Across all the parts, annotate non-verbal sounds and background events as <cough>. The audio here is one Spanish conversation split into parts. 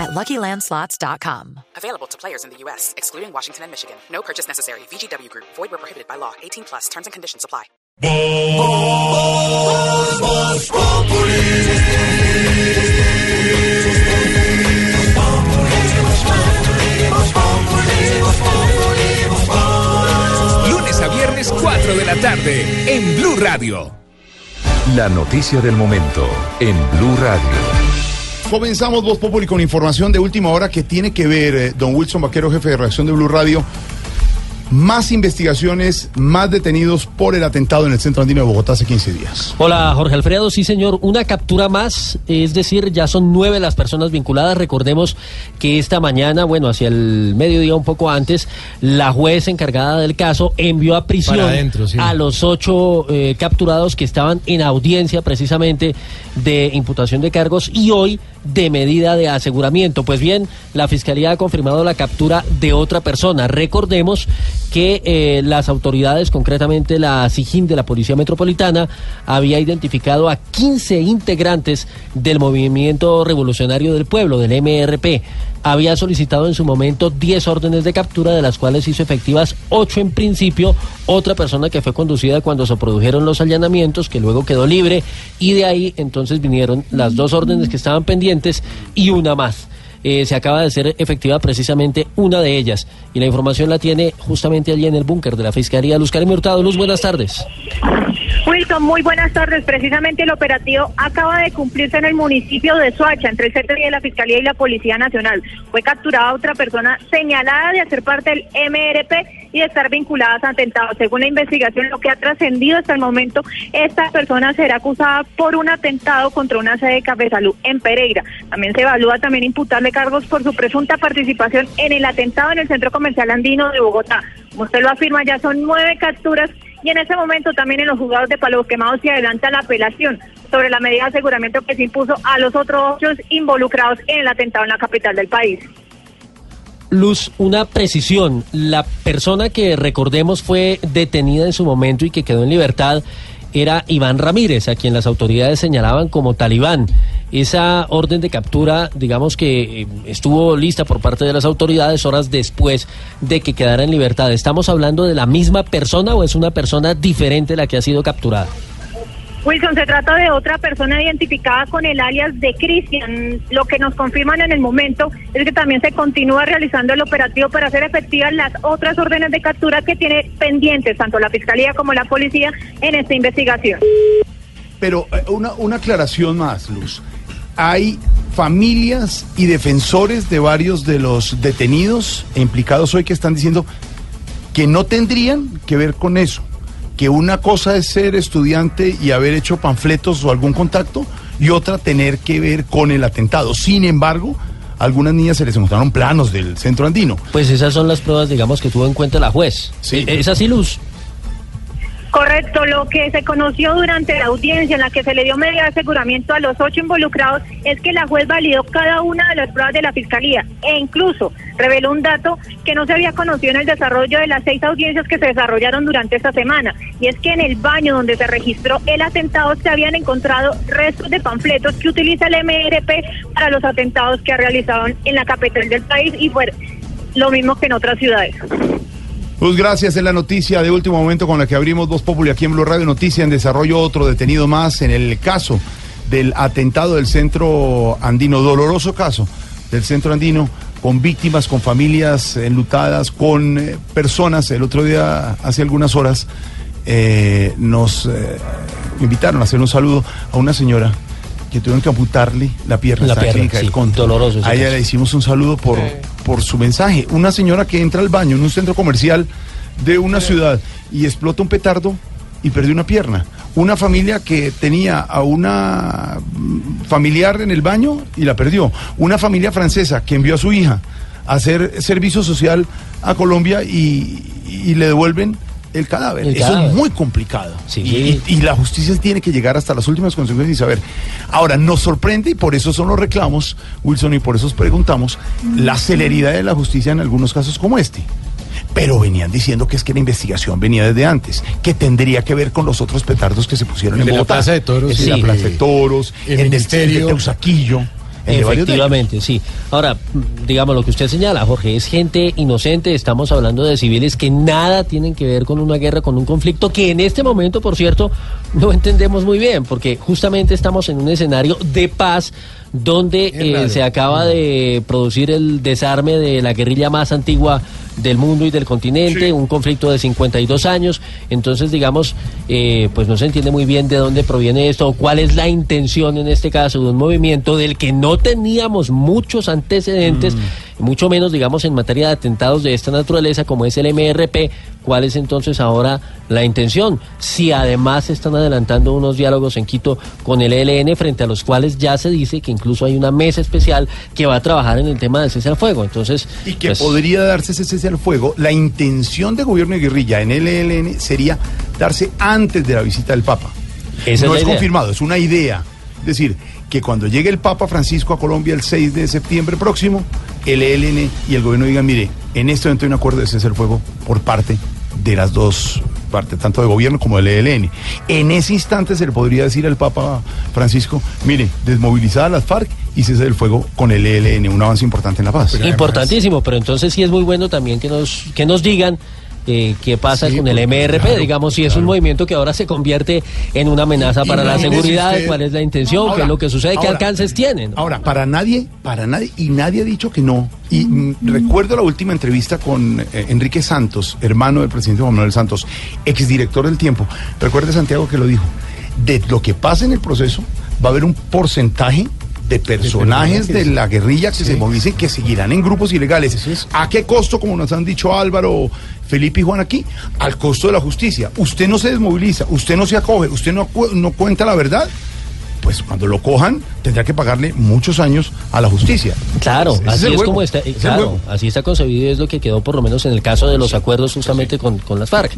at LuckyLandSlots.com. Available to players in the U.S., excluding Washington and Michigan. No purchase necessary. VGW Group. Void where prohibited by law. 18 plus. Terms and conditions apply. Lunes a viernes 4 de la tarde en Blue Radio. La noticia del momento en Blue Radio. Comenzamos Voz Populi con información de última hora que tiene que ver, eh, don Wilson Vaquero, jefe de redacción de Blue Radio. Más investigaciones, más detenidos por el atentado en el centro andino de Bogotá hace 15 días. Hola, Jorge Alfredo. Sí, señor. Una captura más, es decir, ya son nueve las personas vinculadas. Recordemos que esta mañana, bueno, hacia el mediodía, un poco antes, la juez encargada del caso envió a prisión adentro, sí. a los ocho eh, capturados que estaban en audiencia precisamente de imputación de cargos y hoy de medida de aseguramiento. Pues bien, la Fiscalía ha confirmado la captura de otra persona. Recordemos que eh, las autoridades, concretamente la SIGIN de la Policía Metropolitana, había identificado a 15 integrantes del Movimiento Revolucionario del Pueblo, del MRP. Había solicitado en su momento 10 órdenes de captura, de las cuales hizo efectivas 8 en principio. Otra persona que fue conducida cuando se produjeron los allanamientos, que luego quedó libre, y de ahí entonces vinieron las dos órdenes que estaban pendientes y una más. Eh, se acaba de hacer efectiva precisamente una de ellas. Y la información la tiene justamente allí en el búnker de la Fiscalía. Luz Karen Hurtado. Luz, buenas tardes. Wilson, muy buenas tardes. Precisamente el operativo acaba de cumplirse en el municipio de Soacha, entre el CTI de la Fiscalía y la Policía Nacional. Fue capturada otra persona señalada de hacer parte del MRP y de estar vinculada a atentados. Según la investigación, lo que ha trascendido hasta el momento, esta persona será acusada por un atentado contra una sede de Café Salud en Pereira. También se evalúa también imputarle cargos por su presunta participación en el atentado en el Centro Comercial Andino de Bogotá. Como usted lo afirma, ya son nueve capturas y en ese momento también en los juzgados de Palos Quemados se adelanta la apelación sobre la medida de aseguramiento que se impuso a los otros ocho involucrados en el atentado en la capital del país. Luz, una precisión. La persona que recordemos fue detenida en su momento y que quedó en libertad era Iván Ramírez, a quien las autoridades señalaban como talibán. Esa orden de captura, digamos que eh, estuvo lista por parte de las autoridades horas después de que quedara en libertad. ¿Estamos hablando de la misma persona o es una persona diferente la que ha sido capturada? Wilson, se trata de otra persona identificada con el alias de Cristian. Lo que nos confirman en el momento es que también se continúa realizando el operativo para hacer efectivas las otras órdenes de captura que tiene pendientes tanto la Fiscalía como la Policía en esta investigación. Pero eh, una, una aclaración más, Luz. Hay familias y defensores de varios de los detenidos e implicados hoy que están diciendo que no tendrían que ver con eso que una cosa es ser estudiante y haber hecho panfletos o algún contacto y otra tener que ver con el atentado. Sin embargo, a algunas niñas se les encontraron planos del centro andino. Pues esas son las pruebas, digamos, que tuvo en cuenta la juez. Sí. ¿Es así, Luz? Correcto, lo que se conoció durante la audiencia en la que se le dio medida de aseguramiento a los ocho involucrados es que la juez validó cada una de las pruebas de la fiscalía e incluso reveló un dato que no se había conocido en el desarrollo de las seis audiencias que se desarrollaron durante esta semana y es que en el baño donde se registró el atentado se habían encontrado restos de panfletos que utiliza el MRP para los atentados que ha realizado en la capital del país y fue lo mismo que en otras ciudades. Pues gracias, es la noticia de último momento con la que abrimos Voz Populi aquí en Blue Radio. Noticia en desarrollo otro detenido más en el caso del atentado del centro andino, doloroso caso del centro andino, con víctimas, con familias enlutadas, con eh, personas. El otro día, hace algunas horas, eh, nos eh, invitaron a hacer un saludo a una señora que tuvieron que amputarle la pierna. La pierna, Clínica Conto. doloroso A ella caso. le hicimos un saludo por, por su mensaje. Una señora que entra al baño en un centro comercial de una ciudad y explota un petardo y perdió una pierna. Una familia que tenía a una familiar en el baño y la perdió. Una familia francesa que envió a su hija a hacer servicio social a Colombia y, y le devuelven el cadáver. El Eso cadáver. es muy complicado. Sí. Y, y- y la justicia tiene que llegar hasta las últimas consecuencias y saber. Ahora, nos sorprende y por eso son los reclamos, Wilson, y por eso os preguntamos la celeridad de la justicia en algunos casos como este. Pero venían diciendo que es que la investigación venía desde antes, que tendría que ver con los otros petardos que se pusieron El en de la. Plaza de Toros, El de sí. la Plaza de Toros, El el, del- Ministerio. el de Teusaquillo. Efectivamente, sí. Ahora, digamos lo que usted señala, Jorge, es gente inocente, estamos hablando de civiles que nada tienen que ver con una guerra, con un conflicto que en este momento, por cierto, no entendemos muy bien, porque justamente estamos en un escenario de paz donde eh, se acaba de producir el desarme de la guerrilla más antigua del mundo y del continente, un conflicto de 52 años, entonces digamos, eh, pues no se entiende muy bien de dónde proviene esto o cuál es la intención en este caso de un movimiento del que no teníamos muchos antecedentes, mucho menos digamos en materia de atentados de esta naturaleza como es el MRP, cuál es entonces ahora la intención, si además se están adelantando unos diálogos en Quito con el ELN frente a los cuales ya se dice que incluso hay una mesa especial que va a trabajar en el tema del cese al fuego, entonces... Y que pues, podría darse ese cese al fuego. La intención de gobierno y guerrilla en el ELN sería darse antes de la visita del Papa. Esa no es es, confirmado, es una idea. Es decir, que cuando llegue el Papa Francisco a Colombia el 6 de septiembre próximo, el ELN y el gobierno digan, mire, en este momento hay un acuerdo de cese al fuego por parte de las dos partes, tanto del gobierno como del ELN. En ese instante se le podría decir al Papa Francisco, mire, desmovilizadas las FARC y cese del fuego con el ELN, un avance importante en la paz. Importantísimo, pero entonces sí es muy bueno también que nos, que nos digan eh, qué pasa Sí, con el porque, MRP, claro, digamos, si es un movimiento que ahora se convierte en una amenaza para la seguridad, usted- cuál es la intención, qué es lo que sucede, qué alcances tienen. Ahora, para nadie, para nadie, y nadie ha dicho que no. Y mm, recuerdo la última entrevista con eh, Enrique Santos, hermano del presidente Juan Manuel Santos, exdirector del tiempo. Recuerde Santiago que lo dijo. De lo que pasa en el proceso, va a haber un porcentaje de personajes de la guerrilla que se movilicen que seguirán en grupos ilegales. ¿A qué costo, como nos han dicho Álvaro, Felipe y Juan aquí? Al costo de la justicia. Usted no se desmoviliza, usted no se acoge, usted no, no cuenta la verdad. Pues cuando lo cojan, tendrá que pagarle muchos años a la justicia. Claro, Ese así es como está, eh, claro, así está concebido y es lo que quedó por lo menos en el caso de los acuerdos justamente con, con las FARC.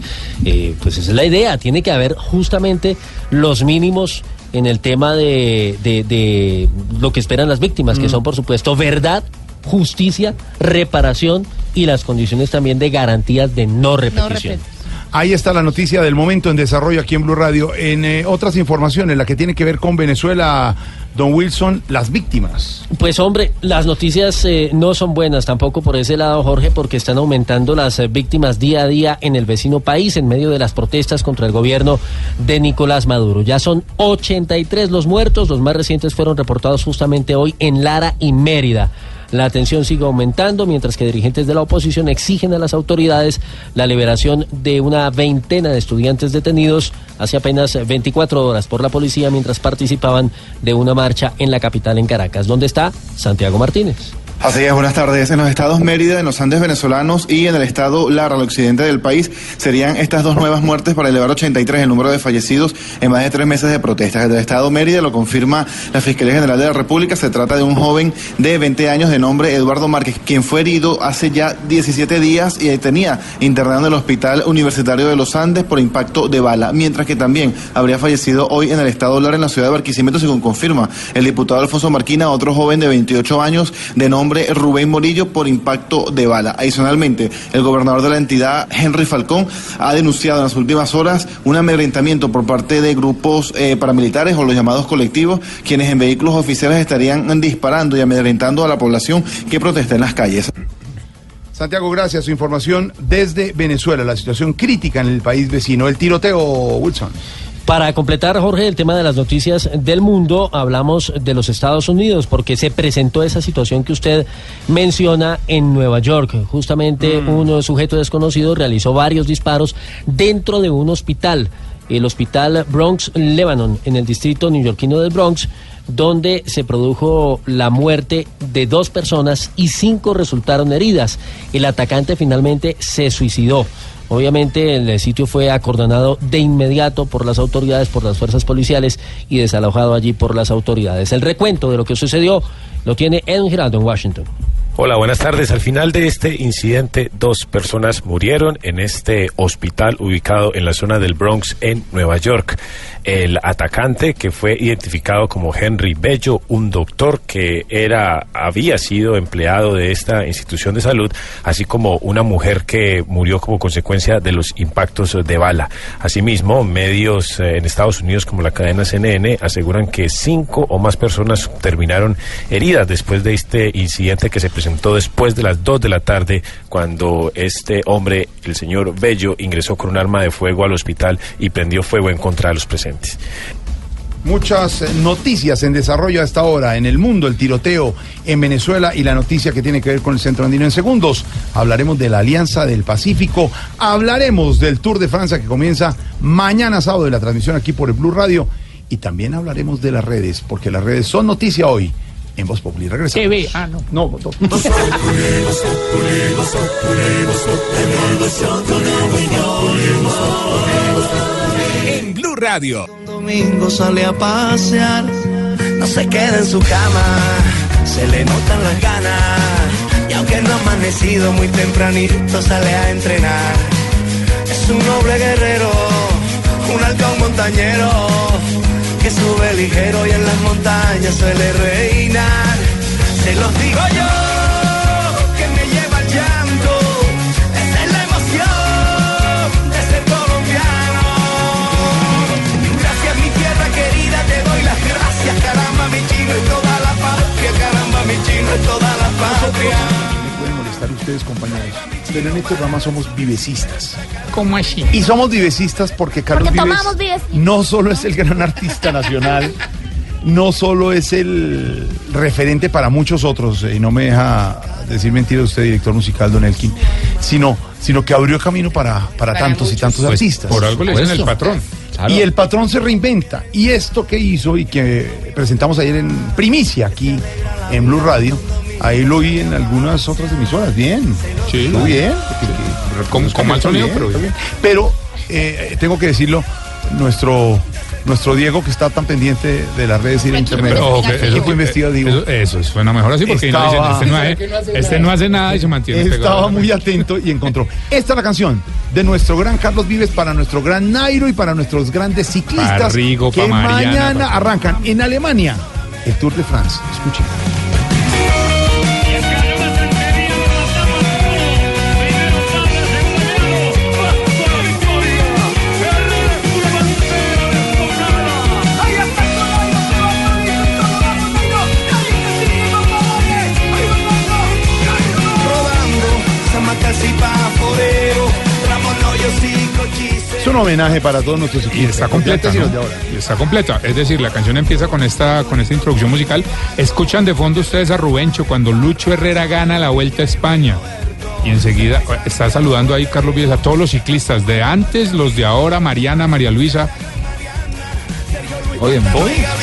Eh, pues esa es la idea, tiene que haber justamente los mínimos en el tema de, de- de lo que esperan las víctimas, Mm. que son por supuesto verdad, justicia, reparación y las condiciones también de garantías de no repetición. Ahí está la noticia del momento en desarrollo aquí en Blue Radio. En eh, otras informaciones, la que tiene que ver con Venezuela, don Wilson, las víctimas. Pues hombre, las noticias eh, no son buenas tampoco por ese lado, Jorge, porque están aumentando las eh, víctimas día a día en el vecino país en medio de las protestas contra el gobierno de Nicolás Maduro. Ya son 83 los muertos, los más recientes fueron reportados justamente hoy en Lara y Mérida. La tensión sigue aumentando mientras que dirigentes de la oposición exigen a las autoridades la liberación de una veintena de estudiantes detenidos hace apenas 24 horas por la policía mientras participaban de una marcha en la capital en Caracas. ¿Dónde está Santiago Martínez? Así es, buenas tardes. En los estados Mérida, en los Andes venezolanos y en el estado Lara, al occidente del país, serían estas dos nuevas muertes para elevar a 83 el número de fallecidos en más de tres meses de protestas. El estado Mérida lo confirma la Fiscalía General de la República. Se trata de un joven de 20 años de nombre Eduardo Márquez, quien fue herido hace ya 17 días y tenía internado en el Hospital Universitario de los Andes por impacto de bala, mientras que también habría fallecido hoy en el estado Lara, en la ciudad de Barquisimeto, según confirma el diputado Alfonso Marquina, otro joven de 28 años de nombre Rubén Morillo por impacto de bala. Adicionalmente, el gobernador de la entidad, Henry Falcón, ha denunciado en las últimas horas un amedrentamiento por parte de grupos eh, paramilitares o los llamados colectivos, quienes en vehículos oficiales estarían disparando y amedrentando a la población que protesta en las calles. Santiago, gracias. Su información desde Venezuela, la situación crítica en el país vecino. El tiroteo, Wilson. Para completar, Jorge, el tema de las noticias del mundo, hablamos de los Estados Unidos, porque se presentó esa situación que usted menciona en Nueva York. Justamente un sujeto desconocido realizó varios disparos dentro de un hospital, el Hospital Bronx Lebanon, en el distrito neoyorquino del Bronx, donde se produjo la muerte de dos personas y cinco resultaron heridas. El atacante finalmente se suicidó. Obviamente el sitio fue acordonado de inmediato por las autoridades, por las fuerzas policiales y desalojado allí por las autoridades. El recuento de lo que sucedió lo tiene Edwin Giraldo en Washington. Hola, buenas tardes. Al final de este incidente, dos personas murieron en este hospital ubicado en la zona del Bronx, en Nueva York. El atacante, que fue identificado como Henry Bello, un doctor que era, había sido empleado de esta institución de salud, así como una mujer que murió como consecuencia de los impactos de bala. Asimismo, medios eh, en Estados Unidos como la cadena CNN aseguran que cinco o más personas terminaron heridas después de este incidente que se presentó después de las 2 de la tarde cuando este hombre, el señor Bello, ingresó con un arma de fuego al hospital y prendió fuego en contra de los presentes. Muchas eh, noticias en desarrollo a esta hora en el mundo, el tiroteo en Venezuela y la noticia que tiene que ver con el centro andino en segundos. Hablaremos de la Alianza del Pacífico, hablaremos del Tour de Francia que comienza mañana sábado de la transmisión aquí por el Blue Radio y también hablaremos de las redes, porque las redes son noticia hoy en Voz Populi. Regresamos. TV, ah, no. No, no. En Blue Radio. domingo sale a pasear, no se queda en su cama, se le notan las ganas. Y aunque no ha amanecido muy tempranito, sale a entrenar. Es un noble guerrero, un halcón montañero, que sube ligero y en las montañas suele reinar. Se los digo yo, que me lleva el llanto, esa es la emoción de ser colombiano. Gracias mi tierra querida, te doy las gracias, caramba mi chino y toda la patria, caramba mi chino y toda la patria. Ustedes, compañeros. Pero en este programa somos vivecistas. ¿Cómo así? Y somos vivecistas porque Carlos Porque Vives tomamos Vives. no solo es el gran artista nacional, <laughs> no solo es el referente para muchos otros, y no me deja decir mentira usted, director musical Don Elkin, sino, sino que abrió camino para, para, tantos y tantos Pues, artistas. por algo le dicen el patrón. Y el patrón se reinventa. Y esto que hizo y que presentamos ayer en primicia aquí en Blue Radio, ahí lo vi en algunas otras emisoras. Bien. Sí. Muy bien. Con- con mal sonido, bien, pero bien. Pero eh, tengo que decirlo, nuestro nuestro Diego que está tan pendiente de las redes y de internet. Pero, que que fue investigativo. Eso, eso suena mejor así porque no Estaba- dicen, este, no hace, este no hace nada y se mantiene pegado. Estaba muy atento y encontró. <laughs> Esta es la canción de nuestro gran Carlos Vives para nuestro gran Nairo y para nuestros grandes ciclistas Pa' Rigo, que Mariana, mañana arrancan en Alemania el Tour de France. Escuchen. Un homenaje para todos nuestros Y ciclistas. está completa, antes y ¿no? los de ahora. Y Está completa. Es decir, la canción empieza con esta, con esta introducción musical. Escuchan de fondo ustedes a Rubencho cuando Lucho Herrera gana la Vuelta a España. Y enseguida está saludando ahí Carlos Vives a todos los ciclistas de antes, los de ahora, Mariana, María Luisa. Oye,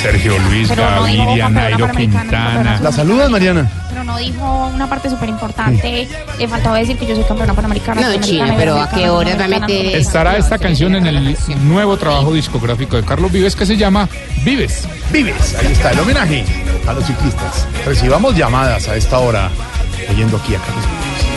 Sergio Luis, no Gaviria, Nairo Quintana. La saludas, Mariana. No dijo una parte súper importante. Le faltaba decir que yo soy campeona panamericana. No, Chino, pero ¿a qué hora va a sudamericana, meter- Estará esta canción en el nuevo trabajo discográfico de Carlos Vives que se llama Vives. Vives, ahí está el homenaje a los ciclistas. Recibamos llamadas a esta hora, oyendo aquí a Carlos Vives.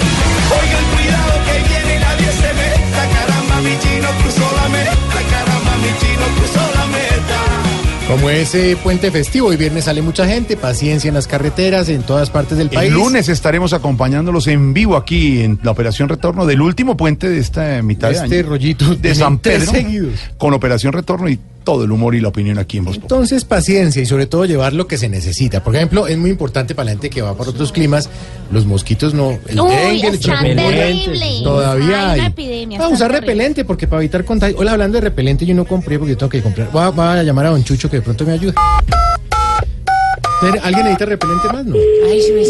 Como es eh, puente festivo y viernes sale mucha gente, paciencia en las carreteras, en todas partes del país. El lunes estaremos acompañándolos en vivo aquí en la operación retorno del último puente de esta mitad de, Este año. rollito de San Pedro seguidos. con operación retorno y todo el humor y la opinión aquí en Voz. Entonces, paciencia y sobre todo llevar lo que se necesita. Por ejemplo, es muy importante para la gente que va por otros climas, los mosquitos no. El Uy, dengue, el chikungunya, terrible. Todavía Hay hay. epidemia, Va a usar terrible. repelente porque para evitar contagio. Hola, hablando de repelente, yo no compré porque yo tengo que comprar. Voy a, voy a llamar a Don Chucho que de pronto me ayude. ¿Alguien necesita repelente más? No.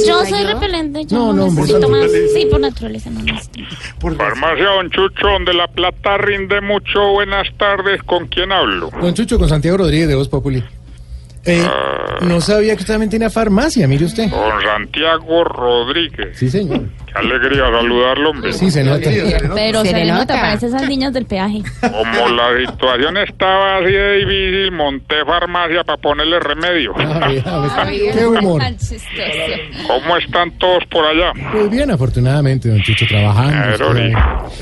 Yo soy repelente. Yo No, no, no, hombre, necesito por más. Sí, por naturaleza no necesito. Farmacia Don Chucho, donde la plata rinde mucho. Buenas tardes, ¿con quién hablo? Don Chucho con Santiago Rodríguez de Voz Populi. Eh, no sabía que usted también tenía farmacia, mire usted. Don Santiago Rodríguez. Sí, señor. Qué alegría saludarlo, hombre. Sí, se nota. Pero se, le nota, parece esas niñas del peaje. Como la situación estaba así de difícil, monté farmacia para ponerle remedio. <laughs> Qué humor. ¿Cómo están todos por allá? Muy bien, afortunadamente, don Chucho, trabajando.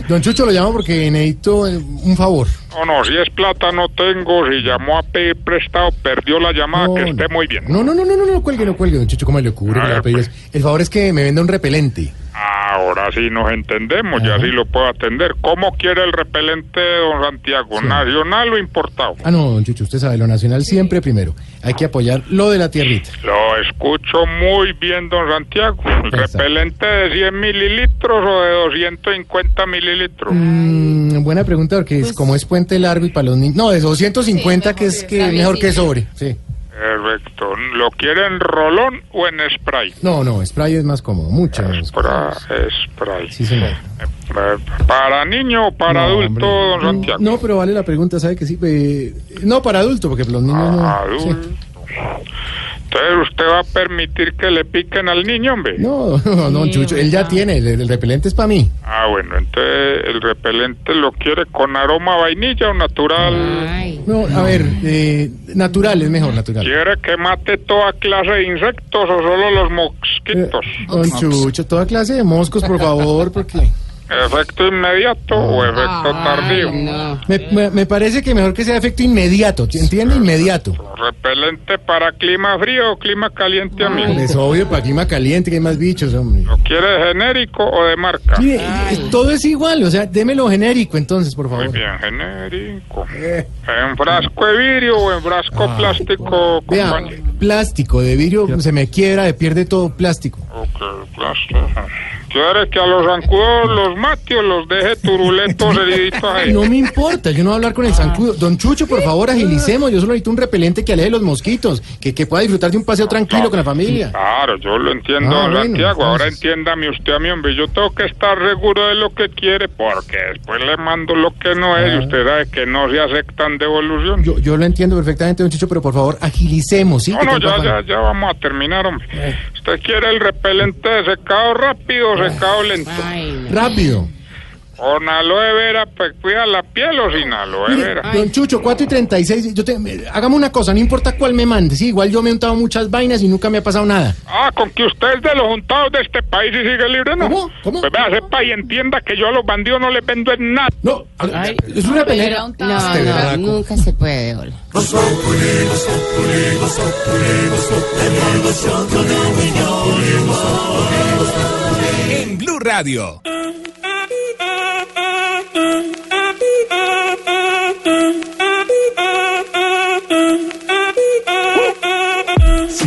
Don Chucho lo llamo porque necesito eh, un favor. No, no, si es plata no tengo, si llamó a pedir prestado, perdió la llamada, que esté muy bien. No, no, no, no, no, no cuelgue, no cuelgue, don Chucho, ¿cómo le ocurre? que le va a pedir eso? El favor es que me venda un repelente. Ahora sí nos entendemos, ya sí lo puedo atender. ¿Cómo quiere el repelente de don Santiago? ¿Nacional o importado? Ah, no, don Chucho, usted sabe, lo nacional siempre primero. Hay que apoyar lo de la tierrita. Lo escucho muy bien, don Santiago. ¿El repelente de 100 mililitros o de 250 mililitros? Mm, buena pregunta, porque Pues es, como es puente largo y para los niños... No, de 250, que es que mejor que sobre. Sí. Perfecto. ¿Lo quiere en rolón o en spray? No, no, spray es más cómodo, mucho. Para spray. Sí, señor. ¿Para niño o para No, adulto, don Santiago? No, pero vale la pregunta, ¿sabe que sí? Eh, no, para adulto, porque los niños no... Adulto. Entonces, ¿usted va a permitir que le piquen al niño, hombre? No, <laughs> no, no, Chucho, él ya tiene, el, el repelente es para mí. Ah, bueno, entonces el repelente lo quiere con aroma a vainilla o natural. No, a ver, eh, natural, es mejor natural. ¿Quiere que mate toda clase de insectos o solo los mosquitos? Don Chucho, toda clase de moscos, por favor, porque... ¿Efecto inmediato o efecto tardío? Me, me- me parece que mejor que sea efecto inmediato, ¿entiende? Inmediato. ¿Repelente para clima frío o clima caliente, amigo? Es obvio, para clima caliente, que hay más bichos, hombre. ¿Lo quiere genérico o de marca? Mire, es- todo es igual, o sea, démelo genérico entonces, por favor. Muy bien, genérico. ¿En frasco de vidrio o en frasco plástico, Vea, compañero? plástico, de vidrio se me quiebra, se pierde todo plástico. Ok, plástico. ¿Quiere que a los zancudos los mate o los deje turuletos <laughs> heriditos ahí? No me importa, yo no voy a hablar con el zancudo. Don Chucho, por favor, agilicemos. Yo solo necesito un repelente que aleje los mosquitos, que, que pueda disfrutar de un paseo tranquilo con la familia. Claro, yo lo entiendo, Ah, don bueno, Santiago. Ahora entonces. entiéndame usted a mí, hombre. Yo tengo que estar seguro de lo que quiere porque después le mando lo que no es y usted sabe que no se aceptan devolución. Ah. Yo, yo lo entiendo perfectamente, don Chucho, pero por favor, agilicemos, ¿sí? No, no, ya, ya, ya vamos a terminar, hombre. ¿Usted quiere el repelente de secado rápido o secado lento? Rápido. Con aloe vera, pues cuida la piel o sin aloe Mire, vera. don Chucho, 4 y 36, yo te, me- hagamos una cosa, no importa cuál me mande, sí, igual yo me he untado muchas vainas y nunca me ha pasado nada. Ah, con que usted es de los juntados de este país y sigue libre, ¿no? ¿Cómo? ¿Cómo? Pues vea, sepa y entienda que yo a los bandidos no les vendo en nada. No, es una pelea. No, no, nunca se puede, hola. En Blue Radio.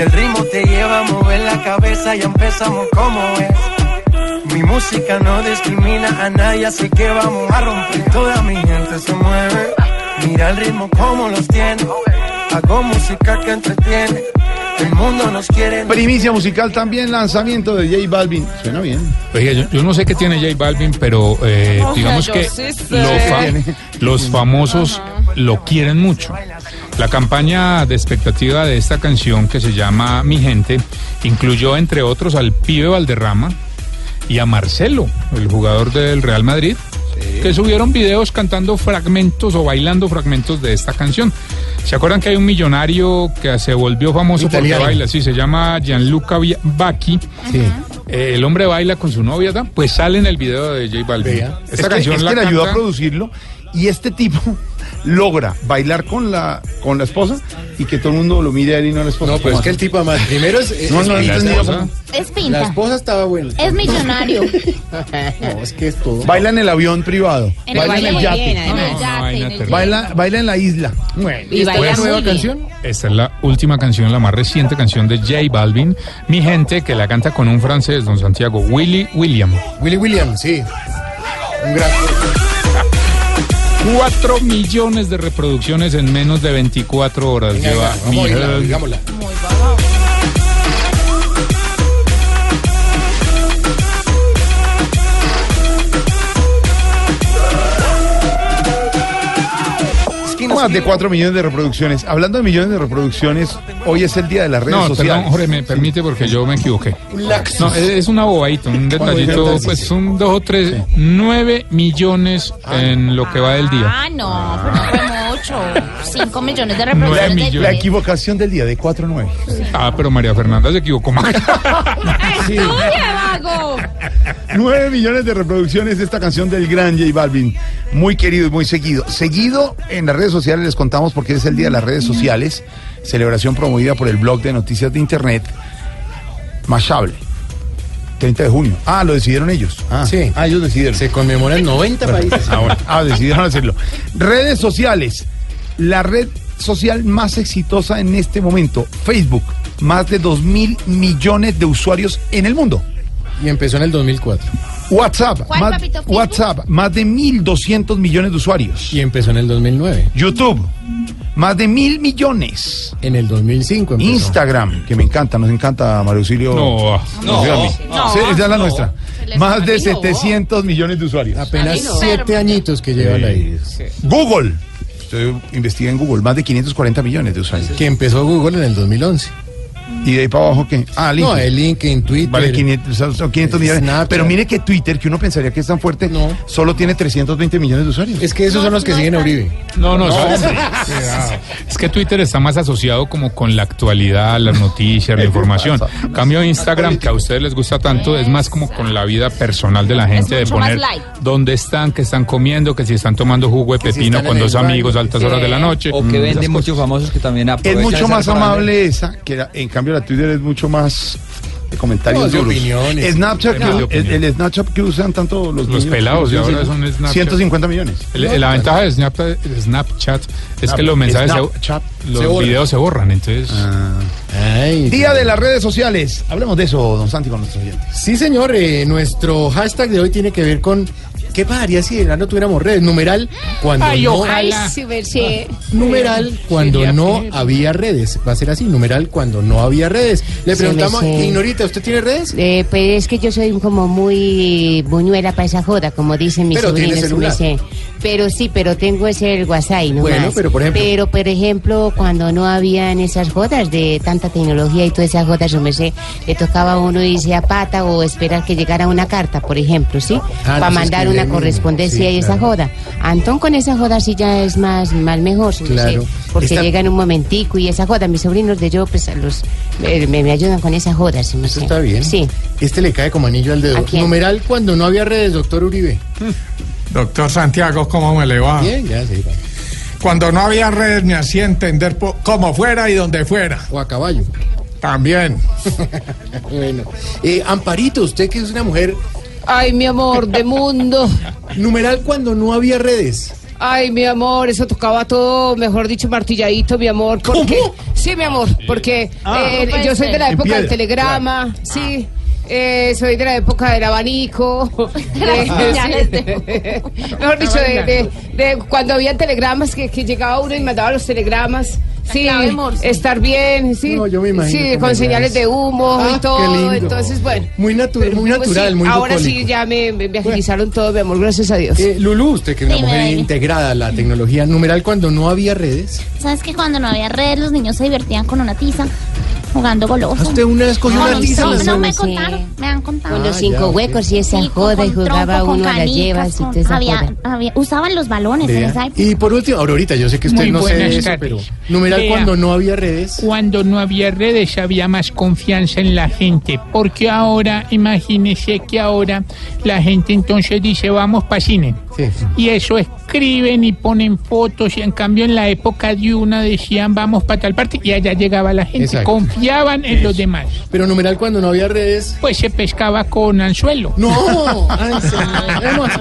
El ritmo te lleva a mover la cabeza, ya empezamos como es. Mi música no discrimina a nadie, así que vamos a romper. Toda mi gente se mueve. Mira el ritmo como los tiene. Hago música que entretiene. El mundo nos quiere. Primicia musical también, lanzamiento de J Balvin. Suena bien. Oiga, yo, yo no sé qué tiene J Balvin, pero eh, digamos que sí sé. lo fa- ¿Qué tiene? los famosos lo quieren mucho. La campaña de expectativa de esta canción que se llama Mi Gente incluyó entre otros al pibe Valderrama y a Marcelo, el jugador del Real Madrid, que subieron videos cantando fragmentos o bailando fragmentos de esta canción. ¿Se acuerdan que hay un millonario que se volvió famoso Italiano. porque baila? Sí, se llama Gianluca Bacchi. Eh, el hombre baila con su novia, ¿da? pues sale en el video de J Balvin. Vea. Esta es que, canción es la que le ayudó a producirlo y este tipo logra bailar con la con la esposa y que todo el mundo lo mire a él y no a la esposa. No, pero es que el tipo además, primero es... No, no, es- no, la esposa- Es La pinta. esposa estaba buena. Es millonario. <laughs> No, es que es todo. Baila en el avión privado. En el baila en el yate. Baila, baila en la isla. Bueno, Y baila Pues, muy nueva bien. canción. Esta es la última canción, la más reciente canción de J Balvin, Mi Gente, que la canta con un francés, don Santiago, Willy William. Willy Williams, sí. Un gran... Cuatro millones de reproducciones en menos de 24 horas. Venga, Lleva venga, vamos Mi a oírla, Gente. oigámosla. Más de 4 millones de reproducciones. Hablando de millones de reproducciones, hoy es el día de las redes No, sociales. perdón, Jorge, me permite porque yo me equivoqué. No, es una bobadita, un <laughs> detallito, pues un dos o tres, nueve millones en lo que va del día. Ah, no, pero no fue mucho. 5 millones de reproducciones millones. La equivocación del día de 4 a 9. Ah, pero María Fernanda se equivocó más. <laughs> <laughs> ¡Estudia, vago! 9 millones de reproducciones de esta canción del gran J Balvin. Muy querido y muy seguido. Seguido en las redes sociales les contamos porque es el día de las redes sociales. Celebración promovida por el blog de noticias de internet Mashable. 30 de junio. Ah, lo decidieron ellos. Ah, Sí. ah ellos decidieron. Se conmemoran 90 países. Ah, bueno. Ah, decidieron hacerlo. Redes sociales. La red social más exitosa en este momento, Facebook. Más de 2 mil millones de usuarios en el mundo. Y empezó en el 2004. WhatsApp. ¿Cuál, más, papito? WhatsApp. Más de 1.200 millones de usuarios. Y empezó en el 2009. YouTube. Más de mil millones. En el 2005 empezó. Instagram, que me encanta, nos encanta, Mario Auxilio. No. A mí. No. Sí, esa es la nuestra. Más de olvidó. 700 millones de usuarios. Apenas no. 7 añitos que llevan ahí. Google. Usted en Google. Más de 540 millones de usuarios. Que empezó Google en el 2011. Y de ahí para abajo, ¿qué? Ah, LinkedIn. No, el LinkedIn, Twitter. Vale 500, son- son 500 millones. Pero mire que Twitter, que uno pensaría que es tan fuerte, No. solo tiene 320 millones de usuarios. Es que esos son los que siguen a Uribe. No, no. <laughs> Es que Twitter está más asociado como con la actualidad, las noticias, la <laughs> información. Cambio Instagram, que a ustedes les gusta tanto, es más como con la vida personal de la gente, de mucho poner dónde están, qué están comiendo, que si están tomando jugo de pepino con dos amigos a altas horas de la noche. O que Mm, venden muchos famosos que también Es aprovechan mucho esa más amable esa, que la- en cambio Twitter es mucho más de comentarios No, de duros. opiniones. Snapchat, el, Snapchat que usan tanto los, Los niños, pelados, y ahora son Snapchat. 150 millones. El- la ventaja de Snapchat, Snapchat es que los mensajes, se- Snapchat. los Se borran. videos se borran, entonces... Ay, Día de las redes sociales. Hablemos de eso, don Santi, con nuestros oyentes. Sí, señor. eh, nuestro hashtag de hoy tiene que ver con qué pasaría si de no tuviéramos redes. Numeral cuando Ay, no. ojalá. Numeral cuando no había redes. Va a ser así. Numeral cuando no había redes. Le preguntamos. Ignorita, ¿usted tiene redes? Eh, pues es que yo soy como muy buñuela para esa joda, como dicen mis Pero tiene celular. Pero sí, pero tengo ese el WhatsApp, ¿no? Bueno, más. pero por ejemplo- Pero, por ejemplo, cuando no habían esas jodas de tanta tecnología y todas esas jodas, yo me sé, le tocaba a uno irse a pata o esperar que llegara una carta, por ejemplo, ¿sí? Ah, para no mandar una correspondencia Sí, y esa joda. Antón con esa joda sí ya es más, más mejor, sé, Claro. porque Esta- llega en un momentico y esa joda. Mis sobrinos de yo, pues, a los, eh, me, me ayudan con esa joda, sí me Eso sé. está bien. Sí. Este le cae como anillo al dedo. Numeral cuando no había redes, doctor Uribe. Doctor Santiago, ¿cómo me le va? Bien, ya sí. va. Cuando no había redes me hacía entender cómo fuera y donde fuera. O a caballo. También. <laughs> bueno. Eh, Amparito, usted que es una mujer. Ay, mi amor, de mundo. <laughs> Numeral cuando no había redes. Ay, mi amor, eso tocaba todo, mejor dicho, martilladito, mi amor. Porque, Sí, mi amor, porque Ah. eh, No yo soy de la época del telegrama, sí. Eh, soy de la época del abanico. <laughs> de- sí. <laughs> Mejor dicho, de, de- de cuando había telegramas, que, que llegaba uno y mandaba los telegramas. Sí, estar bien, sí. No, yo me imagino Sí, con es. señales de humo Ah, y qué todo. lindo. Entonces, bueno. Muy, natu- Pero, muy pues, natural, sí, muy Ahora sí ya me, me agilizaron todo, mi amor, gracias a Dios. Eh, Lulú, usted que es una mujer integrada a la tecnología. Numeral cuando no había redes. ¿Sabes que cuando no había red los niños se divertían con una tiza? Jugando goloso. Usted una vez cogió No, una tiza. no, no me Sí. contaron, me han contado. Con los Ah, cinco huecos y esa joda y jugaba uno a las llevas y toda había, usaban los balones en esa época. Y por último, Aurorita, yo sé que usted Muy no sé buenas eso, pero numeral Vea. cuando no había redes. Cuando no había redes había más confianza en la gente, porque ahora, imagínese que ahora la gente entonces dice vamos para cine. Sí. Y eso escriben y ponen fotos y en cambio en la época de una decían vamos para tal parte y allá llegaba la gente. Exacto. Confiaban en los demás. Pero numeral cuando no había redes. Pues se pescaba con anzuelo. No, <laughs> ay, señor.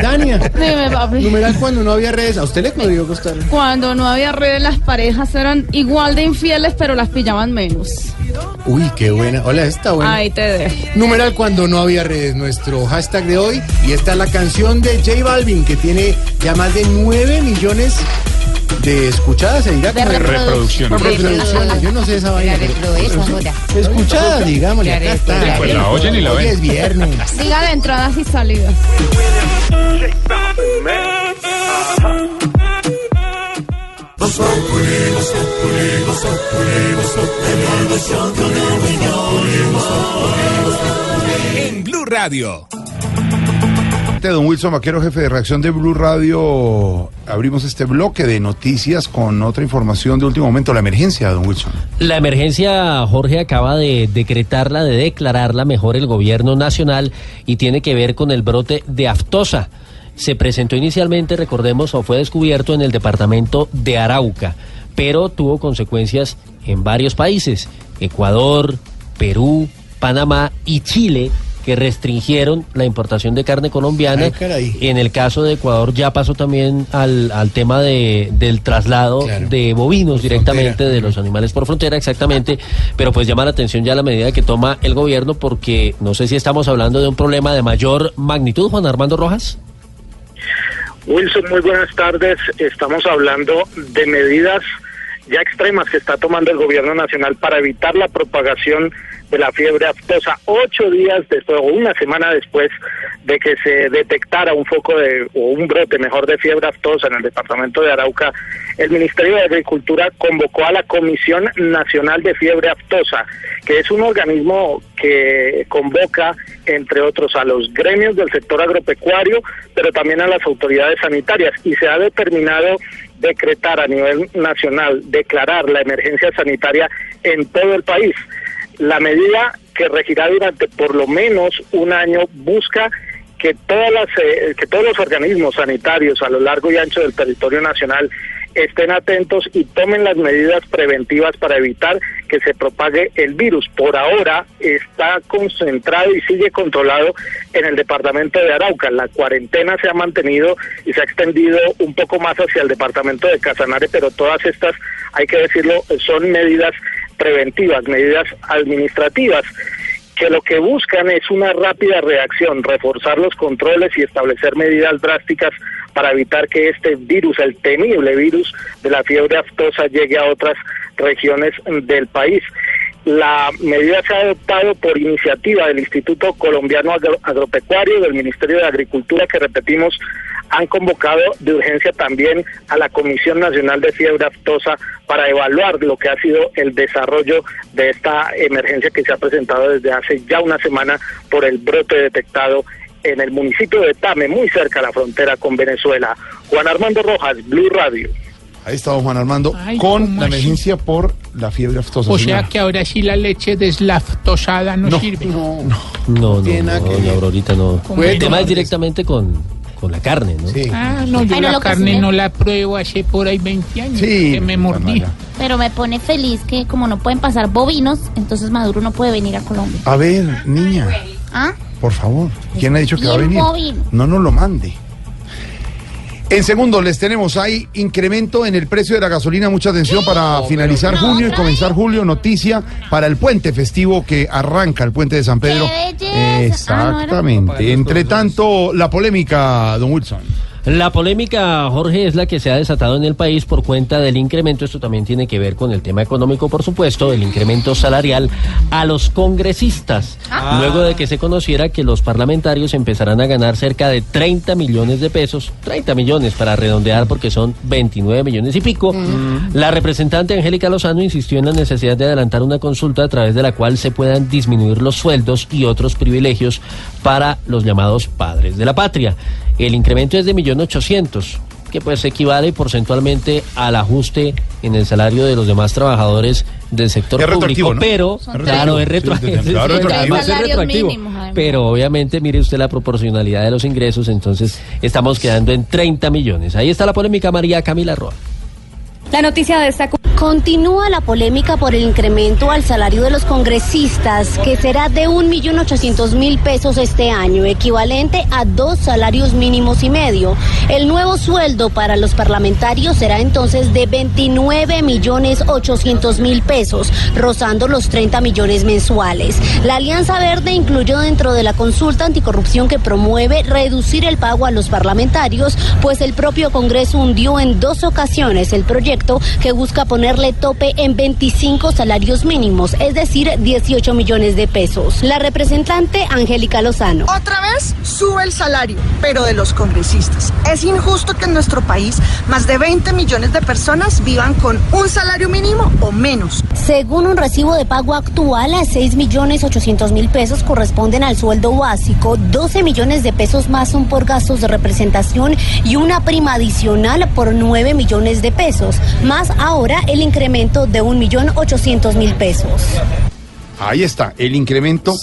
Dania, Dime, papi. numeral cuando no había redes. ¿A usted le podría costar? Cuando no había redes, las parejas eran igual de infieles, pero las pillaban menos. Uy, qué buena. Hola, está buena. Ahí te dejo. Numeral cuando no había redes, nuestro hashtag de hoy. Y está la canción de J Balvin, que tiene ya más de 9 millones de escuchadas, se dirá. De como reproducciones. reproducciones. Yo no sé esa vaina. Escuchadas, digámosle. La Acá está. Pues la oyen y la Hoy ven. es viernes. Diga de entradas y salidas. En Blue Radio. Don Wilson Vaquero, jefe de reacción de Blue Radio, abrimos este bloque de noticias con otra información de último momento, la emergencia, don Wilson. La emergencia, Jorge, acaba de decretarla, de declararla mejor el gobierno nacional y tiene que ver con el brote de aftosa. Se presentó inicialmente, recordemos, o fue descubierto en el departamento de Arauca, pero tuvo consecuencias en varios países, Ecuador, Perú, Panamá y Chile que restringieron la importación de carne colombiana. Ay. En el caso de Ecuador ya pasó también al, al tema de, del traslado Claro. de bovinos directamente frontera. de los animales por frontera, exactamente. Pero pues llama la atención ya la medida que toma el gobierno porque no sé si estamos hablando de un problema de mayor magnitud, Juan Armando Rojas. Wilson, muy buenas tardes. Estamos hablando de medidas ya extremas que está tomando el gobierno nacional para evitar la propagación de la fiebre aftosa. Ocho días después, o una semana después de que se detectara un foco de, o un brote mejor de fiebre aftosa en el departamento de Arauca, el Ministerio de Agricultura convocó a la Comisión Nacional de Fiebre Aftosa, que es un organismo que convoca, entre otros, a los gremios del sector agropecuario, pero también a las autoridades sanitarias. Y se ha determinado decretar a nivel nacional, declarar la emergencia sanitaria en todo el país. La medida que regirá durante por lo menos un año busca que todas las eh, que todos los organismos sanitarios a lo largo y ancho del territorio nacional estén atentos y tomen las medidas preventivas para evitar que se propague el virus. Por ahora está concentrado y sigue controlado en el departamento de Arauca. La cuarentena se ha mantenido y se ha extendido un poco más hacia el departamento de Casanare, pero todas estas, hay que decirlo, son medidas preventivas, medidas administrativas que lo que buscan es una rápida reacción, reforzar los controles y establecer medidas drásticas para evitar que este virus, el temible virus de la fiebre aftosa, llegue a otras regiones del país. La medida se ha adoptado por iniciativa del Instituto Colombiano Agro- Agropecuario, del Ministerio de Agricultura, que repetimos, han convocado de urgencia también a la Comisión Nacional de Fiebre Aftosa para evaluar lo que ha sido el desarrollo de esta emergencia que se ha presentado desde hace ya una semana por el brote detectado en el municipio de Tame, muy cerca a la frontera con Venezuela. Juan Armando Rojas, Blue Radio. Ahí está don Juan Armando Ay, con ¿cómo la así? emergencia por la fiebre aftosa. O señora. sea que ahora sí la leche deslaftosada no, No, sirve. No, No, no, no, que doña ver. Aurorita no. ¿Cómo El no? tema es directamente con, con la carne, ¿no? Sí. Ah, no, yo Ay, no, la lo que carne sí me- no la pruebo hace por ahí 20 años. Sí, Que me mordí. Tamara. Pero me pone feliz que como no pueden pasar bovinos, entonces Maduro no puede venir a Colombia. A ver, niña, ¿Ah? por favor, ¿quién ha dicho que va a Bien venir? bovino. No nos lo mande. En segundo, les tenemos ahí incremento en el precio de la gasolina. Mucha atención para finalizar junio y comenzar julio. Noticia para el puente festivo que arranca el puente de San Pedro. Ah, Exactamente. Entre tanto, la polémica, don Wilson. La polémica, Jorge, es la que se ha desatado en el país por cuenta del incremento, esto también tiene que ver con el tema económico, por supuesto, el incremento salarial a los congresistas, Ah. luego de que se conociera que los parlamentarios empezarán a ganar cerca de 30 millones de pesos, 30 millones para redondear porque son 29 millones y pico. La representante Angélica Lozano insistió en la necesidad de adelantar una consulta a través de la cual se puedan disminuir los sueldos y otros privilegios para los llamados padres de la patria. El incremento es de 1.800.000, que pues equivale porcentualmente al ajuste en el salario de los demás trabajadores del sector Es público, pero claro, es retroactivo. Sí, claro, es retroactivo. Pero obviamente, mire usted la proporcionalidad de los ingresos, entonces estamos quedando en 30 millones. Ahí está la polémica María Camila Roa. La noticia de esta Continúa la polémica por el incremento al salario de los congresistas, que será de 1.800.000 pesos este año, equivalente a dos salarios mínimos y medio. El nuevo sueldo para los parlamentarios será entonces de 29.800.000 pesos, rozando los 30 millones mensuales. La Alianza Verde incluyó dentro de la consulta anticorrupción que promueve reducir el pago a los parlamentarios, pues el propio Congreso hundió en dos ocasiones el proyecto proyecto que busca ponerle tope en 25 salarios mínimos, es decir, 18 millones de pesos. La representante Angélica Lozano. Otra vez sube el salario, pero de los congresistas. Es injusto que en nuestro país más de 20 millones de personas vivan con un salario mínimo o menos. Según un recibo de pago actual, a 6 millones 800 mil pesos corresponden al sueldo básico, 12 millones de pesos más son por gastos de representación y una prima adicional por 9 millones de pesos, más ahora el incremento de 1 millón 800 mil pesos. Ahí está, el incremento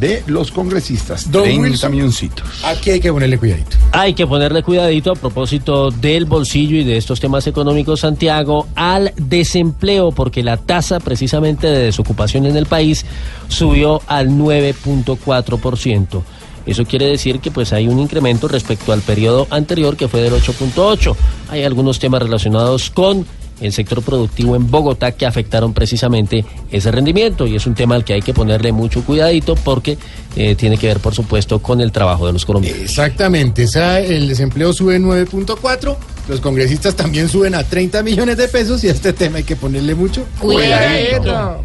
de los congresistas. Don 30 Wilson. milloncitos. Aquí hay que ponerle cuidadito. Hay que ponerle cuidadito a propósito del bolsillo y de estos temas económicos, Santiago, al desempleo, porque la tasa precisamente de desocupación en el país subió al 9.4%. Eso quiere decir que pues hay un incremento respecto al periodo anterior que fue del 8.8. Hay algunos temas relacionados con el sector productivo en Bogotá que afectaron precisamente ese rendimiento y es un tema al que hay que ponerle mucho cuidadito porque eh, tiene que ver por supuesto con el trabajo de los colombianos. Exactamente, esa- el desempleo sube 9.4, los congresistas también suben a 30 millones de pesos y a este tema hay que ponerle mucho Cuidadito.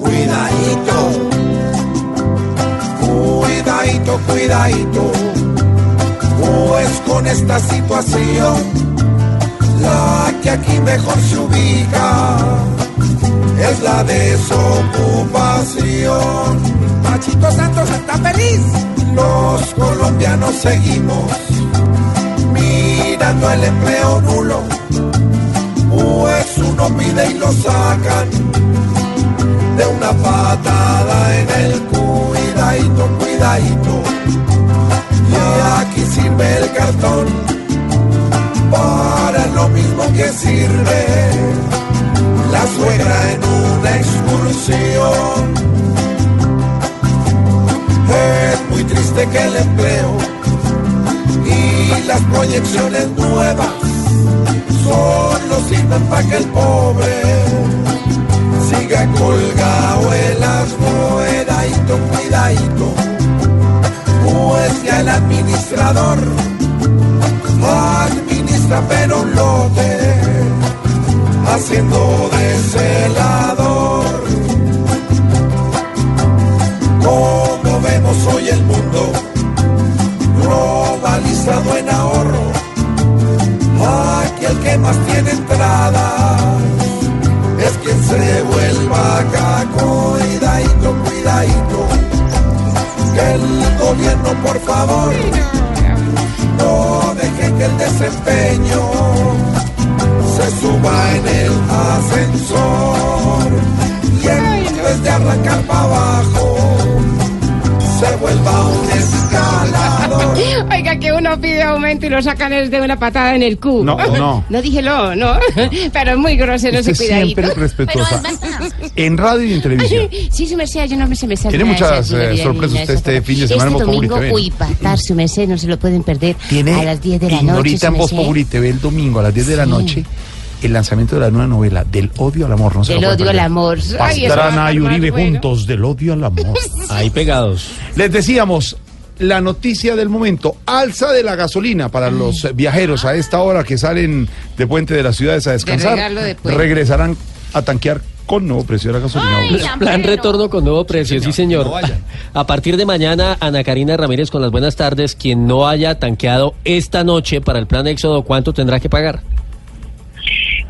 Cuidadito. Cuidadito, cuidadito. Pues con esta situación, la que aquí mejor se ubica es la desocupación. Machito Santos está feliz. Los colombianos seguimos mirando el empleo nulo. Pues uno pide y lo sacan de una patada en el cuidadito, cuidadito. Y aquí sirve el cartón para lo mismo que sirve la suegra en una excursión. Es muy triste que el empleo y las proyecciones nuevas solo sirvan para que el pobre siga colgado en las cuidadito, cuidadito, pues que el administrador pero un lote, haciendo de celador. Como vemos hoy el mundo, globalizado en ahorro, aquí el que más tiene entradas es quien se vuelva acá. Cuidadito, cuidadito. Que el gobierno, por favor, no deje que el desempeño se suba en el ascensor. Y en vez de arrancar para abajo, se vuelva un escalador. Oiga, que uno pide aumento y lo sacan de una patada en el cu. No, no. <laughs> No dije lo, no. <laughs> Pero es muy grosero ese cuidadito. siempre respetuosa. En radio y en televisión. Sí, su merced, yo no me se me Tiene muchas, eh, sorpresas usted este fin de semana en Este Voz Populi domingo, TV. uy, patar, su merced, no se lo pueden perder. Tiene a las 10 de la noche, en Voz. Populi TV el domingo a las 10 de la noche el lanzamiento de la nueva novela Del odio al amor. No se Del odio al amor. Ay, Pastrana y estar más Uribe bueno. juntos del odio al amor. <laughs> Ahí pegados. Les decíamos, la noticia del momento, alza de la gasolina para los viajeros a esta hora que salen de Puente de las Ciudades a descansar. de regresarán a tanquear con nuevo precio de la gasolina. Plan retorno con nuevo precio, sí señor. A partir de mañana, Ana Karina Ramírez con las buenas tardes, quien no haya tanqueado esta noche para el plan Éxodo, ¿cuánto tendrá que pagar?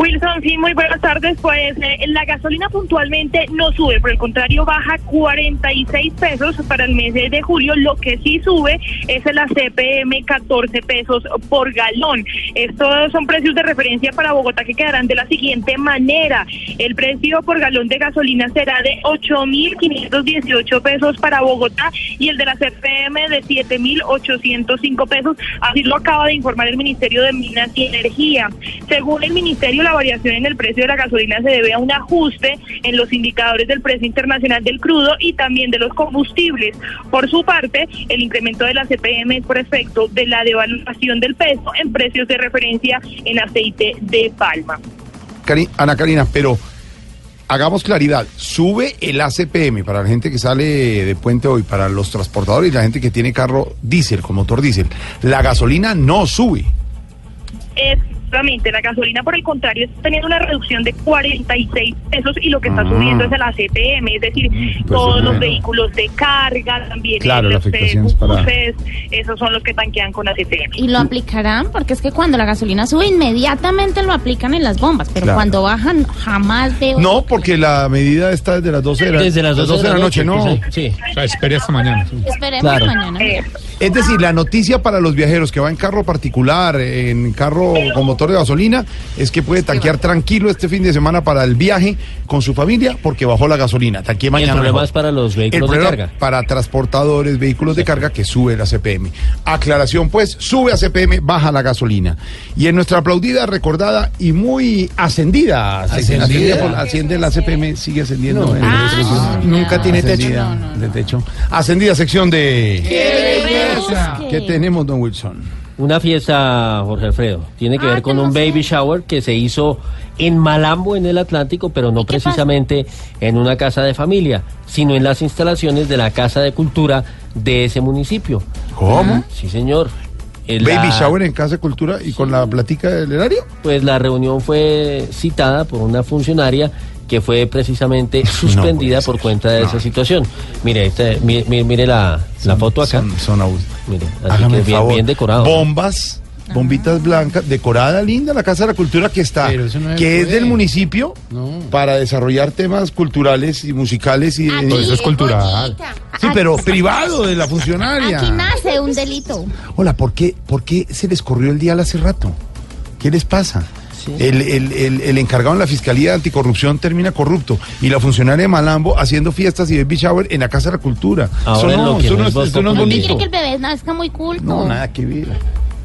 Wilson, sí, muy buenas tardes. Pues eh, la gasolina puntualmente no sube, por el contrario, baja 46 pesos para el mes de julio. Lo que sí sube es la CPM 14 pesos por galón. Estos son precios de referencia para Bogotá que quedarán de la siguiente manera. El precio por galón de gasolina será de 8.518 pesos para Bogotá y el de la CPM de 7.805 pesos. Así lo acaba de informar el Ministerio de Minas y Energía. Según el Ministerio, la variación en el precio de la gasolina se debe a un ajuste en los indicadores del precio internacional del crudo y también de los combustibles. Por su parte, el incremento de la CPM es por efecto de la devaluación del peso en precios de referencia en aceite de palma. Cari- Ana Karina, pero hagamos claridad, sube el ACPM para la gente que sale de puente hoy, para los transportadores y la gente que tiene carro diésel, con motor diésel. La gasolina no sube. Es Efectivamente, la gasolina, por el contrario, está teniendo una reducción de 46 pesos y lo que está Ah. subiendo es el ACPM, es decir, pues todos los bueno. vehículos de carga, también Claro, la los afectación es para- buses, esos son los que tanquean con ACPM. Y lo aplicarán porque es que cuando la gasolina sube inmediatamente lo aplican en las bombas, pero Claro. cuando bajan jamás veo. No, porque la medida está desde las 12 de la, Desde las 12 de la noche, ¿no? Sí. O sea, espere hasta mañana. Esperemos Claro. mañana. Es decir, la noticia para los viajeros que va en carro particular, en carro con motor de gasolina, es que puede tanquear tranquilo este fin de semana para el viaje con su familia porque bajó la gasolina. Tanquee Y el mañana. problema mejor. es para los El vehículos de carga. para transportadores, vehículos de carga que sube la CPM. Aclaración, pues, sube a CPM, baja la gasolina. Y en nuestra aplaudida, recordada y muy ascendida, ¿Ascendida? ascendida por- asciende la CPM, sigue ascendiendo. No, en ah, no, nunca tiene techo. De techo. Ascendida sección de... ¡Qué belleza! ¿Qué tenemos, don Wilson? Una fiesta, Jorge Alfredo, tiene que ver con un baby shower que se hizo en Malambo, en el Atlántico, pero no precisamente en una casa de familia, sino en las instalaciones de la Casa de Cultura de ese municipio. ¿Cómo? Sí, señor. Baby la- shower en Casa de Cultura y con la platica del erario. Pues la reunión fue citada por una funcionaria que fue precisamente <laughs> suspendida por cuenta de esa situación. Mire, este, mire, mire, mire la, la foto acá. Son, son Mire, así Hágame que el bien, favor. bien decorado. Bombas, bombitas blancas, decorada linda la Casa de la Cultura que está, Pero eso no se que es del municipio para desarrollar temas culturales y musicales y Aquí, eso es cultural. Sí, pero privado de la funcionaria. Aquí nace un delito. Hola, ¿por qué, ¿por qué se les corrió el día hace rato? ¿Qué les pasa? El, el- el- el encargado en la Fiscalía de Anticorrupción termina corrupto y la funcionaria de Malambo haciendo fiestas y baby shower en la Casa de la Cultura. Ahora eso no, lo que eso no es eso no es Populi. Quiere bonito. que el bebé nazca muy culto. No, nada que ver.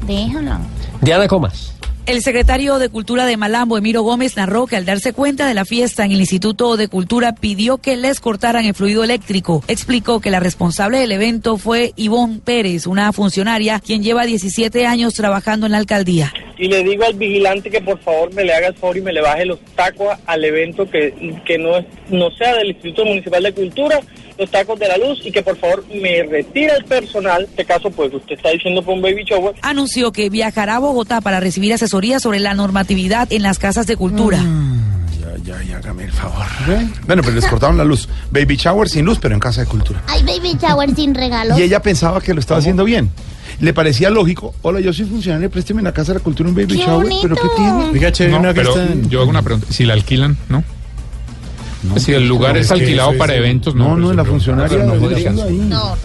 Déjalo. Diana Comas. El secretario de Cultura de Malambo, Emiro Gómez, narró que al darse cuenta de la fiesta en el Instituto de Cultura pidió que les cortaran el fluido eléctrico. Explicó que la responsable del evento fue Ivonne Pérez, una funcionaria quien lleva 17 años trabajando en la alcaldía. y le digo al vigilante que por favor me le haga el favor y me le baje los tacos al evento que, que no, no sea del Instituto Municipal de Cultura, los tacos de la luz y que por favor me retire el personal, en este caso pues usted está diciendo por un baby shower, Anunció que viajará a Bogotá para recibir asesoría sobre la normatividad en las casas de cultura. Ya, ya, ya, hágame el favor. Bueno, pero les cortaron la luz. Baby shower sin luz, pero en Casa de Cultura. Hay baby shower sin regalos. Y ella pensaba que lo estaba haciendo bien. Le parecía lógico. Hola, yo soy funcionario, présteme en la Casa de la Cultura un baby ¡Qué shower. ¿Pero qué tiene? Oiga, No, una pero fiesta en- yo hago una pregunta. Si la alquilan, ¿no? Si el lugar no, es alquilado para es- eventos, no. No, no, la funcionaria no. No,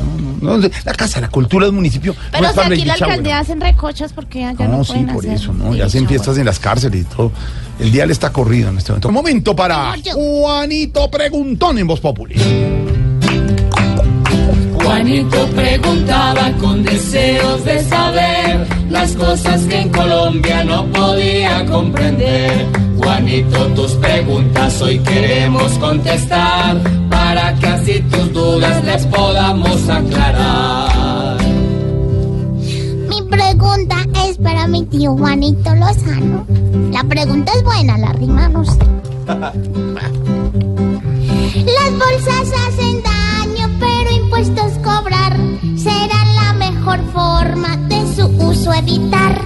No, no, la Casa la Cultura del municipio. Pero si aquí la alcaldía hacen recochas porque allá no, No, sí, pueden por hacer eso, ¿no? baby Y hacen fiestas en las cárceles y todo. El día le está corrido en este momento. Momento para Juanito Preguntón en Voz Populi. Juanito preguntaba con deseos de saber las cosas que en Colombia no podía comprender. Juanito, tus preguntas hoy queremos contestar para que así tus dudas les podamos aclarar. Mi pregunta es para mi tío Juanito Lozano. La pregunta es buena, la rima no sé. Las bolsas hacen daño, pero impuestos mejor forma de su uso evitar.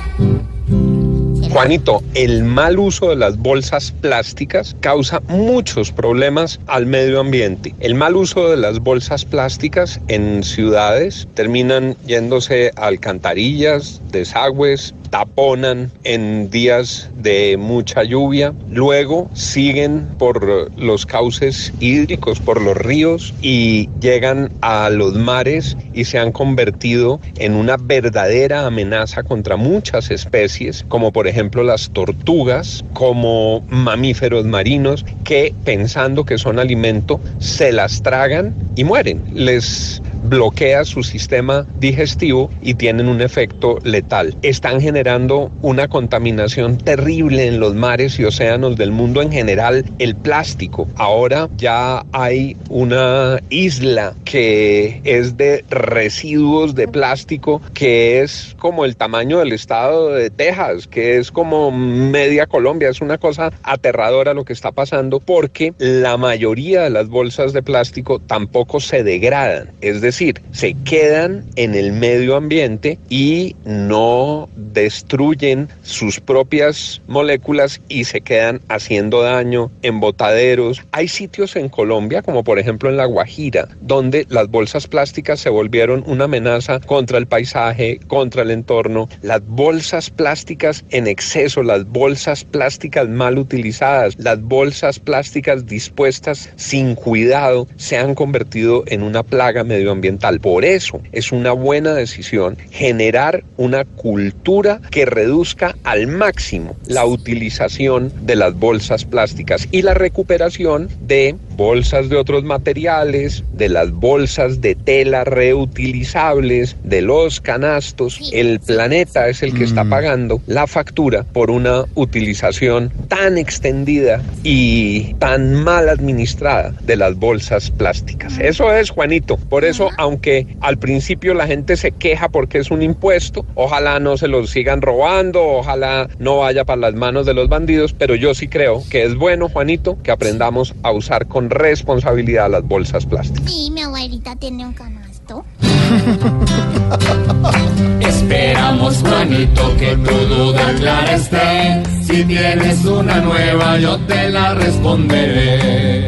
Juanito, el mal uso de las bolsas plásticas causa muchos problemas al medio ambiente. El mal uso de las bolsas plásticas en ciudades terminan yéndose a alcantarillas, desagües, taponan en días de mucha lluvia, luego siguen por los cauces hídricos, por los ríos y llegan a los mares y se han convertido en una verdadera amenaza contra muchas especies, como por ejemplo las tortugas, como mamíferos marinos, que pensando que son alimento, se las tragan y mueren. Les bloquea su sistema digestivo y tienen un efecto letal. Están generando una contaminación terrible en los mares y océanos del mundo en general, el plástico. Ahora ya hay una isla que es de residuos de plástico que es como el tamaño del estado de Texas, que es como media Colombia. Es una cosa aterradora lo que está pasando porque la mayoría de las bolsas de plástico tampoco se degradan. Se quedan en el medio ambiente y no destruyen sus propias moléculas y se quedan haciendo daño en botaderos. Hay sitios en Colombia, como por ejemplo en La Guajira, donde las bolsas plásticas se volvieron una amenaza contra el paisaje, contra el entorno. Las bolsas plásticas en exceso, las bolsas plásticas mal utilizadas, las bolsas plásticas dispuestas sin cuidado, se han convertido en una plaga medioambiental. Por eso es una buena decisión generar una cultura que reduzca al máximo la utilización de las bolsas plásticas y la recuperación de bolsas de otros materiales, de las bolsas de tela reutilizables, de los canastos. El planeta es el que está pagando la factura por una utilización tan extendida y tan mal administrada de las bolsas plásticas. Eso es, Juanito. Por eso, aunque al principio la gente se queja porque es un impuesto, ojalá no se lo sigan robando, ojalá no vaya para las manos de los bandidos, pero yo sí creo que es bueno, Juanito, que aprendamos a usar con responsabilidad las bolsas plásticas. Sí, mi abuelita tiene un canasto. <laughs> Esperamos, Juanito, que tu duda clara esté. Si tienes una nueva, yo te la responderé.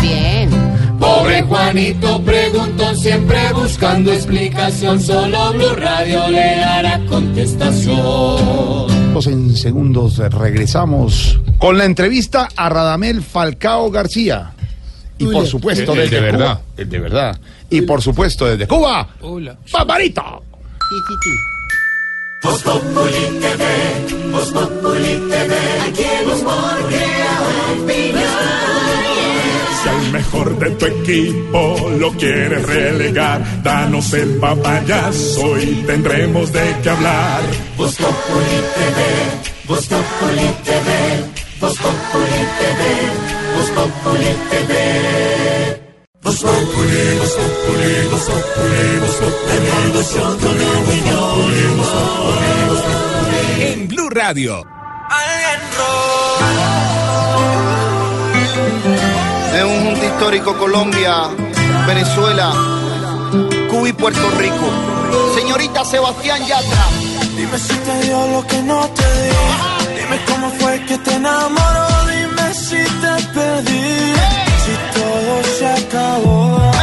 Bien. Pobre Juanito preguntó siempre buscando explicación. Solo Blue Radio le dará contestación. En segundos regresamos con la entrevista a Radamel Falcao García. Y por supuesto, El- el de desde verdad. Cuba, el de verdad. Y por supuesto, desde Cuba, Hola. Barbarita. Voz Populi TV, Voz Populi TV, aquí en Si al mejor de tu equipo lo quieres relegar, danos el papayazo y tendremos de qué hablar. Voz Populi TV, Voz Populi TV, Voz Populi TV, Voz Populi TV. Voz Populi, Voz Populi, Voz Populi, Voz Populi, Voz Populi, Voz Populi, Voz Populi. En Blue Radio. Histórico Colombia, Venezuela, Cuba y Puerto Rico. Señorita Sebastián Yatra. Dime si te dio lo que no te di. Dime cómo fue que te enamoró. Dime si te perdí. Si todo se acabó.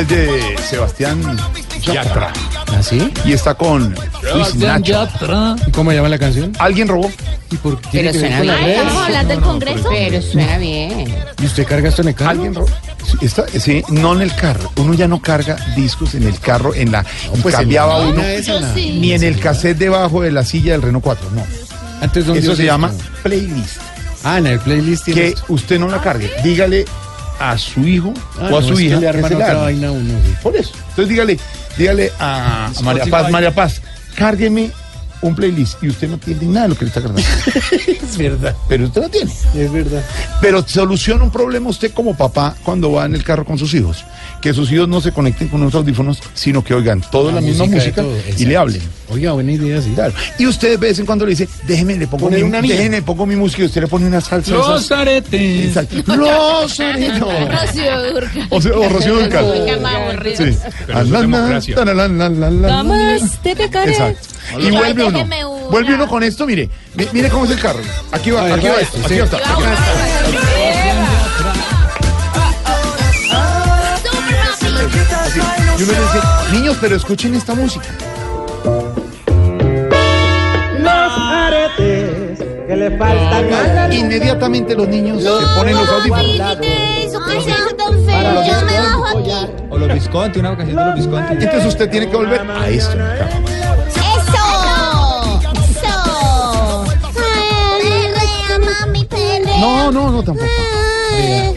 Es de Sebastián Yatra. ¿Así? Y está con Luis Nacho. ¿Y cómo se llama la canción? ¿Alguien robó? ¿Y por qué Pero suena bien. ¿Estamos hablando del Congreso? Pero suena bien. ¿Y usted carga esto en el carro? ¿Alguien robó? Sí, está- sí, no en el carro. Uno ya no carga discos en el carro, en la. y pues, cambiaba en uno. esas, nada. Ni en el cassette debajo de la silla del Renault 4, no. Antes, ¿dónde Eso se llama esto? playlist. Ah, en el playlist tiene Que esto. usted no la cargue. Dígale a su hijo Ah, o a no, su es hija. le que otra vaina uno, sí. Por eso. Entonces dígale, dígale a, a María Paz, María Paz, cárgueme un playlist y usted no tiene nada de lo que le está cargando. <laughs> Es verdad. Pero usted lo tiene. Es verdad. Pero soluciona un problema usted como papá cuando va en el carro con sus hijos. Que sus hijos no se conecten con unos audífonos, sino que oigan toda la, misma música de música todo, y le hablen. Oiga, buena idea, sí. Claro. Y usted de vez en cuando le dice, déjeme, le pongo, mi, una niña. déjeme, pongo mi música y usted le pone una salsa. Los esas- aretes. Exacto. <laughs> Los aretes. <laughs> Rocío Durcal. O, sea, o Rocío aburrido. Sí. Damas de pecado. Exacto. Y vuelve uno. Vuelve uno con esto, mire. Mi- Mire cómo es el carro. Aquí va, aquí va va esto. Aquí va esto. aquí va esto. Así. Y uno le dice, niños, pero escuchen esta música. que le falta. Inmediatamente los niños se ponen los audífonos. No, eso. O los Visconti, una canción de los Visconti. Entonces usted tiene que volver a esto. ¡Eso! ¡Eso! No, no, no, tampoco.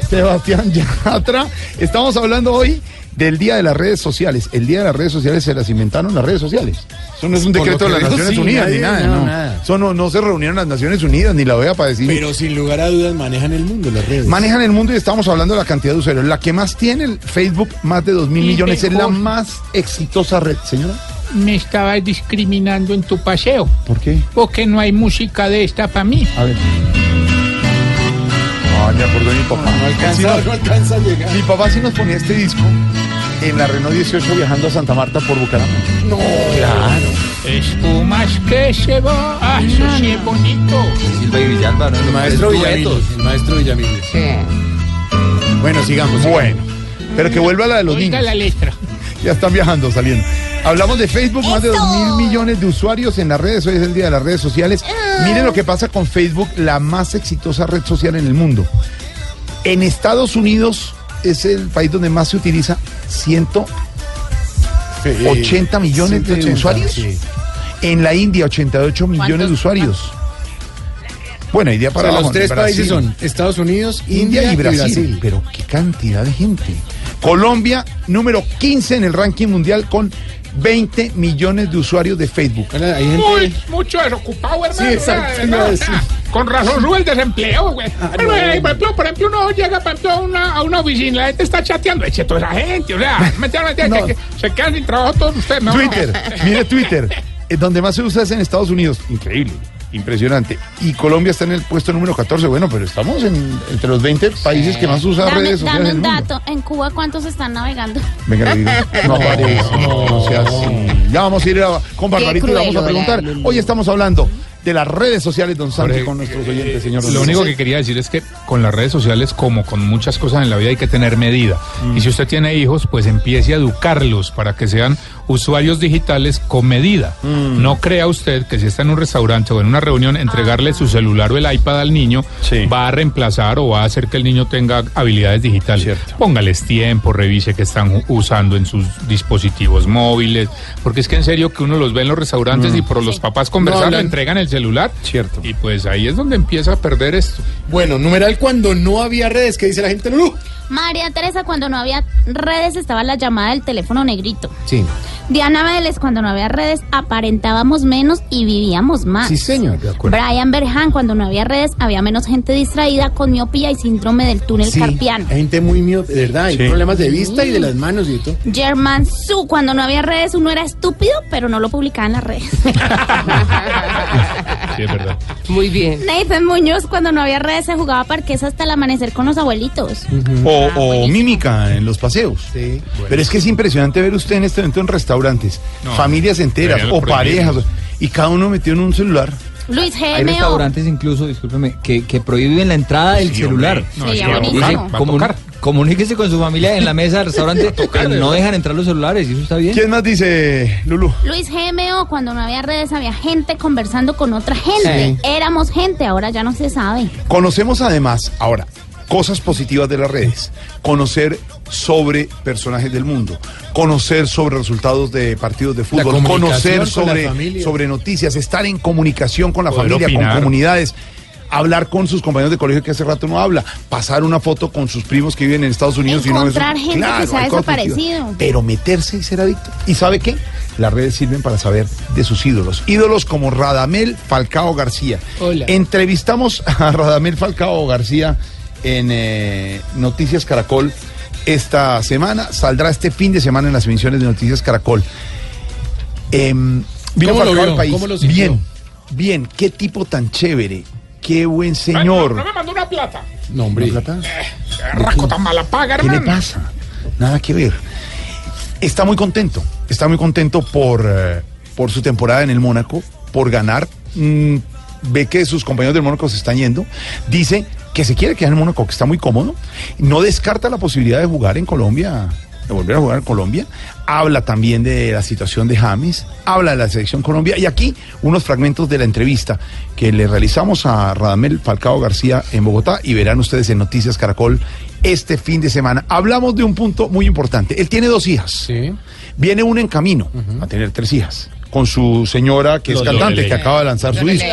Sebastián Yatra, estamos hablando hoy del Día de las Redes Sociales. El Día de las Redes Sociales se las inventaron las redes sociales. Eso no es un decreto de las Naciones sí, Unidas nadie- ni nada. no, No, nada. Eso no, no se reunieron las Naciones Unidas ni la OEA para decir. Pero sin lugar a dudas manejan el mundo las redes. Manejan el mundo y estamos hablando de la cantidad de usuarios. La que más tiene el Facebook, más de 2 mil millones, es la más exitosa red. Señora, Me estabas discriminando en tu paseo. ¿por qué? Porque no hay música de esta para mí. A ver. Ah, me acordó mi papá. No alcanza, no alcanza a llegar. Mi papá sí nos ponía este disco en la Renault 18 viajando a Santa Marta por Bucaramanga. No. Claro. Espumas que se va. Ah, eso sí es bonito. Silva y Villalba, ¿no? El maestro. Villamil. El maestro Villamil. Bueno, sigamos. Bueno, pero que vuelva la de los Oiga niños. la letra. <laughs> Ya están viajando, saliendo. Hablamos de Facebook, más de 2 mil millones de usuarios en las redes. Hoy es el día de las redes sociales. Miren lo que pasa con Facebook, la más exitosa red social en el mundo. En Estados Unidos es el país donde más se utiliza 180 millones de 180, usuarios. sí. En la India, 88 millones de usuarios. Bueno, y día O para sea, abajo, los tres Brasil. países son Estados Unidos, India y Brasil. Pero qué cantidad de gente. Colombia, número 15 en el ranking mundial con 20 millones de usuarios de Facebook. Hay Muy, mucho desocupado, hermano. Sí, exacto. Ah, Con razón sube el desempleo, güey. Pero, no. eh, por, ejemplo, por ejemplo, uno llega por ejemplo, a, una, a una oficina y la gente está chateando. Eche toda esa gente, o sea? <laughs> No. Que- que se quedan sin trabajo todos ustedes, ¿no? Twitter, mire Twitter. <laughs> Eh, Donde más se usa es en Estados Unidos. Increíble, impresionante. Y Colombia está en el puesto número 14. Bueno, pero estamos en, entre los 20 países que más usan Dame, redes sociales. dame en un mundo. dato. ¿En Cuba cuántos están navegando? Venga, le digo. <laughs> No aparece. No, no sea así. Ya vamos a ir a- con Barbarito y vamos a preguntar. Hoy estamos hablando de las redes sociales, don Jorge, con nuestros oyentes, señor. Lo único que quería decir es que con las redes sociales, como con muchas cosas en la vida, hay que tener medida. Y si usted tiene hijos, pues empiece a educarlos para que sean usuarios digitales con medida. No crea usted que si está en un restaurante o en una reunión, entregarle su celular o el iPad al niño va a reemplazar o va a hacer que el niño tenga habilidades digitales. Póngales tiempo, revise que están usando en sus dispositivos móviles, porque es que en serio que uno los ve en los restaurantes Mm. y por los papás conversar No le entregan el celular. Cierto. Y pues ahí es donde empieza a perder esto. Bueno, numeral cuando no había redes, ¿qué dice la gente? Lulú? María Teresa, cuando no había redes, estaba la llamada del teléfono negrito. Sí. Diana Vélez, cuando no había redes, aparentábamos menos y vivíamos más. Sí, señor. De acuerdo. Brian Berhan, cuando no había redes, había menos gente distraída con miopía y síndrome del túnel Sí, carpiano. gente muy mío, de verdad, hay Sí. problemas de vista y de las manos y todo. German Su, cuando no había redes, uno era estúpido, pero no lo publicaba en las redes. <laughs> Sí, es verdad. Muy bien. Nathan Muñoz, cuando no había redes, se jugaba parques hasta el amanecer con los abuelitos. O, o mímica en los paseos. Pero es que es impresionante ver usted en este evento en restaurantes, No, familias enteras o parejas, y cada uno metido en un celular. Luis Hay GMO. restaurantes incluso, discúlpeme, que, que prohíben la entrada del Sí, celular. hombre. No, tocar, Comun- tocar. comuníquese con su familia en la mesa del <laughs> restaurante y no dejan entrar los celulares, y eso está bien. ¿Quién más dice, Lulu? Luis GMO, cuando no había redes, había gente conversando con otra gente. Sí. Éramos gente, ahora ya no se sabe. Conocemos además, ahora, cosas positivas de las redes. Conocer sobre personajes del mundo, conocer sobre resultados de partidos de fútbol, conocer sobre, sobre noticias, estar en comunicación con la Poder familia, opinar. con comunidades. Hablar con sus compañeros de colegio que hace rato no habla, pasar una foto con sus primos que viven en Estados Unidos y no Encontrar gente que se ha desaparecido. Pero meterse y ser adicto. ¿Y sabe qué? Las redes sirven para saber de sus ídolos. Ídolos como Radamel Falcao García. Hola. Entrevistamos a Radamel Falcao García en eh, Noticias Caracol esta semana. Saldrá este fin de semana en las emisiones de Noticias Caracol. Vino ¿Cómo lo vio? país. ¿Cómo lo sintió? bien, bien. Qué tipo tan chévere. Qué buen Ay, señor. No, no me mandó una plata. No, hombre. Raco tan mala paga, ¿Qué le pasa? Nada que ver. Está muy contento. Está muy contento por, eh, por su temporada en el Mónaco, por ganar. Mm, ve que sus compañeros del Mónaco se están yendo. Dice que se quiere quedar en el Mónaco, que está muy cómodo. No descarta la posibilidad de jugar en Colombia, de volver a jugar en Colombia. Habla también de la situación de James, habla de la selección Colombia. Y aquí unos fragmentos de la entrevista que le realizamos a Radamel Falcao García en Bogotá y verán ustedes en Noticias Caracol este fin de semana. Hablamos de un punto muy importante. Él tiene dos hijas. Sí. Viene una en camino a tener tres hijas. Con su señora que es cantante, que acaba de lanzar su disco.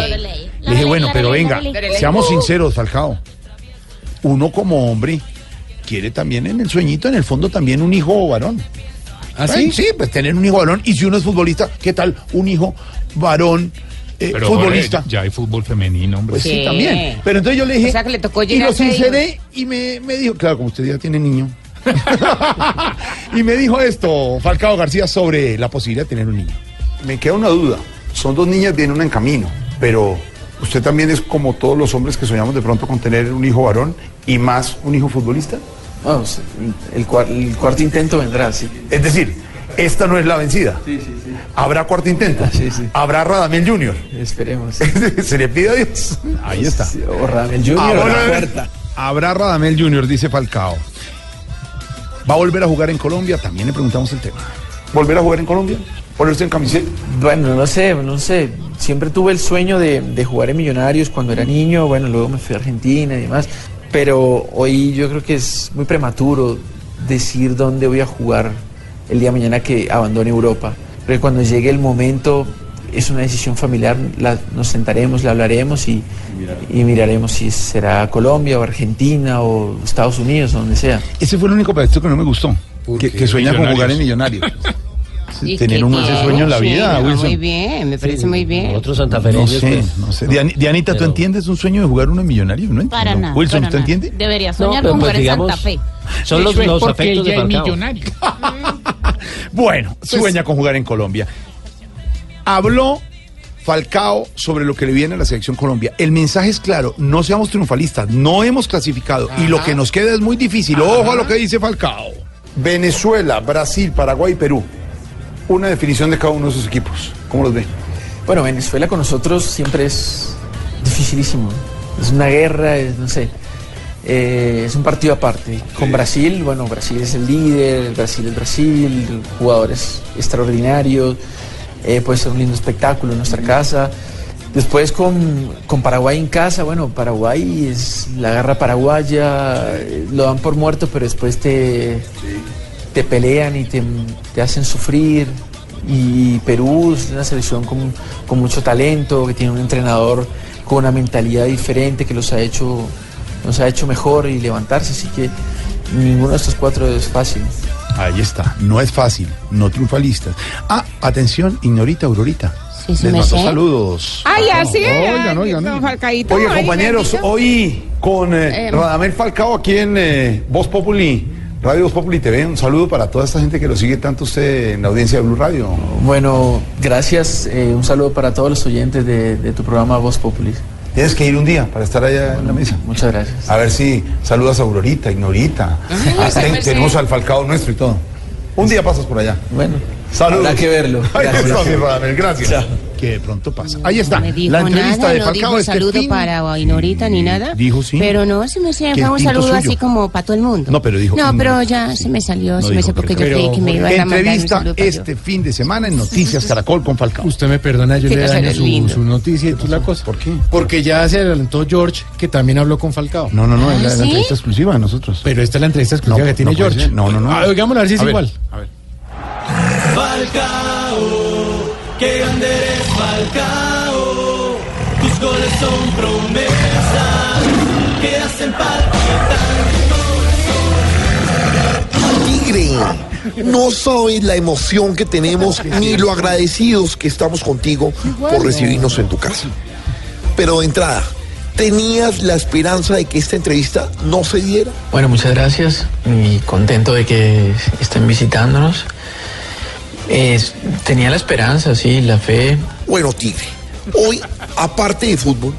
Le dije, bueno, pero venga, seamos sinceros, Falcao. Uno como hombre quiere también en el sueñito, en el fondo también un hijo varón. ¿Ah, sí? Sí, pues tener un hijo varón. Y si uno es futbolista, ¿qué tal? Un hijo varón eh, Pero futbolista. Ya hay fútbol femenino, hombre. Pues sí, también. Pero entonces yo le dije. O sea, que le tocó y lo sinceré y me, me dijo, claro, como usted ya tiene niño. <laughs> y me dijo esto, Falcao García, sobre la posibilidad de tener un niño. Me queda una duda. Son dos niñas, viene una en camino, pero usted también es como todos los hombres que soñamos de pronto con tener un hijo varón y más un hijo futbolista. Vamos, el, cuar- el cuarto intento vendrá, sí. Es decir, esta no es la vencida. Sí, sí, sí. Habrá cuarto intento. Habrá Radamel Junior. Esperemos. <laughs> Se le pide a Dios. Ahí está. O Radamel Junior, Ahora, la puerta. Habrá Radamel Junior, dice Falcao. ¿Va a volver a jugar en Colombia? También le preguntamos el tema. ¿Volver a jugar en Colombia? ¿Ponerse en camiseta? Bueno, no sé, no sé. Siempre tuve el sueño de, de jugar en Millonarios cuando era niño. Bueno, luego me fui a Argentina y demás. Pero hoy yo creo que es muy prematuro decir dónde voy a jugar el día de mañana que abandone Europa. Creo que cuando llegue el momento es una decisión familiar. la- nos sentaremos, la hablaremos y, y miraremos si será Colombia o Argentina o Estados Unidos o donde sea. Ese fue el único proyecto que no me gustó. Que, que sueña con jugar en Millonarios. <laughs> Tener uno ese sueño en la vida, Sí, Wilson. Muy bien, me parece muy bien. Otros No sé, pues. no sé. Dian- Dianita, ¿tú Pero- entiendes un sueño de jugar uno en Millonarios? No entiendo. Para nada. Wilson, para ¿usted nada. entiende? Debería soñar con pues jugar digamos- en Santa Fe. Son los, es los porque afectos de ella es Falcao. millonario. <laughs> Bueno, Pues sueña con jugar en Colombia. Habló Falcao sobre lo que le viene a la selección Colombia. El mensaje es claro, no seamos triunfalistas, no hemos clasificado y lo que nos queda es muy difícil. Ojo a lo que dice Falcao. Venezuela, Brasil, Paraguay, Perú. Una definición de cada uno de esos equipos. ¿Cómo los ve? Bueno, Venezuela con nosotros siempre es dificilísimo. Es una guerra, es, no sé. eh, es un partido aparte. Con Brasil, bueno, Brasil es el líder, Brasil es Brasil, jugadores extraordinarios, eh, puede ser un lindo espectáculo en nuestra casa. Después con, con Paraguay en casa, bueno, Paraguay es la guerra paraguaya, eh, lo dan por muerto, pero después te, te pelean y te, te hacen sufrir. Y Perú es una selección con, con mucho talento, que tiene un entrenador con una mentalidad diferente, que los ha hecho, los ha hecho mejor y levantarse. Así que ninguno de estos cuatro es fácil. Ahí está, no es fácil, no triunfalistas. Ah, atención, Ignorita Aurorita. Sí, sí, Les sé. saludos. Ay, así. Oigan, oigan, Oye, compañeros, hoy con eh, Eh, Radamel Falcao aquí en eh, Voz Populi, Radio Voz Populi TV. Un saludo para toda esta gente que lo sigue tanto usted en la audiencia de Blue Radio. Bueno, gracias. eh, un saludo para todos los oyentes de, de tu programa Voz Populi. Tienes que ir un día para estar allá en la mesa. Muchas gracias. A ver si saludas a Aurorita, Ignorita. Ah, ten- tenemos al Falcao nuestro y todo. Un día pasas por allá. Bueno, Saludos. habrá que verlo. Ahí Gracias. está, mi Radamel, gracias. Que de pronto pasa. Ahí está. No me dijo La entrevista nada, de no Falcao dijo este saludo para Guainorita ni nada. Dijo sí. Pero no, se me fue un saludo suyo. así como para todo el mundo. No, pero dijo No, pero no. ya se me salió, No se me dijo sé porque que- yo creí que me iban a mandar un Entrevista yo. este fin de semana en Noticias Caracol con Falcao. Usted me perdona, yo Sí, le daño su, su noticia y toda la cosa. ¿Por qué? Porque ya se adelantó George, que también habló con Falcao. No, no, no, es la, ¿Ah, la sí? entrevista exclusiva de nosotros. Pero esta es la entrevista exclusiva No, que tiene no George. No, no, no. Ah, oigámosla a ver si es igual. A ver. Falcao, qué grande eres Falcao. Tus goles son promesas que hacen Tigre, no sabes la emoción que tenemos ni lo agradecidos que estamos contigo por recibirnos en tu casa. Pero de entrada, ¿tenías la esperanza de que esta entrevista no se diera? Bueno, muchas gracias y contento de que estén visitándonos. Es- tenía la esperanza, sí, la fe. Bueno, Tigre, hoy, aparte de fútbol,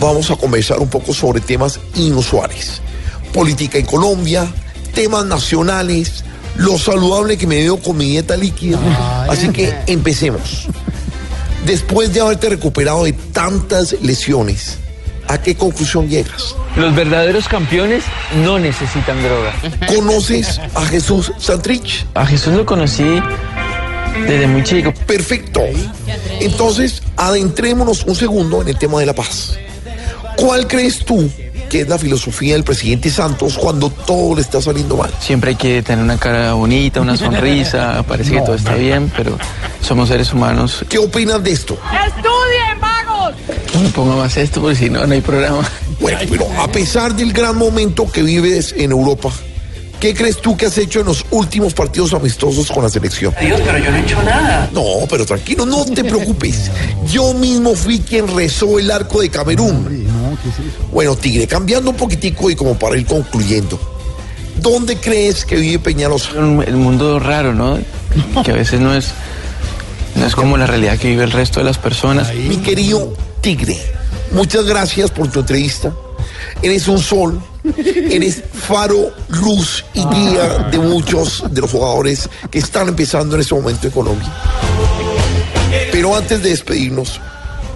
vamos a conversar un poco sobre temas inusuales. Política en Colombia, temas nacionales, lo saludable que me veo con mi dieta líquida. Así que empecemos. Después de haberte recuperado de tantas lesiones, ¿a qué conclusión llegas? Los verdaderos campeones no necesitan droga. ¿Conoces a Jesús Santrich? A Jesús lo conocí desde muy chico. Perfecto. Entonces, adentrémonos un segundo en el tema de la paz. ¿Cuál crees tú que es la filosofía del presidente Santos cuando todo le está saliendo mal? Siempre hay que tener una cara bonita, una sonrisa, <laughs> parece que todo está bien, pero somos seres humanos. ¿Qué opinas de esto? ¡Estudien, vagos! No me ponga más esto porque si no, no hay programa. Bueno, pero a pesar del gran momento que vives en Europa, ¿qué crees tú que has hecho en los últimos partidos amistosos con la selección? Dios, pero yo no he hecho nada. No, pero tranquilo, no te preocupes. Yo mismo fui quien rezó el arco de Camerún. Bueno, Tigre, cambiando un poquitico y como para ir concluyendo. ¿Dónde crees que vive Peñalosa? El mundo raro, ¿no? Que a veces no es, no es como la realidad que vive el resto de las personas. Mi querido Tigre, muchas gracias por tu entrevista. Eres un sol, eres faro, luz y guía de muchos de los jugadores que están empezando en este momento en Colombia. Pero antes de despedirnos,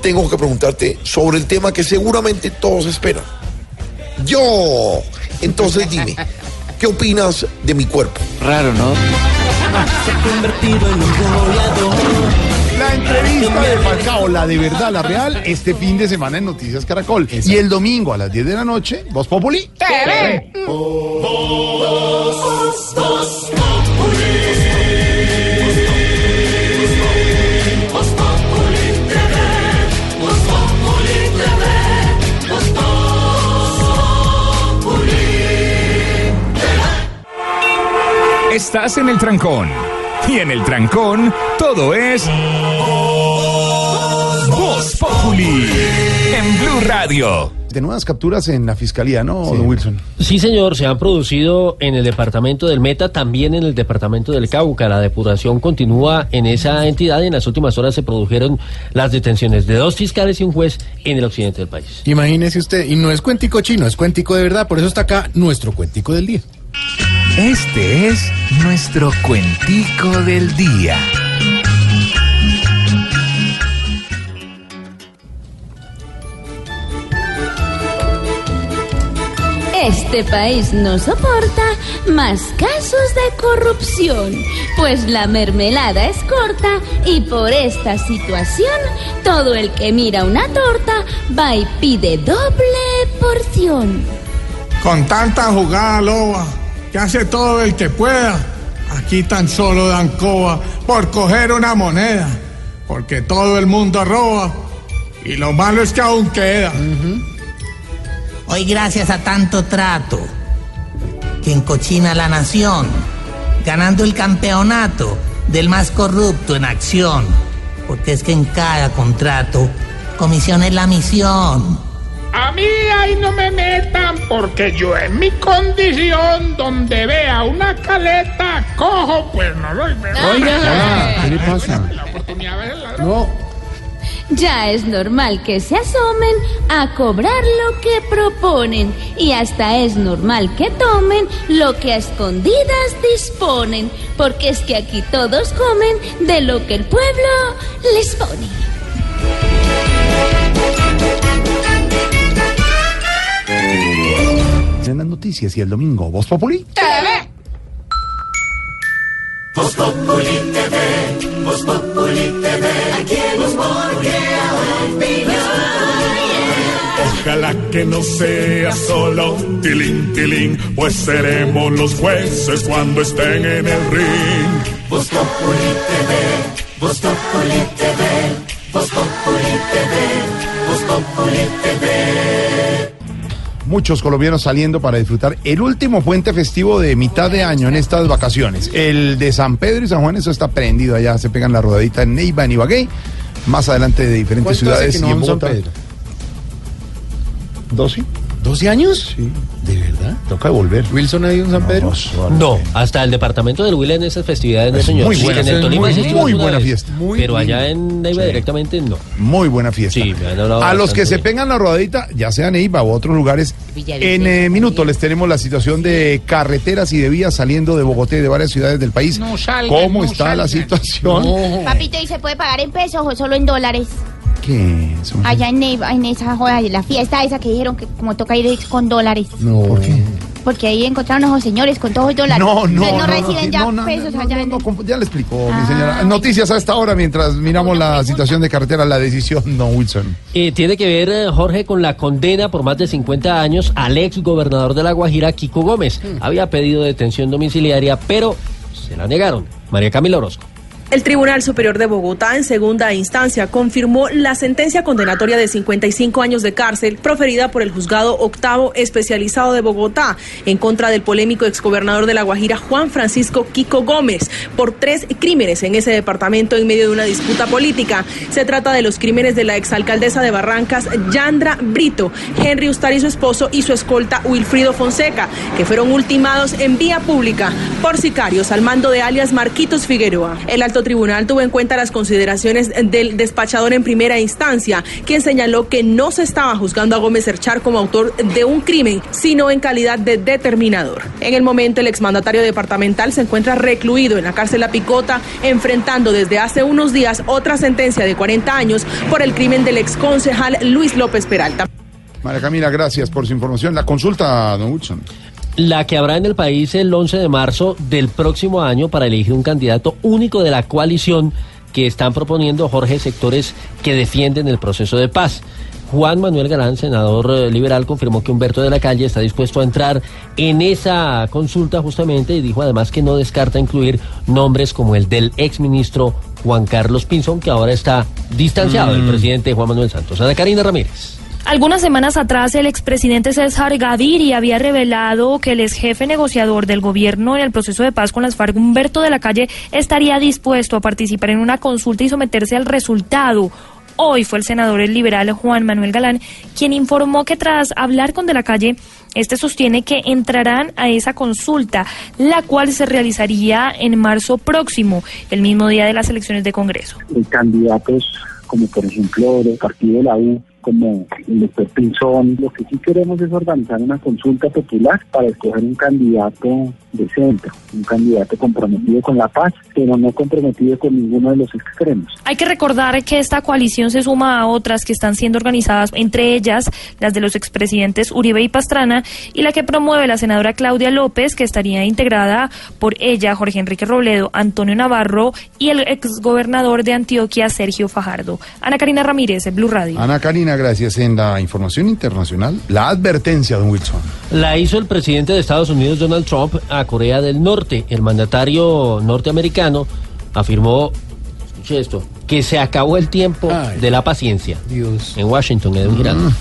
tengo que preguntarte sobre el tema que seguramente todos esperan. Yo. Entonces dime, ¿qué opinas de mi cuerpo? Raro, ¿no? Se ha convertido en un goleador. La entrevista de Falcao, la de verdad, la real, este fin de semana en Noticias Caracol. Y el domingo a las 10 de la noche, Voz Populi. TV. Estás en el trancón. Y en el trancón, todo es. Voz Populi. En Blue Radio. De nuevas capturas en la fiscalía, ¿no, don Wilson? Sí, señor, se han producido en el departamento del Meta, también en el departamento del Cauca. La depuración continúa en esa entidad y en las últimas horas se produjeron las detenciones de dos fiscales y un juez en el occidente del país. Imagínese usted, y no es cuentico chino, es cuentico de verdad, por eso está acá nuestro cuentico del día. Este es nuestro cuentico del día. Este país no soporta más casos de corrupción, pues la mermelada es corta y por esta situación todo el que mira una torta va y pide doble porción. Con tanta jugada loba, que hace todo el que pueda, aquí tan solo dan coba por coger una moneda, porque todo el mundo roba y lo malo es que aún queda. Hoy gracias a tanto trato que encochina la nación, ganando el campeonato del más corrupto en acción, porque es que en cada contrato comisión es la misión. A mí ahí no me metan porque yo en mi condición donde vea una caleta cojo pues no lo Oiga, ¿qué le pasa? No. Ya es normal que se asomen a cobrar lo que proponen y hasta es normal que tomen lo que a escondidas disponen, porque es que aquí todos comen de lo que el pueblo les pone. En las noticias y el domingo, Voz Populi. TV. Voz Populi TV, Voz Populi TV, aquí Ojalá que no sea solo tilín, tilín, pues seremos los jueces cuando estén en el ring. Voz Populi TV, Voz Populi TV, Voz Populi TV, Voz Populi TV. Muchos colombianos saliendo para disfrutar el último puente festivo de mitad de año en estas vacaciones. El de San Pedro y San Juan, eso está prendido allá, se pegan la rodadita en Neiva, en Ibagué, más adelante de diferentes ¿Cuánto hace ciudades no y en a San Bogotá. Pedro? ¿Doce? ¿12 años? Sí. ¿De verdad? Toca volver. ¿Wilson ha ido en San Pedro? No, hasta el departamento del Huila en esas festividades, no Es señor. muy Sí, buena, en el es Tolima muy- sí muy buena vez, fiesta. Muy pero allá en Neiva Sí. directamente no. Muy buena fiesta. Sí, me han hablado A los que se pegan la rodadita, ya sea en Eiva u otros lugares, en eh, minutos les tenemos la situación de carreteras y de vías saliendo de Bogotá y de varias ciudades del país. No salgan, ¿Cómo no está la situación? Papito, ¿y se puede pagar en pesos o solo en dólares? ¿Qué? Allá en, Neiva, en esa joda, la fiesta esa que dijeron que como toca ir con dólares. No. ¿Por qué? Porque ahí encontraron a esos señores con todos los dólares. No, no, no, no, reciben ya no, no, pesos no, allá no, en no, ya le explicó, mi Ah. señora. Noticias a esta hora mientras miramos la situación de carretera, la decisión, don Wilson. Eh, tiene que ver, eh, Jorge, con la condena por más de 50 años al ex gobernador de La Guajira, Kiko Gómez. Había pedido detención domiciliaria, pero se la negaron. María Camila Orozco. El Tribunal Superior de Bogotá, en segunda instancia, confirmó la sentencia condenatoria de 55 años de cárcel proferida por el juzgado octavo especializado de Bogotá en contra del polémico exgobernador de La Guajira, Juan Francisco Kiko Gómez, por tres crímenes en ese departamento en medio de una disputa política. Se trata de los crímenes de la exalcaldesa de Barrancas, Yandra Brito, Henry Ustari, su esposo, y su escolta Wilfrido Fonseca, que fueron ultimados en vía pública por sicarios al mando de alias Marquitos Figueroa. El alto tribunal tuvo en cuenta las consideraciones del despachador en primera instancia, quien señaló que no se estaba juzgando a Gómez Erchar como autor de un crimen, sino en calidad de determinador. En el momento, el exmandatario departamental se encuentra recluido en la cárcel La Picota, enfrentando desde hace unos días otra sentencia de 40 años por el crimen del exconcejal Luis López Peralta. María Camila, gracias por su información. La consulta, don Hudson. La que habrá en el país el 11 de marzo del próximo año para elegir un candidato único de la coalición que están proponiendo Jorge sectores que defienden el proceso de paz. Juan Manuel Galán, senador eh, liberal, confirmó que Humberto de la Calle está dispuesto a entrar en esa consulta justamente y dijo además que no descarta incluir nombres como el del exministro Juan Carlos Pinzón, que ahora está distanciado del Mm. presidente Juan Manuel Santos. Ana Karina Ramírez. Algunas semanas atrás, el expresidente César Gaviria había revelado que el ex jefe negociador del gobierno en el proceso de paz con las FARC, Humberto de la Calle, estaría dispuesto a participar en una consulta y someterse al resultado. Hoy fue el senador el liberal Juan Manuel Galán quien informó que tras hablar con de la calle, este sostiene que entrarán a esa consulta, la cual se realizaría en marzo próximo, el mismo día de las elecciones de Congreso. candidatos como por ejemplo del partido de la U, como el doctor Pinzón. Lo que sí queremos es organizar una consulta popular para escoger un candidato de centro, un candidato comprometido con la paz, pero no comprometido con ninguno de los extremos. Hay que recordar que esta coalición se suma a otras que están siendo organizadas, entre ellas las de los expresidentes Uribe y Pastrana, y la que promueve la senadora Claudia López, que estaría integrada por ella, Jorge Enrique Robledo, Antonio Navarro y el exgobernador de Antioquia, Sergio Fajardo. Ana Karina Ramírez, Blue Radio. Ana Karina, gracias. En la información internacional, la advertencia, don Wilson. La hizo el presidente de Estados Unidos, Donald Trump, a Corea del Norte. El mandatario norteamericano afirmó, escuche esto, que se acabó el tiempo de la paciencia. En Washington, Edwin Giraldo.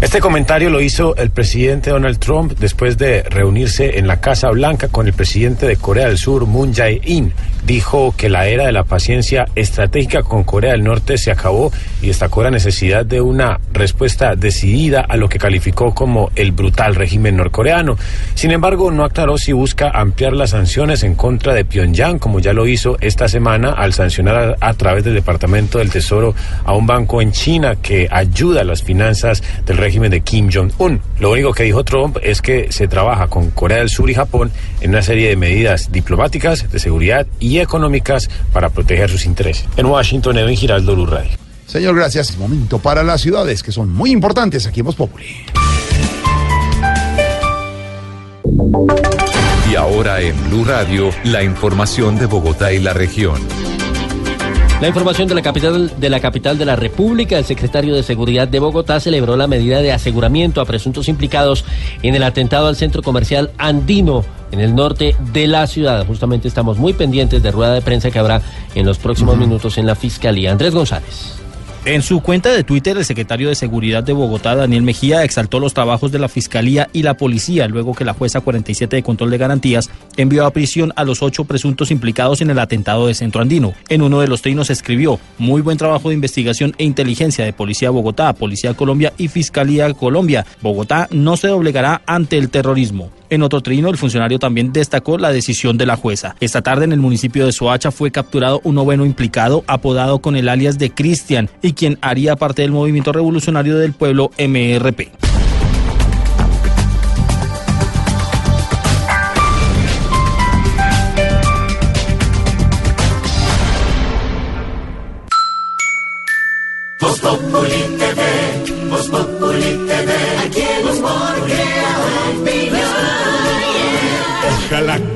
Este comentario lo hizo el presidente Donald Trump después de reunirse en la Casa Blanca con el presidente de Corea del Sur, Moon Jae-in. Dijo que la era de la paciencia estratégica con Corea del Norte se acabó y destacó la necesidad de una respuesta decidida a lo que calificó como el brutal régimen norcoreano. Sin embargo, no aclaró si busca ampliar las sanciones en contra de Pyongyang, como ya lo hizo esta semana al sancionar a, a través del Departamento del Tesoro a un banco en China que ayuda a las finanzas del régimen de Kim Jong-un. Lo único que dijo Trump es que se trabaja con Corea del Sur y Japón en una serie de medidas diplomáticas, de seguridad y económicas para proteger sus intereses. En Washington, Edwin Giraldo, Blue Radio. Señor, gracias. Momento para las ciudades que son muy importantes aquí en Voz Populi. Y ahora en Blue Radio, la información de Bogotá y la región. La información de la capital de la capital de la República, el secretario de Seguridad de Bogotá celebró la medida de aseguramiento a presuntos implicados en el atentado al centro comercial Andino en el norte de la ciudad. Justamente estamos muy pendientes de rueda de prensa que habrá en los próximos minutos en la Fiscalía. Andrés González. En su cuenta de Twitter, el secretario de Seguridad de Bogotá, Daniel Mejía, exaltó los trabajos de la Fiscalía y la Policía luego que la jueza 47 de Control de Garantías envió a prisión a los ocho presuntos implicados en el atentado de Centro Andino. En uno de los trinos escribió, muy buen trabajo de investigación e inteligencia de Policía Bogotá, Policía Colombia y Fiscalía Colombia. Bogotá no se doblegará ante el terrorismo. En otro trino, el funcionario también destacó la decisión de la jueza. Esta tarde en el municipio de Soacha fue capturado un noveno implicado apodado con el alias de Cristian y quien haría parte del movimiento revolucionario del pueblo MRP.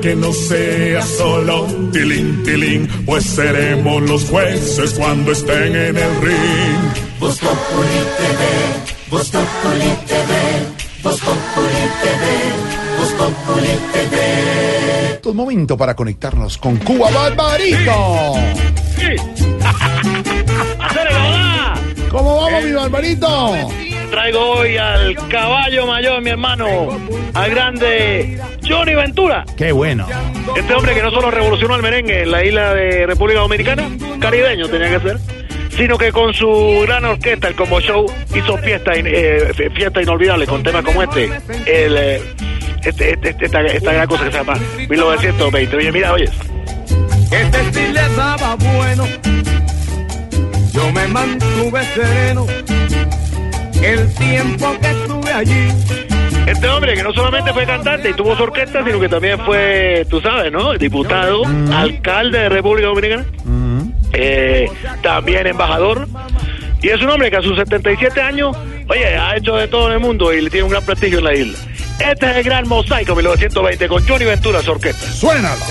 Que no sea solo tilín, tilín, pues seremos los jueces cuando estén en el ring. Voz Populi TV, Voz Populi TV, Voz Populi TV, Voz Populi TV. Es momento para conectarnos con Cuba Barbarito. <laughs> ¿Cómo vamos, mi Barbarito? Traigo hoy al caballo mayor, mi hermano, al grande Johnny Ventura. Qué bueno. Este hombre que no solo revolucionó el merengue en la isla de República Dominicana, caribeño tenía que ser, sino que con su gran orquesta, el Combo Show, hizo fiesta, in- eh, fiesta inolvidable con temas como este. El, eh, este, este- este- esta, esta gran cosa que se llama 1920. Oye, mira, oye. Este sí le daba bueno. Yo me mantuve sereno el tiempo que estuve allí. Este hombre que no solamente fue cantante y tuvo su orquesta, sino que también fue, tú sabes, ¿no? Diputado, alcalde de República Dominicana, eh, también embajador. Y es un hombre que a sus 77 años, oye, ha hecho de todo en el mundo y le tiene un gran prestigio en la isla. Este es el gran mosaico 1920 con Johnny Ventura, su orquesta. Suénalo.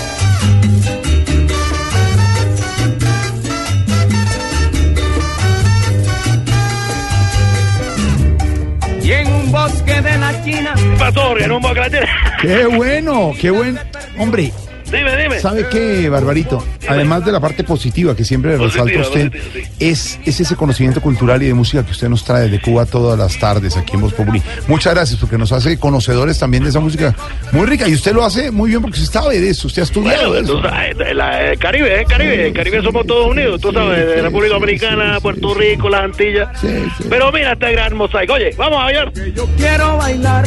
Bosque de la China. ¿Qué pasó? En un bosque de la China. Qué bueno, qué buen. Hombre, Dime, dime. ¿sabe qué, Barbarito? Además de la parte positiva que siempre le Positiva, resalta a usted, positiva, es, es ese conocimiento cultural y de música que usted nos trae de Cuba todas las tardes aquí en Voz Populi. Muchas gracias porque nos hace conocedores también de esa música muy rica y usted lo hace muy bien porque usted sabe de eso, usted ha estudiado Bueno, de tú eso. sabes, la- el Caribe, el Caribe, el Caribe somos todos unidos, tú sabes, de República Dominicana, Puerto Rico, las Antillas. Pero mira este gran mosaico. Oye, vamos a ver. Yo quiero bailar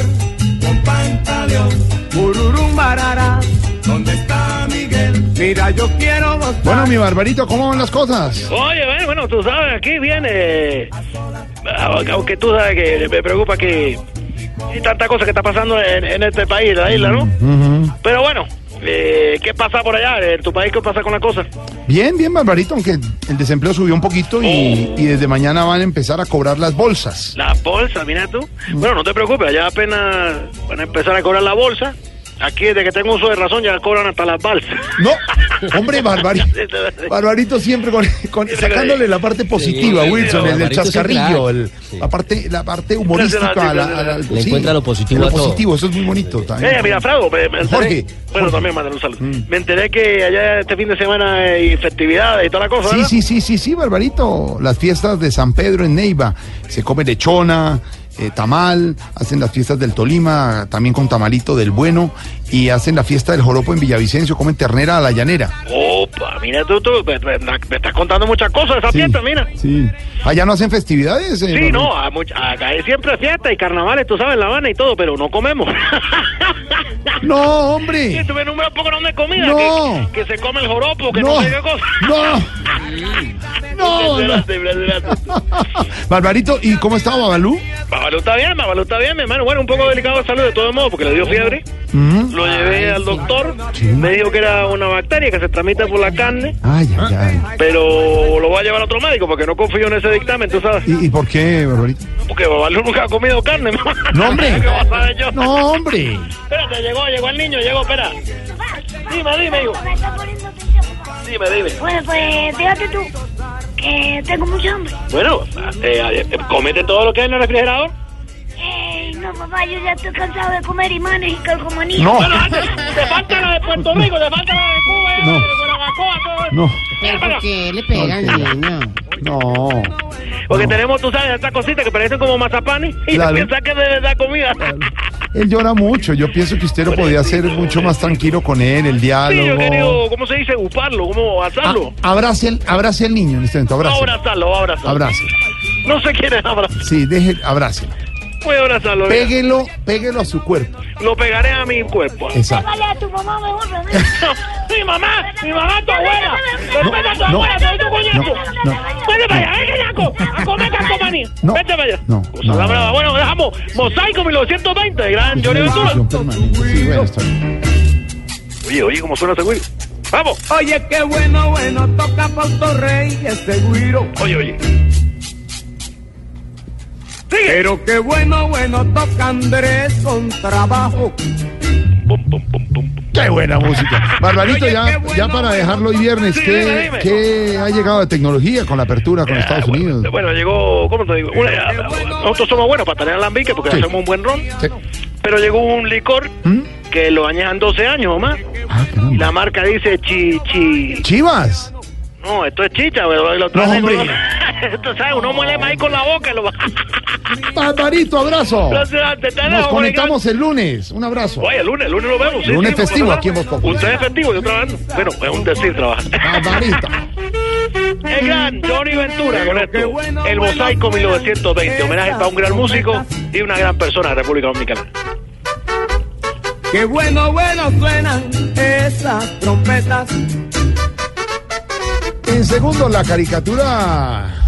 con pantaleón. Bururum barara. ¿Dónde está Miguel? Mira, yo quiero gozar. Bueno, mi Barbarito, ¿cómo van las cosas? Oye, bueno, bueno, tú sabes, aquí viene. Aunque tú sabes que me preocupa que hay tanta cosa que está pasando en, en este país, en la isla, ¿no? Pero bueno, eh, ¿qué pasa por allá? ¿En tu país qué pasa con la cosa? Bien, bien, Barbarito, aunque el desempleo subió un poquito y, y desde mañana van a empezar a cobrar las bolsas. La bolsa, mira tú. Bueno, no te preocupes, allá apenas van a empezar a cobrar la bolsa. Aquí, desde que tengo uso de razón, ya cobran hasta las balsas. No, hombre, Barbarito. <laughs> Barbarito siempre con, con- sacándole la parte positiva, Sí, Wilson, el chascarrillo, el- la parte, la parte humorística. a la- a la- Le sí, encuentra lo positivo lo a todo. positivo, eso es muy bonito también. Eh, mira, Frado, me, me enteré. Jorge, Bueno, también mandar un saludo. Me enteré que allá este fin de semana hay festividades y toda la cosa, Sí, ¿verdad? sí, sí, sí, sí, Barbarito. Las fiestas de San Pedro en Neiva. Se come lechona, eh, tamal, hacen las fiestas del Tolima, también con tamalito del bueno, y hacen la fiesta del joropo en Villavicencio, comen ternera a la llanera. Opa, mira tú, tú me, me- me estás contando muchas cosas esa Sí, fiesta, mira. Sí. Allá no hacen festividades. eh, Sí, no, a much- acá hay siempre fiesta y carnavales, tú sabes, en La Habana y todo, pero no comemos. <laughs> No, hombre. Y tuve número poco de comida, No. que, que se come el joropo, que no, No. sé qué cosa. No, <laughs> no. Barbarito, ¿y cómo está Babalú? Babalú está bien, Babalú está bien, mi hermano. Bueno, un poco delicado de salud de todos modos, porque le dio fiebre. Mm. Lo llevé al doctor, me dijo que era una bacteria que se transmite por la carne, Ay, ay, ay. pero lo voy a llevar a otro médico porque no confío en ese dictamen, tú sabes. ¿Y, y por qué, Barbarito? Porque Babalú nunca ha comido carne, No, hombre. <laughs> ¿Qué vas a saber yo? No, hombre. Espérate, llegó, llegó el niño, llegó, espera. Dime, dime, hijo. Dime, dime. Bueno, pues fíjate tú que tengo mucha hambre. Bueno, eh, eh, comete todo lo que hay en el refrigerador. Ey, no, papá, yo ya estoy cansado de comer imanes y calcomanías. No. <laughs> Bueno, antes, te falta la de Puerto Rico, te falta la de Cuba, eh, No. No. ¿Pero por qué le pegan, niño? No. Porque tenemos, tú sabes, estas cositas que parecen como mazapanes y Claro. piensa que es de verdad comida. Él llora mucho. Yo pienso que usted lo podía hacer mucho más tranquilo con él, el Sí, yo he diálogo. querido, ¿cómo se dice? Uparlo, ¿cómo asarlo? Ah, abrace, al- abrace al niño en este momento. Abrace. abrazarlo, abrazarlo. Abrace. No sé quién es abrazar. Sí, deje, abrace. A abrazarlo. mira. Péguelo, péguelo a su cuerpo. Lo pegaré a mi cuerpo. Exacto. Dale a tu mamá mejor, ¿no? <laughs> mi mamá, mi mamá, tu abuela. Respeta a tu no, abuela, soy tu coñazo. no, Vete para allá, ven, Naco, a comer calcomanía. No. Vete para allá. No, no. Bueno, dejamos Mosaico 1920, de gran Johnny Ventura. Oye, oye, ¿cómo suena ese güey? ¡Vamos! Oye, qué bueno, bueno, toca Fausto Rey ese güiro. Oye, oye. Pero qué bueno, bueno, toca Andrés con trabajo. Qué buena música. <laughs> Barbarito, ya, ya para dejarlo hoy viernes, Sí, ¿qué, dime, dime. qué ha llegado de tecnología con la apertura con Estados Unidos? Bueno, llegó, ¿cómo te digo? Una- nosotros somos buenos para tener alambique porque Sí. hacemos un buen ron. Sí. Pero llegó un licor ¿Mm? que lo añejan 12 años o más. y la marca dice chi, chi. Chivas. No, esto es chicha, pero lo traen hombre. Esto, ¿sabes? Uno muele maíz con la boca y lo va. <laughs> Barbarito, abrazo. <laughs> Nos conectamos el lunes. Un abrazo. Oye, el lunes, el lunes lo vemos. sí, Lunes sí, festivo ¿cómo aquí en? Voz. Usted es festivo, yo trabajando. Bueno, es un decir trabajar. Barbarito. <laughs> El gran Johnny Ventura con esto. El Mosaico 1920. Homenaje para un gran músico y una gran persona de República Dominicana. Qué bueno, bueno suenan esas trompetas. En segundo, la caricatura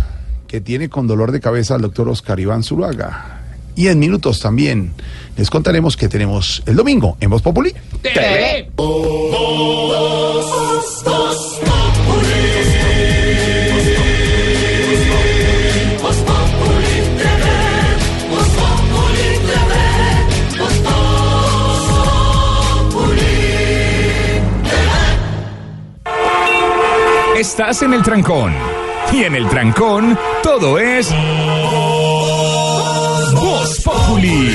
que tiene con dolor de cabeza al doctor Oscar Iván Zuluaga. Y en minutos también les contaremos que tenemos el domingo en Voz Populi. TV. Estás en el trancón. Y en el trancón, todo es. Voz Populi.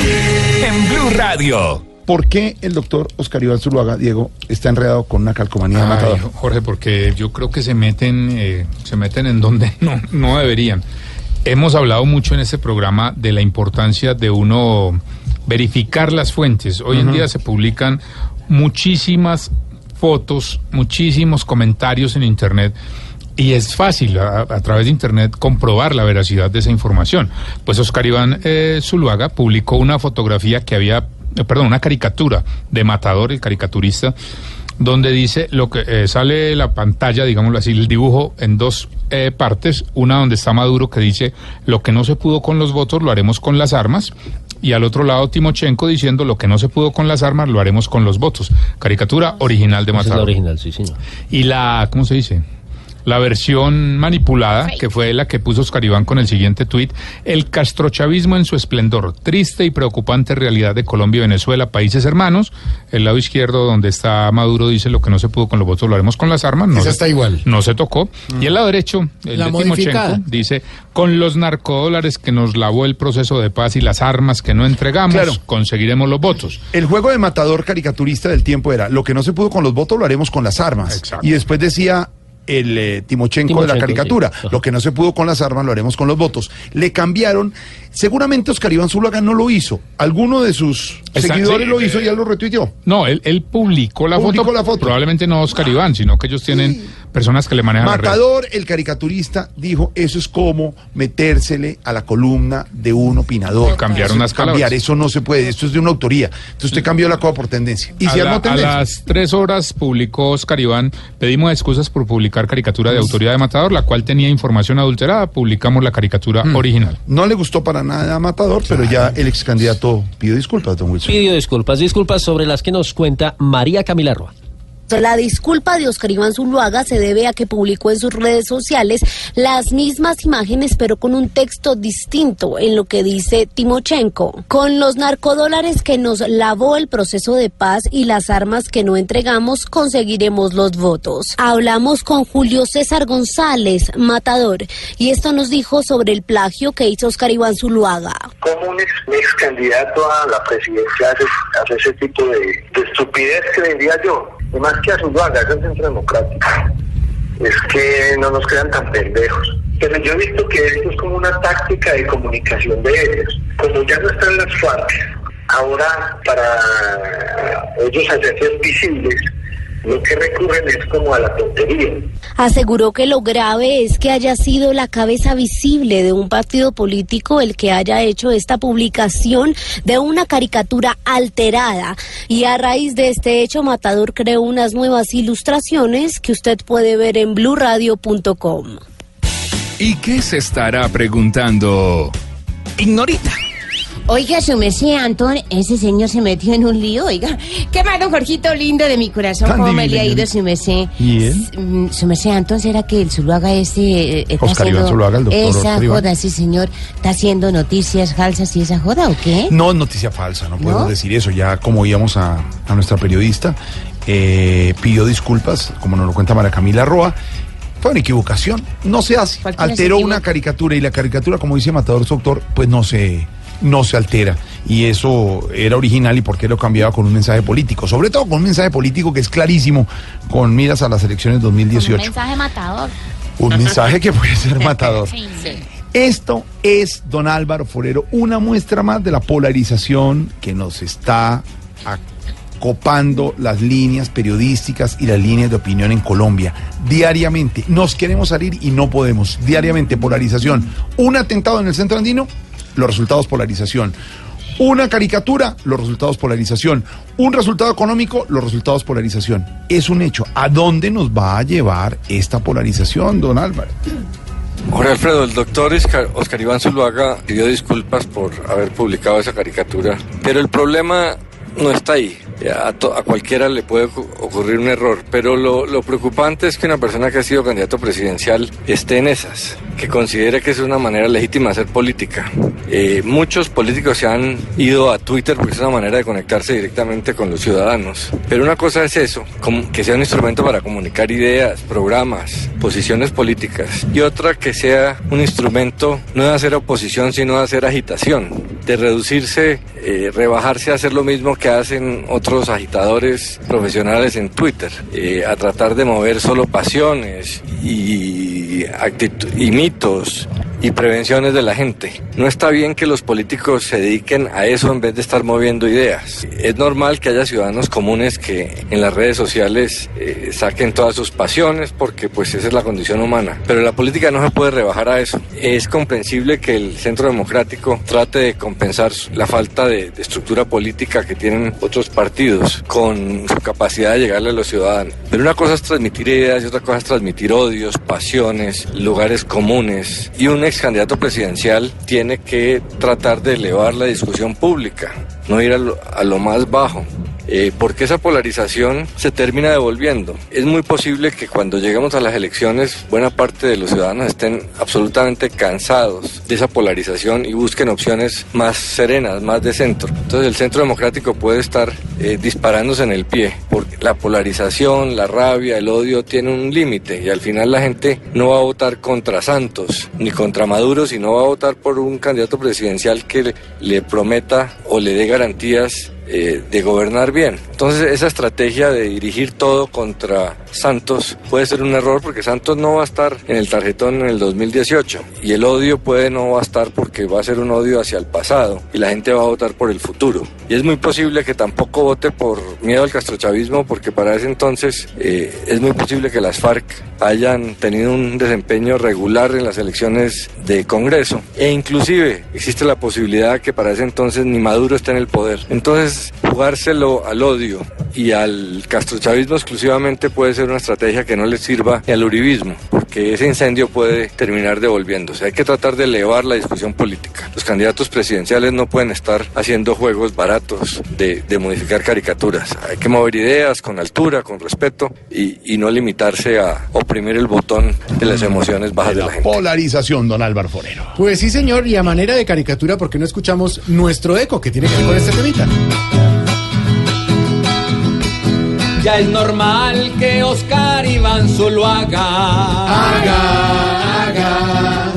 En Blue Radio. ¿Por qué el doctor Oscar Iván Zuluaga, Diego, está enredado con una calcomanía de Ay? Jorge, porque yo creo que se meten, eh, se meten en donde <laughs> no, no deberían. Hemos hablado mucho en este programa de la importancia de uno verificar las fuentes. Hoy en día se publican muchísimas fotos, muchísimos comentarios en Internet. Y es fácil a, a través de Internet comprobar la veracidad de esa información. Pues Oscar Iván eh, Zuluaga publicó una fotografía que había, eh, perdón, una caricatura de Matador, el caricaturista, donde dice lo que eh, sale la pantalla, digámoslo así, el dibujo en dos eh, partes, una donde está Maduro que dice lo que no se pudo con los votos lo haremos con las armas y al otro lado Timochenko diciendo lo que no se pudo con las armas lo haremos con los votos. Caricatura original de Esa es la Matador. original, sí, señor. Y la, ¿cómo se dice? La versión manipulada, que fue la que puso Oscar Iván con el siguiente tuit, el castrochavismo en su esplendor, triste y preocupante realidad de Colombia y Venezuela, países hermanos. El lado izquierdo, donde está Maduro, dice lo que no se pudo con los votos, lo haremos con las armas. No Esa se- está igual. No se tocó. Y el lado derecho, el La de modificada. Timochenko, dice, con los narcodólares que nos lavó el proceso de paz y las armas que no entregamos, Claro. conseguiremos los votos. El juego de matador caricaturista del tiempo era lo que no se pudo con los votos lo haremos con las armas. Y después decía el eh, Timochenko, de la caricatura, sí. lo que no se pudo con las armas lo haremos con los votos. Le cambiaron, seguramente Oscar Iván Zuluaga no lo hizo. Alguno de sus seguidores sí, lo hizo eh, y ya lo retuiteó. No, él, él publicó la Publicó foto. la foto. Probablemente no Oscar Iván, sino que ellos tienen personas que le manejan las redes. Matador, el caricaturista, dijo, eso es como metérsele a la columna de un opinador. Por cambiar Eso- unas Cambiar, palabras. eso no se puede, esto es de una autoría. Entonces usted cambió la cosa por tendencia. Y a, si la- armó a tendencia. las tres horas publicó Oscar Iván, pedimos excusas por publicar caricatura de autoridad de Matador, la cual tenía información adulterada, publicamos la caricatura Mm. original. No le gustó para nada a Matador, pero ya el ex candidato pidió disculpas, don Wilson. Pidió disculpas, disculpas sobre las que nos cuenta María Camila Roa. La disculpa de Oscar Iván Zuluaga se debe a que publicó en sus redes sociales las mismas imágenes, pero con un texto distinto en lo que dice Timochenko. Con los narcodólares que nos lavó el proceso de paz y las armas que no entregamos, conseguiremos los votos. Hablamos con Julio César González, matador, y esto nos dijo sobre el plagio que hizo Oscar Iván Zuluaga. ¿Cómo un ex, candidato a la presidencia hace, ese tipo de, de estupidez que diría yo? Y más que a su vaga, es el centro democrático. Es que no nos crean tan pendejos. Pero yo he visto que esto es como una táctica de comunicación de ellos. Como ya no están las FARC, ahora para ellos hacerse visibles, lo que recurren es como a la tontería. Aseguró que lo grave es que haya sido la cabeza visible de un partido político el que haya hecho esta publicación de una caricatura alterada. Y a raíz de este hecho, Matador creó unas nuevas ilustraciones que usted puede ver en blurradio.com. ¿Y qué se estará preguntando? Ignorita. Oiga, su merced, Antón, ese señor se metió en un lío, oiga. ¿Qué don Jorgito lindo de mi corazón? Tan ¿Cómo me le ha ido su merced? ¿Y él? Mm, Su merced, Antón, ¿será que el Zuluaga este eh, está Oscar Iván Zuluaga, el doctor esa Oscar Iván. joda, sí, señor? ¿Está haciendo noticias falsas y esa joda o qué? No es noticia falsa, no podemos decir eso. Ya como íbamos a, a nuestra periodista, eh, pidió disculpas, como nos lo cuenta Mara Camila Roa. Fue una equivocación, no se hace. Alteró una caricatura y la caricatura, como dice Matador, autor, pues no se, no se altera. Y eso era original y por qué lo cambiaba con un mensaje político. Sobre todo con un mensaje político que es clarísimo con miras a las elecciones Un 2018. mensaje matador. Un mensaje que puede ser matador. Sí, <laughs> sí. Esto es, don Álvaro Forero, una muestra más de la polarización que nos está acopando las líneas periodísticas y las líneas de opinión en Colombia. Diariamente, nos queremos salir y no podemos. Diariamente, polarización. Un atentado en el centro andino, los resultados polarización. Una caricatura, los resultados polarización. Un resultado económico, los resultados polarización. Es un hecho. ¿A dónde nos va a llevar esta polarización, don Álvaro? Jorge Alfredo, el doctor Oscar, Iván Zuluaga pidió disculpas por haber publicado esa caricatura, pero el problema no está ahí. A, to- a cualquiera le puede ocu- ocurrir un error, pero lo, lo preocupante es que una persona que ha sido candidato presidencial esté en esas, que considere que es una manera legítima de hacer política. Eh, muchos políticos se han ido a Twitter porque es una manera de conectarse directamente con los ciudadanos, pero una cosa es eso, que sea un instrumento para comunicar ideas, programas, posiciones políticas, y otra que sea un instrumento no de hacer oposición, sino de hacer agitación, de reducirse, eh, rebajarse a hacer lo mismo que hacen otros agitadores profesionales en Twitter, eh, a tratar de mover solo pasiones y, y mitos y prevenciones de la gente. No está bien que los políticos se dediquen a eso en vez de estar moviendo ideas. Es normal que haya ciudadanos comunes que en las redes sociales eh, saquen todas sus pasiones porque pues esa es la condición humana. Pero la política no se puede rebajar a eso. Es comprensible que el Centro Democrático trate de compensar la falta de, de estructura política que tienen otros partidos con su capacidad de llegarle a los ciudadanos. Pero una cosa es transmitir ideas y otra cosa es transmitir odios, pasiones, lugares comunes. Y un ex candidato presidencial tiene que tratar de elevar la discusión pública, no ir a lo, a lo más bajo. Eh, porque esa polarización se termina devolviendo. Es muy posible que cuando lleguemos a las elecciones buena parte de los ciudadanos estén absolutamente cansados de esa polarización y busquen opciones más serenas, más de centro. Entonces el centro democrático puede estar eh, disparándose en el pie, porque la polarización, la rabia, el odio tienen un límite y al final la gente no va a votar contra Santos ni contra Maduro, sino va a votar por un candidato presidencial que le prometa o le dé garantías eh, de gobernar bien. Entonces esa estrategia de dirigir todo contra Santos puede ser un error porque Santos no va a estar en el tarjetón en el 2018 y el odio puede no va a estar porque va a ser un odio hacia el pasado y la gente va a votar por el futuro. Y es muy posible que tampoco vote por miedo al castrochavismo porque para ese entonces eh, es muy posible que las FARC hayan tenido un desempeño regular en las elecciones de Congreso e inclusive existe la posibilidad que para ese entonces ni Maduro esté en el poder. Entonces jugárselo al odio y al castrochavismo exclusivamente puede ser una estrategia que no le sirva al uribismo, porque ese incendio puede terminar devolviéndose. Hay que tratar de elevar la discusión política. Los candidatos presidenciales no pueden estar haciendo juegos baratos de, de modificar caricaturas. Hay que mover ideas con altura, con respeto y, y no limitarse a oprimir el botón de las emociones bajas de la gente. Polarización, don Álvaro Forero. Pues sí, señor, y a manera de caricatura, ¿por qué no escuchamos nuestro eco que tiene que ver con este temita? Ya es normal que Oscar Iván solo haga, haga, haga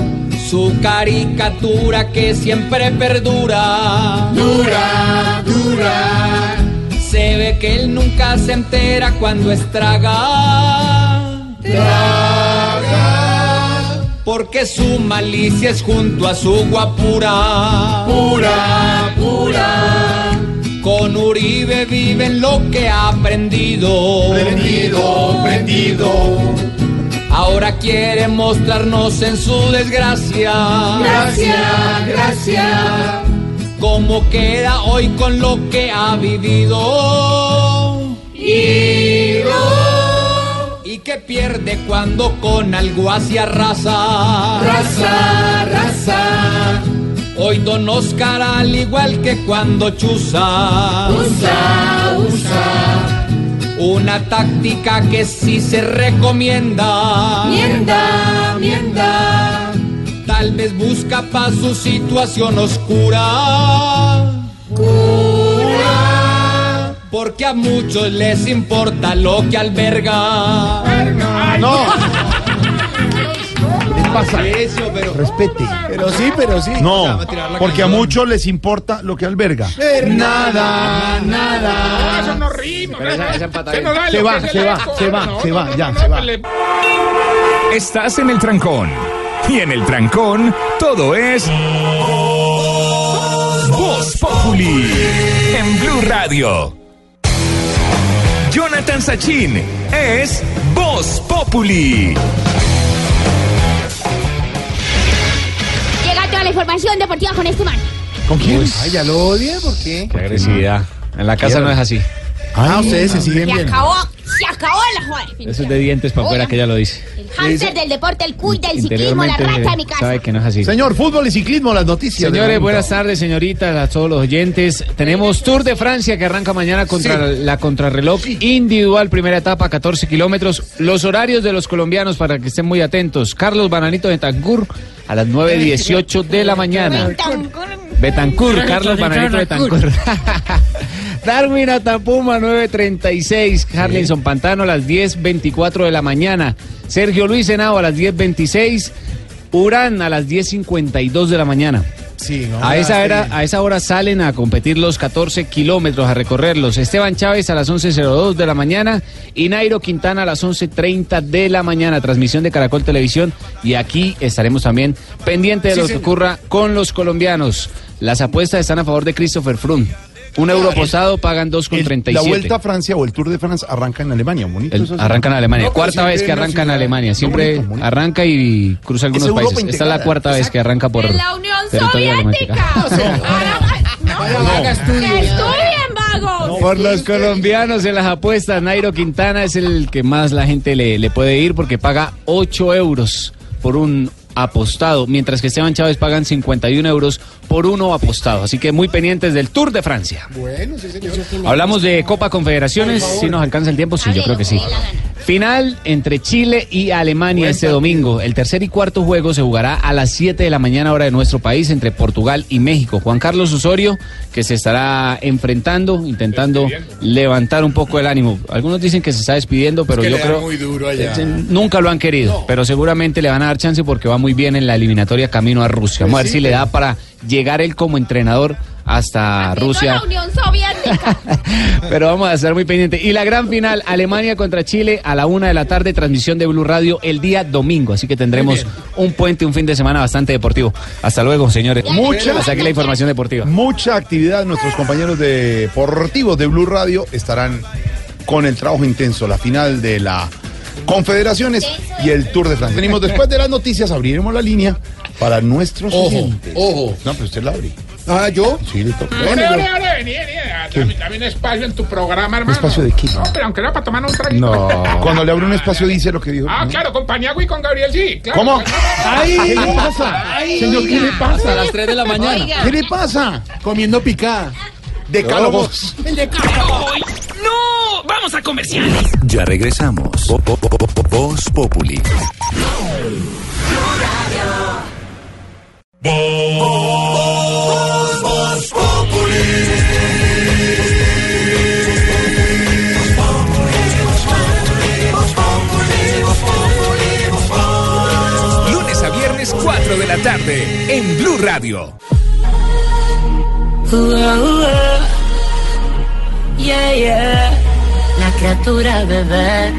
su caricatura que siempre perdura, dura, dura. Se ve que él nunca se entera cuando estraga, traga. Porque su malicia es junto a su guapura, pura, pura. Con Uribe viven lo que ha aprendido. Prendido, prendido. Ahora quiere mostrarnos en su desgracia. Gracias, gracias. Cómo queda hoy con lo que ha vivido. Ido. Y que pierde cuando con algo hacia raza. Raza, raza. Hoy Don Oscar al igual que cuando chusa. Usa, usa. Una táctica que sí se recomienda. Mienda, mienda. Tal vez busca para su situación oscura. Cura. Porque a muchos les importa lo que alberga. No. Pasa? Respete. Pero sí, pero sí. No, porque a muchos les importa lo que alberga. Nada, nada. Eso no rima. Se va, se va, se va, se va, ya, se va. Estás en el trancón. Y en el trancón, todo es. Voz Populi. En Blue Radio. Jonathan Sachin es Voz Populi. Información deportiva con este man. ¿Con quién? Ay, ya lo odia, ¿por qué? Qué agresividad. En la casa no es así. Ah, ustedes se siguen bien. acabó, se acabó la joda. Eso es de dientes para afuera que ella lo dice. El hámster del deporte, el cuy del ciclismo, la racha de mi casa. sabe que no es así. Señor, fútbol y ciclismo, las noticias. Señores, buenas tardes, señoritas, a todos los oyentes. Tenemos Tour de Francia que arranca mañana contra la contrarreloj individual, primera etapa, 14 kilómetros. Los horarios de los colombianos para que estén muy atentos. Carlos Bananito de Tancur a las 9.18 de la mañana. Betancur, Carlos Bananito de Tancur. <laughs> Darwin Atapuma, 9.36. Harlinson Pantano a las 10.24 de la mañana. Sergio Luis Henao a las 10.26. Urán a las 10.52 de la mañana. Sí, no, A esa, era, bien. a esa hora salen a competir los 14 kilómetros, a recorrerlos. Esteban Chávez a las 11.02 de la mañana y Nairo Quintana a las 11.30 de la mañana. Transmisión de Caracol Televisión y aquí estaremos también pendientes de Sí, lo que ocurra con los colombianos. Las apuestas están a favor de Christopher Froome. Un euro apostado pagan El- 2,37. La Vuelta a Francia o el Tour de Francia arranca en Alemania, bonito. El- arranca en Alemania. No, cuarta vez que arranca en. Alemania. Siempre Bonito, bonito. arranca y cruza algunos Es países. Esta es la cuarta vez que arranca por En la Unión Soviética. No. Estudien, vagos. Por los colombianos en las apuestas, Nairo Quintana es el que más la gente le, le puede ir porque paga 8 euros por un apostado, mientras que Esteban Chávez pagan 51 euros por uno apostado. Así que muy pendientes del Tour de Francia. Bueno, sí, señor. Hablamos de Copa Confederaciones, si nos alcanza el tiempo, sí, yo creo que sí. Final entre Chile y Alemania este domingo. El tercer y cuarto juego se jugará a las 7 de la mañana hora de nuestro país entre Portugal y México. Juan Carlos Osorio que se estará enfrentando, intentando levantar un poco el ánimo. Algunos dicen que se está despidiendo, pero que yo creo muy duro allá. Nunca lo han querido, pero seguramente le van a dar chance porque va muy bien en la eliminatoria camino a Rusia. Vamos a ver sí, si le da para llegar él como entrenador hasta Rusia. La Unión Soviética. <laughs> Pero vamos a estar muy pendientes. Y la gran final, Alemania contra Chile a la una de la tarde, transmisión de Blue Radio el día domingo. Así que tendremos un puente, un fin de semana bastante deportivo. Hasta luego, señores. Mucha- Hasta aquí la información deportiva. Mucha actividad. Nuestros compañeros deportivos de Blue Radio estarán con el trabajo intenso. La final de la Confederaciones y el Tour de Francia. Venimos después de las noticias, abriremos la línea para nuestros Ojo, oyentes. ojo. No, pero usted la abre. Ah, ¿yo? Sí, le toca. Bueno, vení, vení, vení, dame, un espacio en tu programa, hermano. espacio de qué? No, pero aunque era para tomar un traguito. No. <laughs> Cuando le abre un espacio dice lo que dijo. Ah, claro, con Paniagua y con Gabriel, sí. Claro. ¿Cómo? ¡Ay! ¿Qué le pasa? Señor, ¿qué le pasa? Hasta las 3 de la mañana. Oiga. ¿Qué le pasa? Comiendo picada. Decálogos. <laughs> ¡No! ¡Vamos a comerciales! Ya regresamos. Vo- vo- Voz Populi. Lunes a viernes, 4 de la tarde, en Blue Radio. Yeah, yeah. La criatura bebé.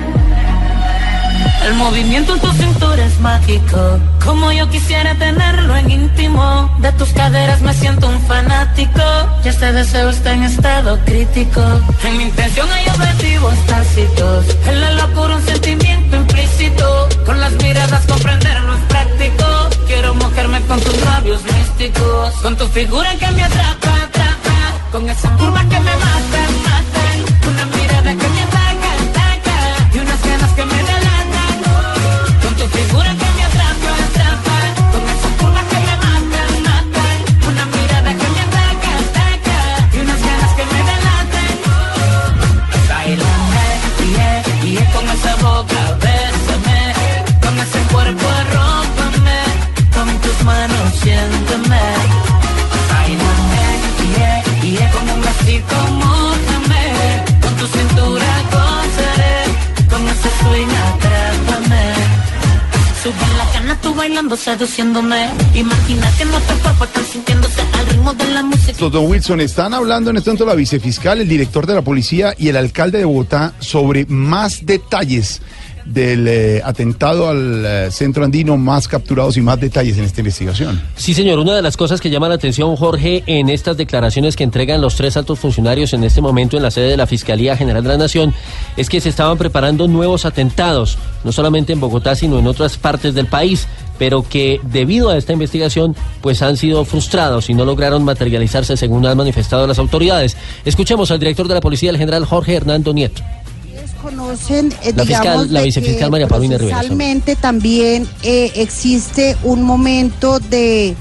El movimiento en tu cintura es mágico. Como yo quisiera tenerlo en íntimo. De tus caderas me siento un fanático. Y este deseo está en estado crítico. En mi intención hay objetivos tácitos. En la locura un sentimiento implícito. Con las miradas comprenderlo es práctico. Quiero mojarme con tus labios místicos. Con tu figura que me atrapa. Con esa curva que me mata, mata. Una mirada que me ataca, ataca. Y unas ganas que me delatan. Con tu figura bailando, seduciéndome. Wilson, están hablando en este momento la vicefiscal, el director de la policía y el alcalde de Bogotá sobre más detalles del eh, atentado al eh, centro andino, más capturados y más detalles en esta investigación. Sí, señor. Una de las cosas que llama la atención, Jorge, en estas declaraciones que entregan los tres altos funcionarios en este momento en la sede de la Fiscalía General de la Nación, es que se estaban preparando nuevos atentados, no solamente en Bogotá, sino en otras partes del país, pero que debido a esta investigación, pues han sido frustrados y no lograron materializarse según han manifestado las autoridades. Escuchemos al director de la policía, el general Jorge Hernando Nieto. Conocen, eh, La fiscal- vicefiscal María Paulina Rivera, procesalmente también eh, existe un momento de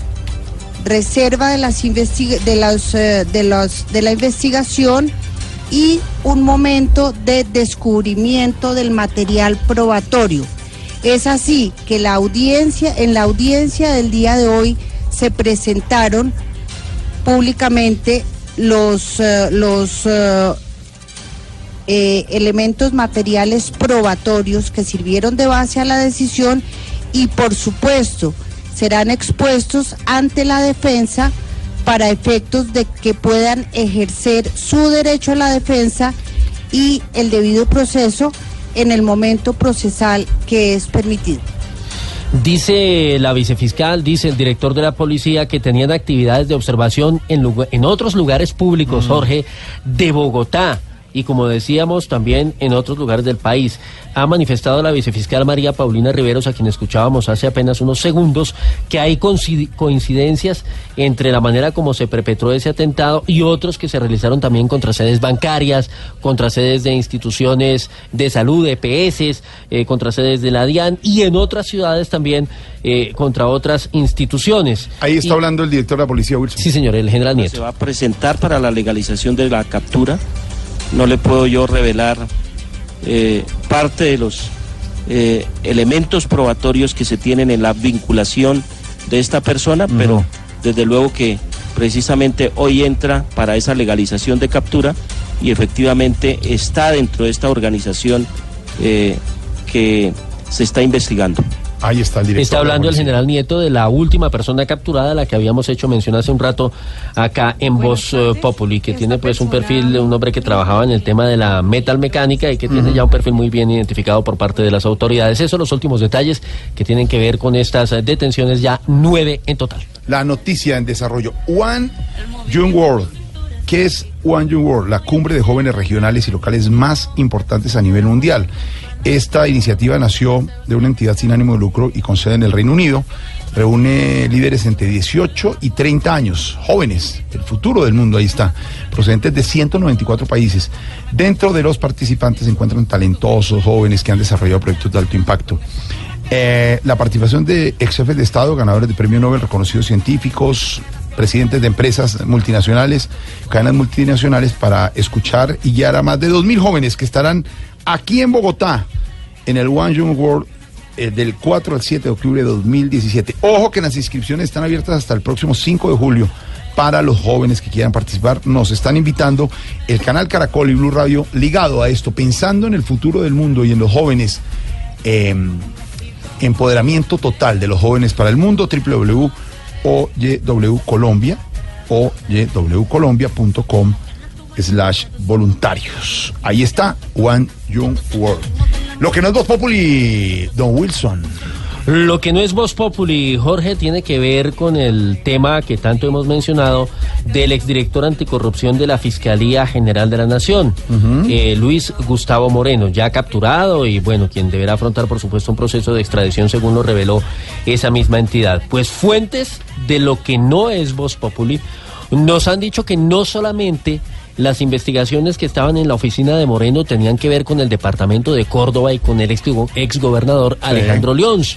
reserva de las de eh, de los de la investigación y un momento de descubrimiento del material probatorio. Es así que la audiencia en la audiencia del día de hoy se presentaron públicamente los los eh, elementos materiales probatorios que sirvieron de base a la decisión y por supuesto serán expuestos ante la defensa para efectos de que puedan ejercer su derecho a la defensa y el debido proceso en el momento procesal que es permitido. Dice la vicefiscal, dice el director de la policía que tenían actividades de observación en, lugar- en otros lugares públicos, Jorge, de Bogotá. Y como decíamos, también en otros lugares del país. Ha manifestado la vicefiscal María Paulina Riveros, a quien escuchábamos hace apenas unos segundos, que hay coincid- coincidencias entre la manera como se perpetró ese atentado y otros que se realizaron también contra sedes bancarias, contra sedes de instituciones de salud, EPS, eh, contra sedes de la DIAN y en otras ciudades también eh, contra otras instituciones. Ahí está Y- hablando el director de la policía, Wilson. Sí, señor, el general se Nieto. va a presentar para la legalización de la captura. No le puedo yo revelar eh, parte de los eh, elementos probatorios que se tienen en la vinculación de esta persona, pero desde luego que precisamente hoy entra para esa legalización de captura y efectivamente está dentro de esta organización eh, que se está investigando. Ahí está el director. Está hablando el general Nieto de la última persona capturada, la que habíamos hecho mención hace un rato acá en Voz eh, Populi, que tiene pues un perfil de un hombre que trabajaba en el tema de la metal mecánica y que tiene ya un perfil muy bien identificado por parte de las autoridades. Esos son los últimos detalles que tienen que ver con estas eh, detenciones, ya nueve en total. La noticia en desarrollo. One Young World. ¿Qué es One Young World? La cumbre de jóvenes regionales y locales más importantes a nivel mundial. Esta iniciativa nació de una entidad sin ánimo de lucro y con sede en el Reino Unido. Reúne líderes entre 18 y 30 años, jóvenes, el futuro del mundo, ahí está, procedentes de 194 países. Dentro de los participantes se encuentran talentosos, jóvenes que han desarrollado proyectos de alto impacto. Eh, la participación de ex jefes de Estado, ganadores de premio Nobel, reconocidos científicos, presidentes de empresas multinacionales, cadenas multinacionales, para escuchar y guiar a más de 2.000 jóvenes que estarán aquí en Bogotá, en el One Young World, eh, del 4 al 7 de octubre de 2017. Ojo que las inscripciones están abiertas hasta el próximo 5 de julio para los jóvenes que quieran participar. Nos están invitando el canal Caracol y Blue Radio ligado a esto, pensando en el futuro del mundo y en los jóvenes. em, empoderamiento total de los jóvenes para el mundo, www.oywcolombia, oywcolombia.com slash voluntarios. Ahí está, One Young World. Lo que no es Voz Populi, Don Wilson. Lo que no es Voz Populi, Jorge, tiene que ver con el tema que tanto hemos mencionado del exdirector anticorrupción de la Fiscalía General de la Nación, eh, Luis Gustavo Moreno, ya capturado y bueno, quien deberá afrontar por supuesto un proceso de extradición según lo reveló esa misma entidad. Pues fuentes de lo que no es Voz Populi nos han dicho que no solamente las investigaciones que estaban en la oficina de Moreno tenían que ver con el departamento de Córdoba y con el ex, gobernador Alejandro Leons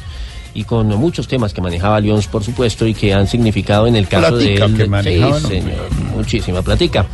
y con muchos temas que manejaba Leons, por supuesto, y que han significado en el caso Platica de él. que Sí, señor, muchísima platica.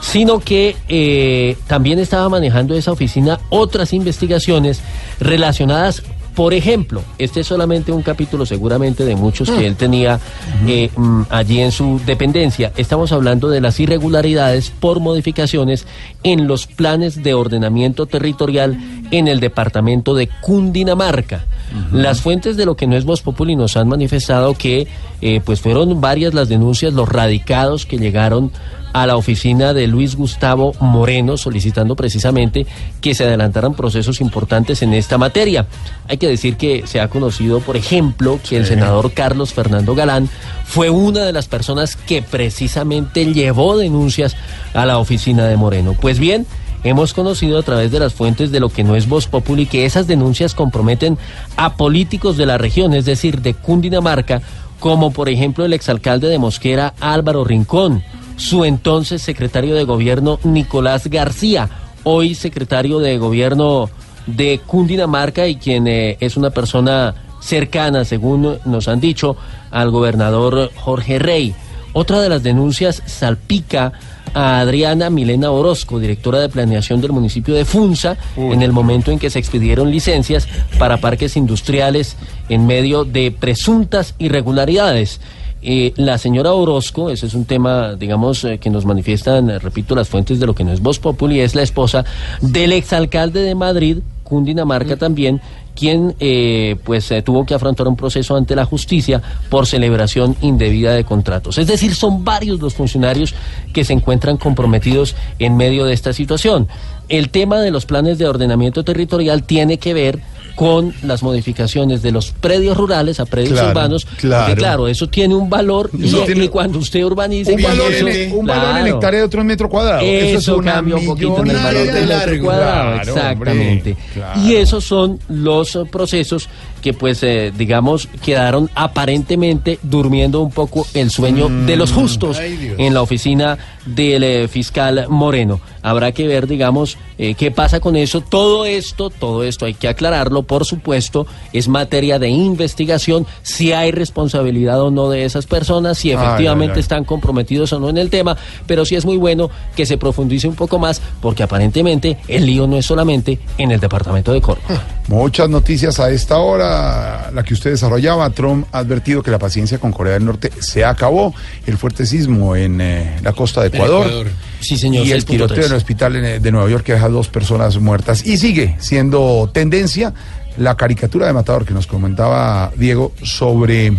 Sino que eh, también estaba manejando esa oficina otras investigaciones relacionadas Por ejemplo, este es solamente un capítulo seguramente de muchos que él tenía eh, mm, allí en su dependencia. Estamos hablando de las irregularidades por modificaciones en los planes de ordenamiento territorial en el departamento de Cundinamarca. Las fuentes de lo que no es Voz Populi nos han manifestado que eh, pues fueron varias las denuncias, los radicados que llegaron a la oficina de Luis Gustavo Moreno solicitando precisamente que se adelantaran procesos importantes en esta materia. Hay que decir que se ha conocido, por ejemplo, que el senador Carlos Fernando Galán fue una de las personas que precisamente llevó denuncias a la oficina de Moreno. Pues bien, hemos conocido a través de las fuentes de lo que no es Voz Populi que esas denuncias comprometen a políticos de la región, es decir, de Cundinamarca, como por ejemplo el exalcalde de Mosquera Álvaro Rincón, su entonces secretario de gobierno Nicolás García, hoy secretario de gobierno de Cundinamarca y quien eh, es una persona cercana, según nos han dicho, al gobernador Jorge Rey. Otra de las denuncias salpica a Adriana Milena Orozco, directora de planeación del municipio de Funza, en el momento en que se expidieron licencias para parques industriales en medio de presuntas irregularidades. Eh, la señora Orozco, ese es un tema, digamos, eh, que nos manifiestan, eh, repito, las fuentes de lo que no es Voz Populi, es la esposa del exalcalde de Madrid, Cundinamarca también, quien eh, pues tuvo que afrontar un proceso ante la justicia por celebración indebida de contratos. Es decir, son varios los funcionarios que se encuentran comprometidos en medio de esta situación. El tema de los planes de ordenamiento territorial tiene que ver con las modificaciones de los predios rurales a predios Claro, urbanos, claro. porque claro, eso tiene un valor y, Eso tiene- y cuando usted urbaniza Un valor, eso- en, un valor en claro. hectárea de otro metro cuadrado. Eso, es una cambia un poquito en el valor del de metro cuadrado, exactamente. hombre. Y esos son los procesos que pues eh, digamos quedaron aparentemente durmiendo un poco el sueño de los justos Mm. Ay, en la oficina del eh, fiscal Moreno. Habrá que ver, digamos, eh, qué pasa con eso. Todo esto, todo esto hay que aclararlo, por supuesto, es materia de investigación, si hay responsabilidad o no de esas personas, si efectivamente ay, ay. están comprometidos o no en el tema, pero sí es muy bueno que se profundice un poco más, porque aparentemente el lío no es solamente en el departamento de Córdoba. <laughs> Muchas noticias a esta hora. La que usted desarrollaba, Trump ha advertido que la paciencia con Corea del Norte se acabó. El fuerte sismo en eh, la costa de Ecuador. Ecuador. Sí, señor, Y el 6.3. tiroteo en el hospital en, eh, de Nueva York que deja dos personas muertas. Y sigue siendo tendencia la caricatura de Matador que nos comentaba Diego sobre,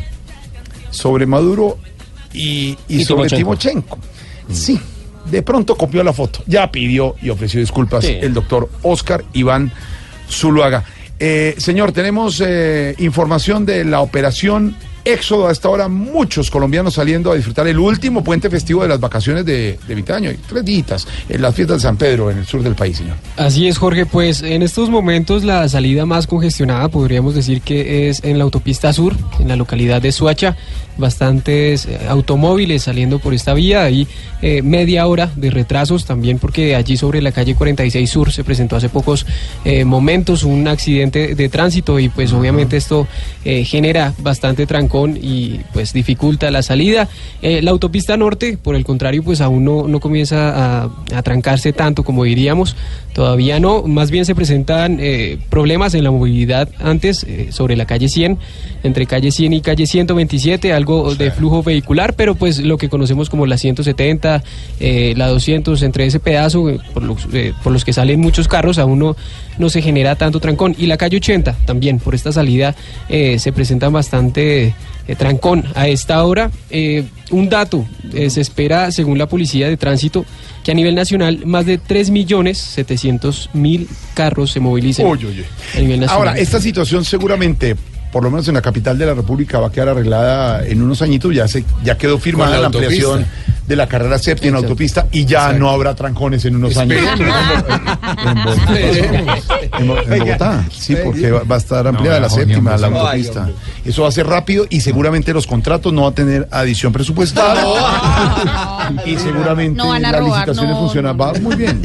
sobre Maduro y, y Y sobre Timochenko. Timochenko. Sí, de pronto copió la foto. Ya pidió y ofreció disculpas Sí. el doctor Oscar Iván Zuluaga. Eh, señor, tenemos eh, información de la operación Éxodo. A esta hora, muchos colombianos saliendo a disfrutar el último puente festivo de las vacaciones de, de mitad de año. Tres días en las fiestas de San Pedro, en el sur del país, señor. Así es, Jorge. Pues en estos momentos la salida más congestionada podríamos decir que es en la autopista sur, en la localidad de Suacha. Bastantes eh, automóviles saliendo por esta vía. Hay eh, media hora de retrasos también porque allí sobre la calle 46 Sur se presentó hace pocos eh, momentos un accidente de tránsito y pues obviamente esto genera bastante y pues dificulta la salida. Eh, la autopista norte, por el contrario, pues aún no, no comienza a trancarse tanto como diríamos. Todavía no, más bien se presentan eh, problemas en la movilidad antes eh, sobre la calle 100, entre calle 100 y calle 127, algo de flujo vehicular, pero pues lo que conocemos como la 170, eh, la 200, entre ese pedazo, eh, por los, eh, por los que salen muchos carros, aún no, no se genera tanto trancón. Y la calle 80 también, por esta salida, se presenta bastante eh, trancón. A esta hora, eh, un dato, eh, se espera, según la Policía de Tránsito, que a nivel nacional más de 3.700.000 carros se movilicen. Uy, uy. A nivel nacional. Ahora, esta situación seguramente, por lo menos en la capital de la República, va a quedar arreglada en unos añitos. Ya se, ya quedó firmada la, la ampliación. De la carrera séptima en autopista y ya Exacto. no habrá trancones en unos años. En, Bo- en Bogotá, sí, porque va va a estar ampliada No, la séptima, la autopista. Eso va a ser rápido y seguramente los contratos no va a tener adición presupuestal. y seguramente No las licitaciones no, funcionan. Va muy bien.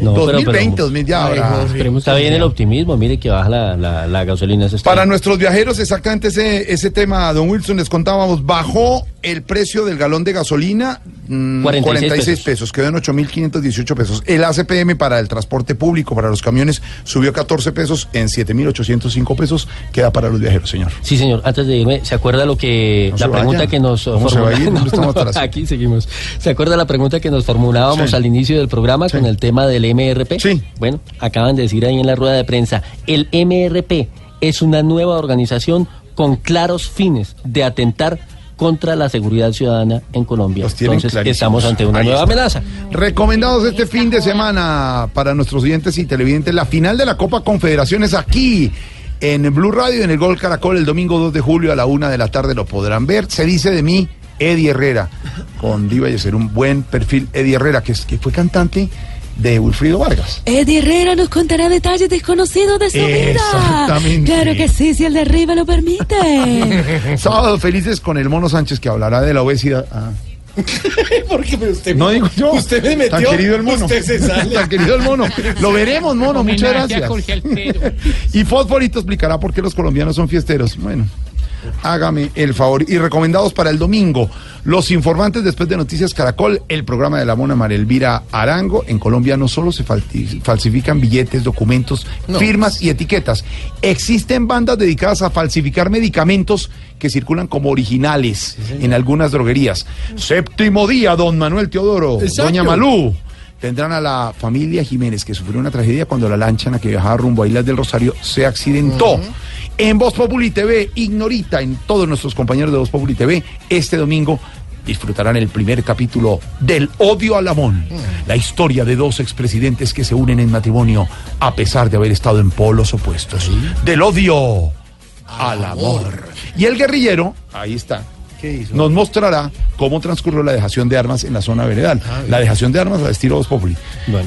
No, pero- 2020, pero- 2000 ya. Jorge, Está bien el optimismo, mire que baja la, la, la gasolina. Para nuestros viajeros, exactamente ese, ese tema, don Wilson, les contábamos, bajó el precio del galón de gasolina mm, 46 46 pesos. quedó en 8.518 pesos. El ACPM para el transporte público, para los camiones, subió 14 pesos en 7.805 pesos, queda para los viajeros, señor. Sí, señor. Antes de irme, ¿se acuerda lo que No la pregunta vaya. que nos ¿Cómo se va a ir? ¿Dónde estamos <laughs> atrás? Aquí seguimos. ¿Se acuerda la pregunta que nos formulábamos Sí. al inicio del programa con el tema del MRP? Sí. Bueno, acaban de decir ahí en la rueda de prensa, el MRP es una nueva organización con claros fines de atentar contra la seguridad ciudadana en Colombia. Entonces, estamos ante una Ahí nueva está. amenaza. Recomendados este fin de semana para nuestros oyentes y televidentes, la final de la Copa Confederaciones aquí en Blue Radio, en el Gol Caracol, el domingo 2 de julio a la una de la tarde lo podrán ver. Se dice de mí, Eddie Herrera, con Diva y ser un buen perfil, Eddie Herrera, que, es- que fue cantante de Wilfrido Vargas. Eddie Herrera nos contará detalles desconocidos de su vida. Exactamente. Claro que sí, si el de arriba lo permite. <laughs> Sábado felices con el Mono Sánchez que hablará de la obesidad. Ah. <laughs> Porque usted No digo yo. Usted me metió. Tan querido el mono. Usted se <laughs> sale. Tan querido el mono. Lo veremos, mono. Muchas gracias. Y Fosforito explicará por qué los colombianos son fiesteros. Bueno, hágame el favor. Y recomendados para el domingo, los informantes después de Noticias Caracol, el programa de la mona María Elvira Arango. En Colombia no solo se falsifican billetes, documentos, No. firmas y etiquetas. Existen bandas dedicadas a falsificar medicamentos que circulan como originales en algunas droguerías. Séptimo día, don Manuel Teodoro, Exacto. doña Malú. Tendrán a la familia Jiménez que sufrió una tragedia cuando la lancha en la que viajaba rumbo a Islas del Rosario se accidentó. En Voz Populi TV, Ignorita, en todos nuestros compañeros de Voz Populi TV, este domingo disfrutarán el primer capítulo del Odio al Amón, la historia de dos expresidentes que se unen en matrimonio a pesar de haber estado en polos opuestos. Del odio al amor. Y el guerrillero, ahí está, nos mostrará cómo transcurrió la dejación de armas en la zona veredal. la dejación de armas al estilo Voz Populi.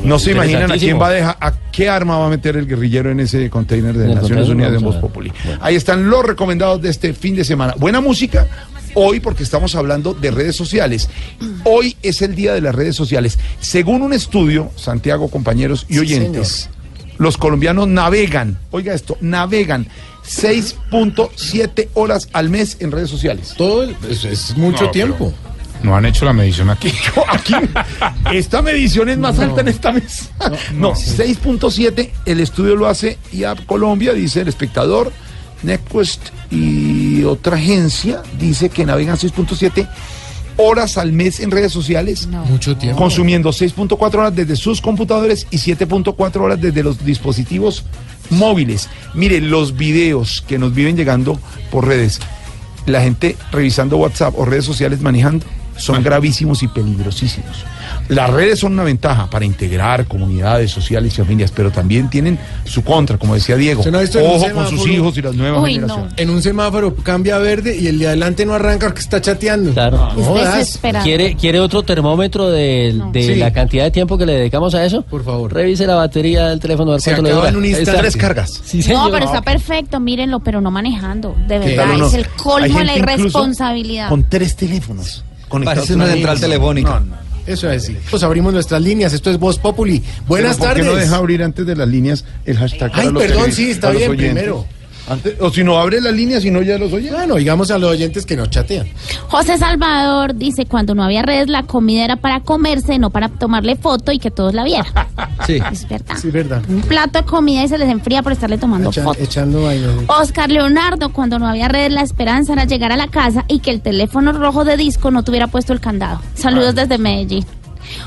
no se imaginan a quién va a dejar, a qué arma va a meter el guerrillero en ese container de Naciones Unidas de Voz. Populi. Ahí están los recomendados de este fin de semana. Buena música. Hoy, porque estamos hablando de redes sociales. Hoy es el día de las redes sociales. Según un estudio, Santiago, compañeros y Sí, oyentes, los colombianos navegan, oiga esto, navegan 6.7 horas al mes en redes sociales. Todo el- es, es mucho No, tiempo. No han hecho la medición aquí. <laughs> Aquí, esta medición es más alta en esta mesa. No, <laughs> 6.7, el estudio lo hace a Colombia, dice el espectador, Nequest y otra agencia dice que navegan 6.7 horas al mes en redes sociales. Mucho tiempo. Consumiendo 6.4 horas desde sus computadores y 7.4 horas desde los dispositivos móviles. Mire, los videos que nos viven llegando por redes, la gente revisando WhatsApp o redes sociales manejando, son gravísimos y peligrosísimos. Las redes son una ventaja para integrar comunidades sociales y familias, pero también tienen su contra, como decía Diego. ¿Usted no ha visto en un Ojo con sus hijos y las nuevas generaciones. En un semáforo cambia a verde y el de adelante no arranca porque está chateando. Claro. No jodas. ¿Quiere, ¿Quiere otro termómetro de, de Sí. la cantidad de tiempo que le dedicamos a eso? Por favor. Revise la batería del teléfono. a ver Se cuánto le dura. en un instante. Tres cargas. Sí, señor. No, pero está perfecto, mírenlo, pero no manejando. De verdad, es el colmo de la irresponsabilidad. Con tres teléfonos. Conectados Parece una central telefónica. No, no. Eso es, sí. Pues abrimos nuestras líneas. Esto es Voz Populi. Buenas Pero ¿por qué tardes. no deja abrir antes de las líneas el hashtag? Ay, los perdón, sí, está bien, primero. Antes- o si no abre las líneas y no ya los oye. Bueno, digamos a los oyentes que nos chatean. José Salvador dice, cuando no había redes, la comida era para comerse, no para tomarle foto y que todos la vieran. <laughs> Sí. Es verdad. Sí, verdad. Un plato de comida y se les enfría por estarle tomando Echa- foto. echando vainas. Oscar Leonardo, cuando no había redes, la esperanza era llegar a la casa y que el teléfono rojo de disco no tuviera puesto el candado. Saludos desde Medellín.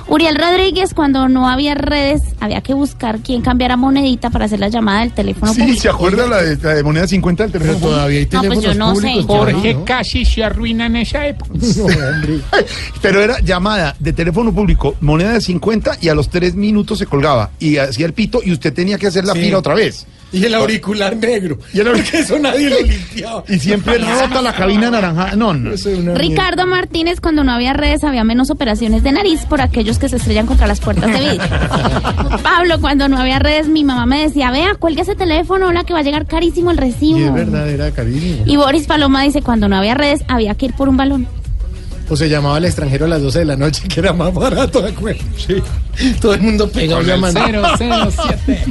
Uriel Rodríguez, cuando no había redes, había que buscar quién cambiara monedita para hacer la llamada del teléfono Sí, público. ¿se acuerda la de, la de moneda 50 del teléfono? Pero todavía hay No, pues yo no sé. Jorge ¿no? casi se arruina en esa época. <laughs> No, hombre. Pero era llamada de teléfono público, moneda de 50 y a los tres minutos se colgaba y hacía el pito y usted tenía que hacer la Sí. fila otra vez. Y el auricular negro. Y el auric- Porque <laughs> eso nadie lo limpiaba. Y siempre <laughs> rota la cabina naranja. No, no. Es Ricardo Martínez, cuando no había redes, había menos operaciones de nariz por aquellos que se estrellan contra las puertas de vidrio. <laughs> Pablo, cuando no había redes, mi mamá me decía, vea, cuelgue ese teléfono, hola, que va a llegar carísimo el recibo. Y es verdad, era carísimo. Y Boris Paloma dice, cuando no había redes, había que ir por un balón. O se llamaba al extranjero a las 12 de la noche, que era más barato, ¿de acuerdo? Sí. Todo el mundo pegado llamando. 007.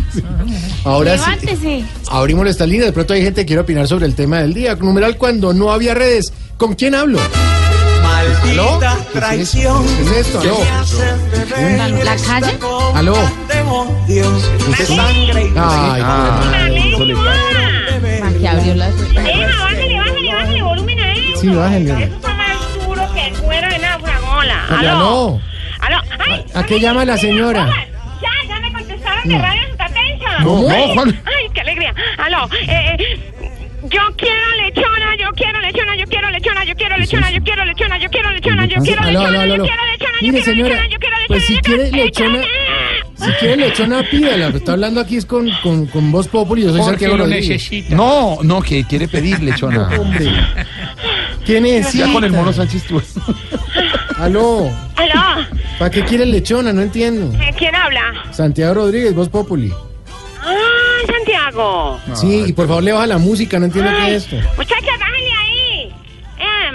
Ahora sí. Levántese. Abrimos esta línea. De pronto hay gente que quiere opinar sobre el tema del día. Numeral cuando no había redes. ¿Con quién hablo? ¿Aló? traición. ¿Qué es esto? ¿Aló? ¿La, la calle? ¿Aló? Sangre y Ay, que abrió la... bájale, bájale, bájale volumen a eso. Sí, bájale. Náufragola. Aló. Aló. Aló. Ay, ¿A qué llama la señora? ya, ya me contestaron de Radio Sutatensa. No, no, Ay, Juan. Ay, qué alegría. Aló. Eh, eh, yo quiero lechona, yo quiero lechona, yo quiero lechona, yo quiero lechona, yo quiero lechona, yo quiero lechona, yo quiero lechona, yo quiero lechona, yo quiero señora, lechona, yo quiero lechona. pues si quiere lechona, si quiere lechona, pídala. Está hablando aquí es con, con, con voz populi. Yo soy Santiago lo necesita. No, no, que quiere pedir lechona. Hombre. <laughs> ¿Qué necesita? Ya con el mono Sánchez tú. <laughs> Aló. Aló. ¿Para qué quiere lechona? No entiendo. ¿Quién habla? Santiago Rodríguez, voz populi. Ah, Santiago. Sí, y por favor le baja la música, no entiendo qué Ay, es esto.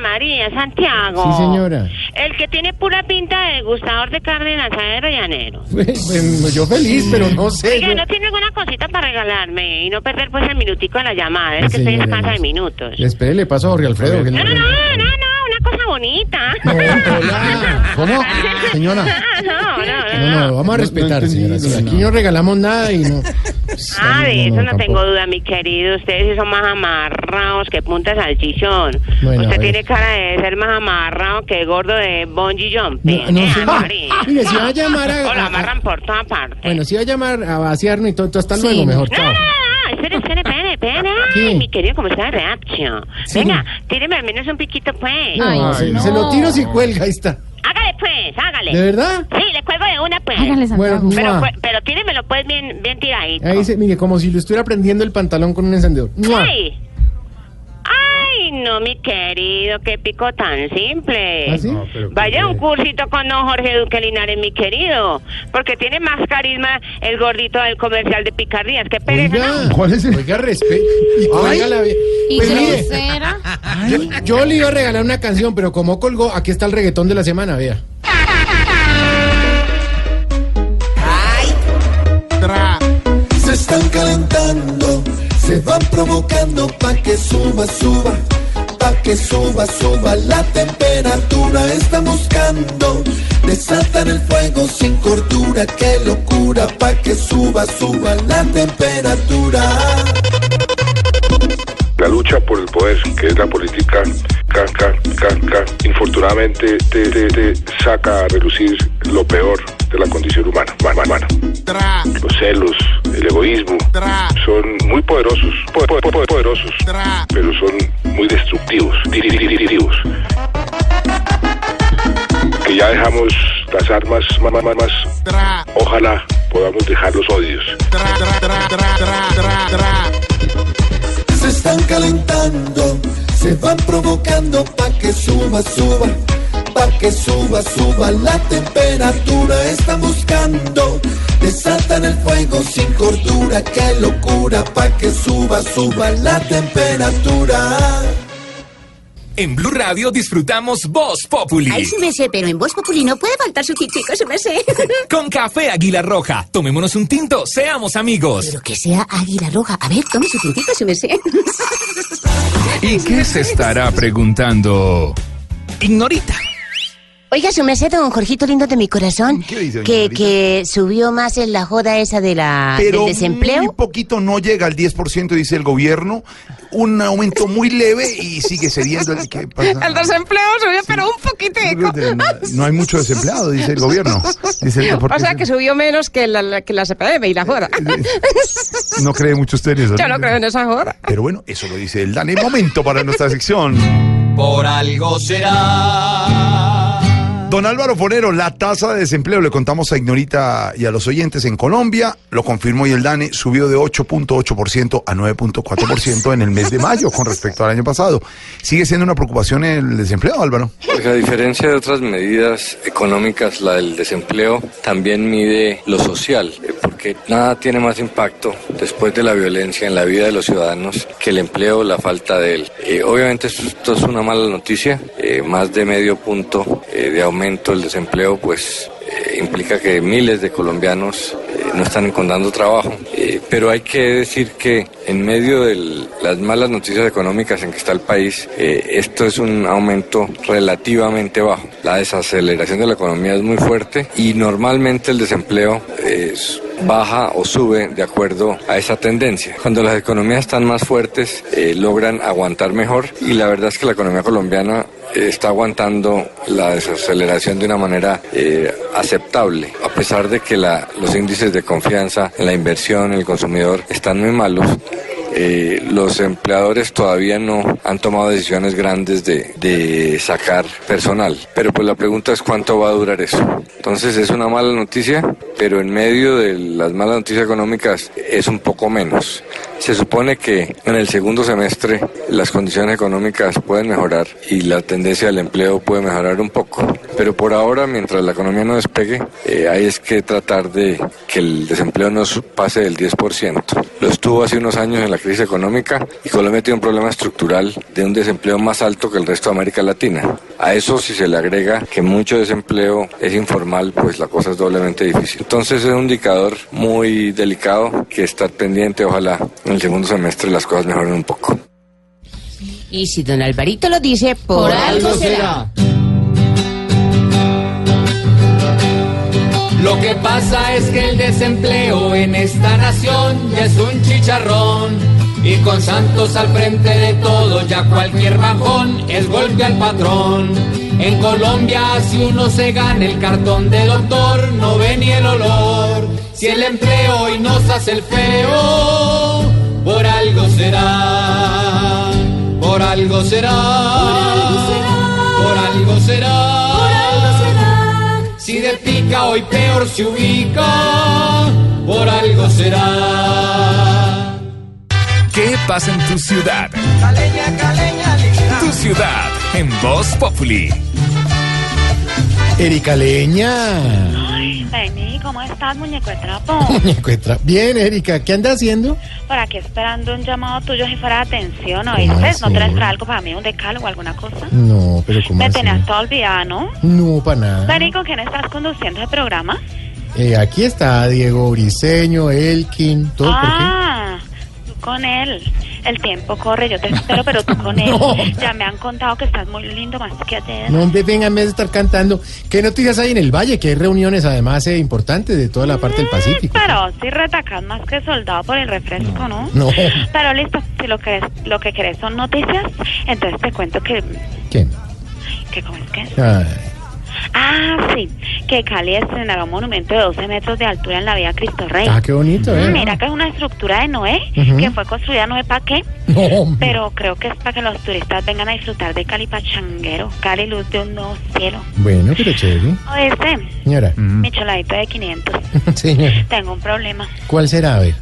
María, Santiago. Sí, señora. El que tiene pura pinta de gustador de carne en asadero llanero. Bueno, <laughs> yo feliz, pero no sé. Oiga, yo- ¿no tiene alguna cosita para regalarme y no perder pues el minutico en la llamada? Es que estoy señora, escasa no. de minutos. Espere, le paso a Jorge Alfredo. No, no, no, no, no, una cosa bonita. ¿Cómo? Señora. No, no, no. No, no, vamos a respetar, señora. sí, aquí no regalamos nada y no. <laughs> Ah, de no, eso no, no, tengo duda, mi querido. Ustedes son más amarrados que puntas al chichón. Bueno, a Usted tiene cara de ser más amarrado que gordo de bungee jumping. No, no, Eh. Mire, si va a llamar a- O lo amarran por toda parte. Bueno, si va a llamar a vaciarnos y todo, todo, hasta Sí. luego, mejor. No, no, no, no, espere, espere, espere, espere. ¿Qué? Ay, mi querido, como está de reacción. Sí. Venga, tíreme al menos un piquito, pues. No, se, lo tiro si cuelga, ahí está. Hágale, pues, hágale. ¿De verdad? Sí, le cuelgo de una, pues. Hágale, Santiago. Bueno, pero, mua. pero tíremelo, pues, bien, bien tiradito. Ahí dice, mire, como si lo estuviera prendiendo el pantalón con un encendedor. ¡Mua! Ay. Ay, no, mi querido, qué pico tan simple. ¿Ah, sí? No, Vaya un cursito con don Jorge Duque Linares, mi querido. Porque tiene más carisma el gordito del comercial de picardías. Qué pereza, Oiga, ¿no? ¿cuál es el? Oiga, respeto. Bien. ¿Y Pues mire, yo, yo le iba a regalar una canción, pero como colgó, aquí está el reggaetón de la semana, vea. Se están calentando, se van provocando pa' que suba, suba, pa' que suba, suba la temperatura. Están buscando, desatan el fuego sin cordura, qué locura, pa' que suba, suba la temperatura. La lucha por el poder, que es la política, ca, ca, ca, ca, infortunadamente te, te- te saca a relucir lo peor de la condición humana. humana, humana. Los celos, el egoísmo, son muy poderosos, po- po- po- poderosos, pero son muy destructivos, destructivos. Que ya dejamos las armas más, más. Ojalá podamos dejar los odios. Se están calentando, se van provocando pa' que suba, suba, pa' que suba, suba la temperatura. Están buscando, desatan el fuego sin cordura, qué locura, pa' que suba, suba la temperatura. En Blue Radio disfrutamos Voz Populi. Ay, su merced, pero en Voz Populi no puede faltar su tintico, su merced. Con café Águila Roja. Tomémonos un tinto, seamos amigos. Pero que sea águila roja. A ver, tome su tintico, su merced. <laughs> ¿Y qué se estará preguntando? Ignorita. Oiga, su merced, don Jorgito lindo de mi corazón, ¿Qué dice, que, que subió más en la joda esa de la, Pero del desempleo. muy poquito no llega al 10%, dice el gobierno. Un aumento muy leve y sigue cediendo. el- ¿Qué pasa? <laughs> El desempleo subió, pero un poquitico. No hay mucho desempleado, dice el gobierno. Dice el- porque O sea, que subió menos que la, la- que la CPM y la joda. no cree mucho usted en eso. Yo no creo en esa joda. Pero bueno, eso lo dice el Dani. Momento para nuestra sección. Por algo será. Don Álvaro Forero, la tasa de desempleo, le contamos a Ignorita y a los oyentes en Colombia, lo confirmó y el DANE subió de 8.8% a 9.4% en el mes de mayo con respecto al año pasado. ¿Sigue siendo una preocupación el desempleo, Álvaro? Pues a diferencia de otras medidas económicas, la del desempleo también mide lo social, eh, porque nada tiene más impacto después de la violencia en la vida de los ciudadanos que el empleo, la falta de él. Eh, obviamente esto, es una mala noticia, eh, más de medio punto de aumento del desempleo, pues eh, implica que miles de colombianos eh, no están encontrando trabajo. Eh, pero hay que decir que en medio de las malas noticias económicas en que está el país, eh, esto es un aumento relativamente bajo. La desaceleración de la economía es muy fuerte y normalmente el desempleo es baja o sube de acuerdo a esa tendencia. Cuando las economías están más fuertes, eh, logran aguantar mejor y la verdad es que la economía colombiana eh, está aguantando la desaceleración de una manera eh, aceptable, a pesar de que la- los índices de confianza en la inversión, en el consumidor, están muy malos. Eh, los empleadores todavía no han tomado decisiones grandes de, sacar personal. Pero pues la pregunta es cuánto va a durar eso. Entonces es una mala noticia, pero en medio de las malas noticias económicas es un poco menos. Se supone que en el segundo semestre las condiciones económicas pueden mejorar y la tendencia del empleo puede mejorar un poco. Pero por ahora, mientras la economía no despegue, eh, hay es que tratar de que el desempleo no pase del 10%. Lo estuvo hace unos años en la crisis económica y Colombia tiene un problema estructural de un desempleo más alto que el resto de América Latina. A eso si se le agrega que mucho desempleo es informal, pues la cosa es doblemente difícil. Entonces es un indicador muy delicado que estar pendiente, ojalá en el segundo semestre las cosas mejoren un poco. Y si don Alvarito lo dice, por, algo será. Lo que pasa es que el desempleo en esta nación ya es un chicharrón. Y con Santos al frente de todo, ya cualquier bajón es golpe al patrón. En Colombia, si uno se gana el cartón de doctor, no ve ni el olor. Si el empleo hoy nos hace el feo, por algo será. Por algo será. Por algo será. Si de pica hoy peor se ubica, por algo será. ¿Qué pasa en tu ciudad? Caleña, caleña, linda. Tu ciudad en Voz Populi. Erika Leña. Ay, Benny, ¿cómo estás, muñeco de trapo? <laughs> Encuentra. Bien, Erika, ¿qué anda haciendo? Por aquí esperando un llamado tuyo si fuera de atención, ¿oíste? ¿No así? traes algo para mí, un decálogo o alguna cosa? No, pero ¿cómo Me así? tenías todo olvidada, ¿no? No, para nada. Benny, ¿con quién estás conduciendo el programa? Eh, aquí está Diego Briseño, Elkin, todo. ¿por qué? ah, con él. El tiempo corre, yo te espero, pero tú <laughs> con él. No. Ya me han contado que estás muy lindo más que ayer. No, hombre, venga, en vez de estar cantando. ¿Qué noticias hay en el Valle? Que hay reuniones, además, eh, importantes de toda la parte del Pacífico. Pero si retacas más que soldado por el refresco, ¿no? No. Pero listo, si lo que, lo que querés son noticias, entonces te cuento que... ¿Qué? que ¿Cómo es que? Ay, Ah, sí, que Cali estrenará un monumento de 12 metros de altura en la vía Cristo Rey. Ah, qué bonito, ¿eh? Mira que es una estructura de Noé, Ujú. que fue construida no sé para qué, no, pero creo que es para que los turistas vengan a disfrutar de Cali Pachanguero, Cali Luz de un nuevo cielo. Bueno, pero chévere. Oíste, Señora. mi choladito de 500, <laughs> Señora. tengo un problema. ¿Cuál será? A ver.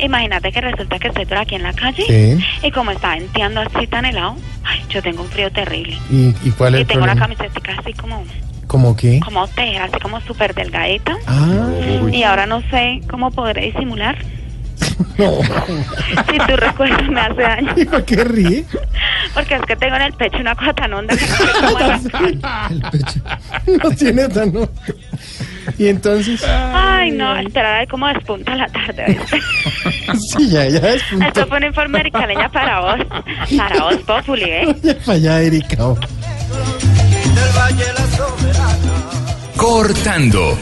Imagínate que resulta que estoy por aquí en la calle Sí. y como está venteando así tan helado, ay, yo tengo un frío terrible. ¿Y, y cuál es Y el tengo una problema? camiseta así como, ¿Cómo qué? como tela, así como súper delgadita. Ah, Y ahora no sé cómo podré disimular. <laughs> no. Si tú recuerdas, me hace daño. ¿Y por qué ríe? Porque es que tengo en el pecho una cosa tan honda que no sé cómo. <laughs> El pecho. No tiene tan... no. Y entonces... Ay, no, esperar a ver cómo despunta la tarde. <laughs> Sí, ya, ya es punto. Esto fue una informe ericaleña para vos. Para vos, Populi, ¿eh? Para allá, Erika. Cortando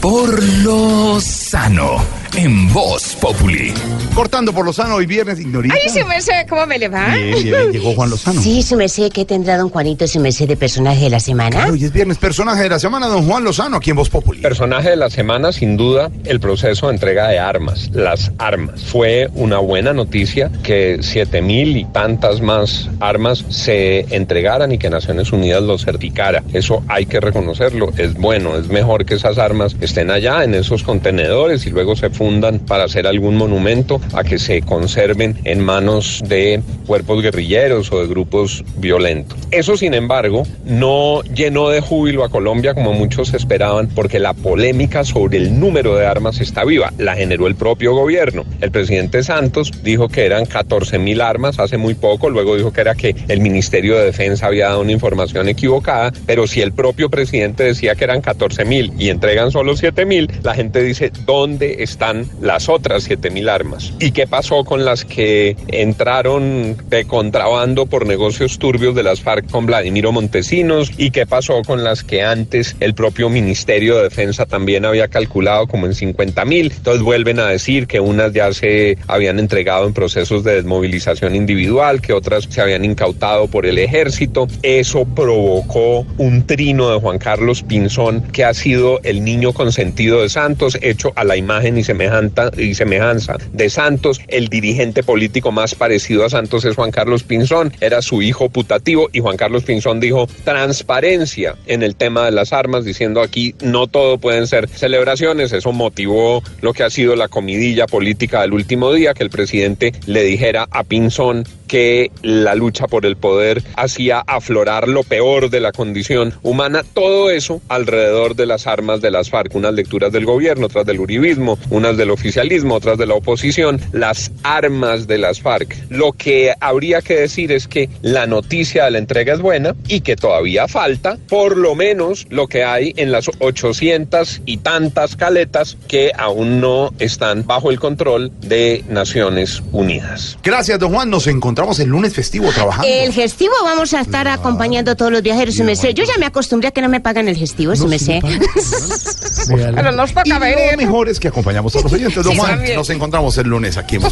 por lo sano en Voz Populi. Cortando por Lozano hoy viernes, ignorita. Ay, su merced, ¿cómo me le va? Bien, bien, llegó Juan Lozano. Sí, su merced, ¿qué tendrá don Juanito, su merced de personaje de la semana? Claro, hoy es viernes, personaje de la semana, don Juan Lozano, aquí en Voz Populi. Personaje de la semana, sin duda, el proceso de entrega de armas, las armas. Fue una buena noticia que siete mil y tantas más armas se entregaran y que Naciones Unidas lo certificara. Eso hay que reconocerlo, es bueno, es mejor que esas armas estén allá en esos contenedores y luego se fundan para hacer algún monumento, a que se conserven en manos de cuerpos guerrilleros o de grupos violentos. Eso, sin embargo, no llenó de júbilo a Colombia como muchos esperaban, porque la polémica sobre el número de armas está viva. La generó el propio gobierno. El presidente Santos dijo que eran 14 mil armas hace muy poco, luego dijo que era que el Ministerio de Defensa había dado una información equivocada, pero si el propio presidente decía que eran 14 mil y entregan solo 7 mil, la gente dice, ¿dónde están las otras 7 mil armas? ¿Y qué pasó con las que entraron de contrabando por negocios turbios de las FARC con Vladimiro Montesinos? ¿Y qué pasó con las que antes el propio Ministerio de Defensa también había calculado como en 50 mil? Entonces vuelven a decir que unas ya se habían entregado en procesos de desmovilización individual, que otras se habían incautado por el ejército. Eso provocó un trino de Juan Carlos Pinzón, que ha sido el niño consentido de Santos, hecho a la imagen y, semejanza, y semejanza de Santos. El dirigente político más parecido a Santos es Juan Carlos Pinzón, era su hijo putativo y Juan Carlos Pinzón dijo transparencia en el tema de las armas, diciendo aquí no todo pueden ser celebraciones. Eso motivó lo que ha sido la comidilla política del último día, que el presidente le dijera a Pinzón que la lucha por el poder hacía aflorar lo peor de la condición humana, todo eso alrededor de las armas de las FARC, unas lecturas del gobierno, otras del uribismo, unas del oficialismo, otras de la oposición, las armas de las FARC. Lo que habría que decir es que la noticia de la entrega es buena y que todavía falta por lo menos lo que hay en las 800 y tantas caletas que aún no están bajo el control de Naciones Unidas. Gracias, don Juan. Nos encontramos el lunes festivo trabajando. El festivo vamos a estar acompañando a todos los viajeros, su merced. Yo ya me acostumbré a que no me pagan el festivo, su merced. <laughs> Pero nos toca y ver. lo mejor es que acompañamos a los oyentes. Don Sí, Juan, nos encontramos el lunes aquí en.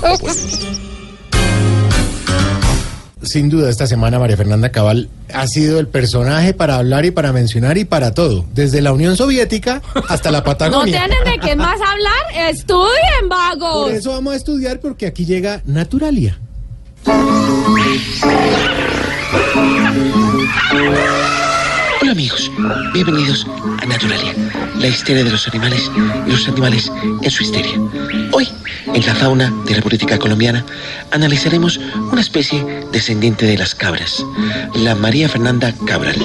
Sin duda, esta semana María Fernanda Cabal ha sido el personaje para hablar y para mencionar y para todo, desde la Unión Soviética hasta la No Patagonia. tienen de qué más hablar. Estudien, vagos. Por eso vamos a estudiar porque aquí llega Naturalia. Ah! Hola amigos, bienvenidos a Naturalia, la histeria de los animales y los animales en su histeria. Hoy, en la fauna de la política colombiana, analizaremos una especie descendiente de las cabras, la María Fernanda Cabral,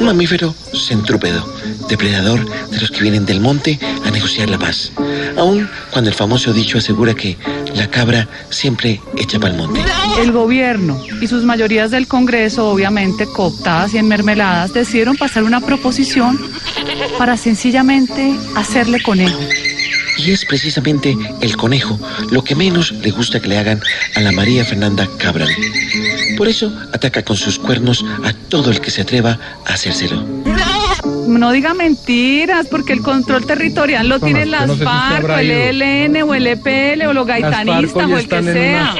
un mamífero centrúpedo, depredador de los que vienen del monte a negociar la paz, aun cuando el famoso dicho asegura que la cabra siempre echa para el monte. El gobierno y sus mayorías del Congreso, obviamente cooptadas y enmermeladas, pasar una proposición para sencillamente hacerle conejo. Y es precisamente el conejo lo que menos le gusta que le hagan a la María Fernanda Cabral. Por eso ataca con sus cuernos a todo el que se atreva a hacérselo. No diga mentiras, porque el control territorial lo tienen las no sé si FARC, o habrá el. ELN, o el EPL, o los gaitanistas, o el que sea.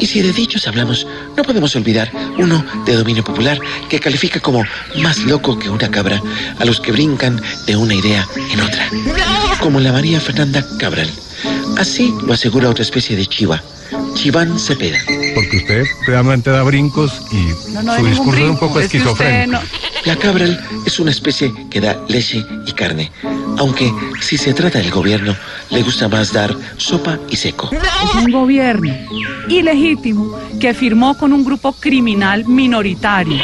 Y si de dichos hablamos, no podemos olvidar uno de dominio popular que califica como más loco que una cabra a los que brincan de una idea en otra. Como la María Fernanda Cabral. Así lo asegura otra especie de chiva, Chiván Cepeda. Porque usted realmente da brincos y No, no hay su discurso es un poco es que usted esquizofrénico. no- La cabral es una especie que da leche y carne, aunque si se trata del gobierno, le gusta más dar sopa y seco. Es un gobierno ilegítimo que firmó con un grupo criminal minoritario.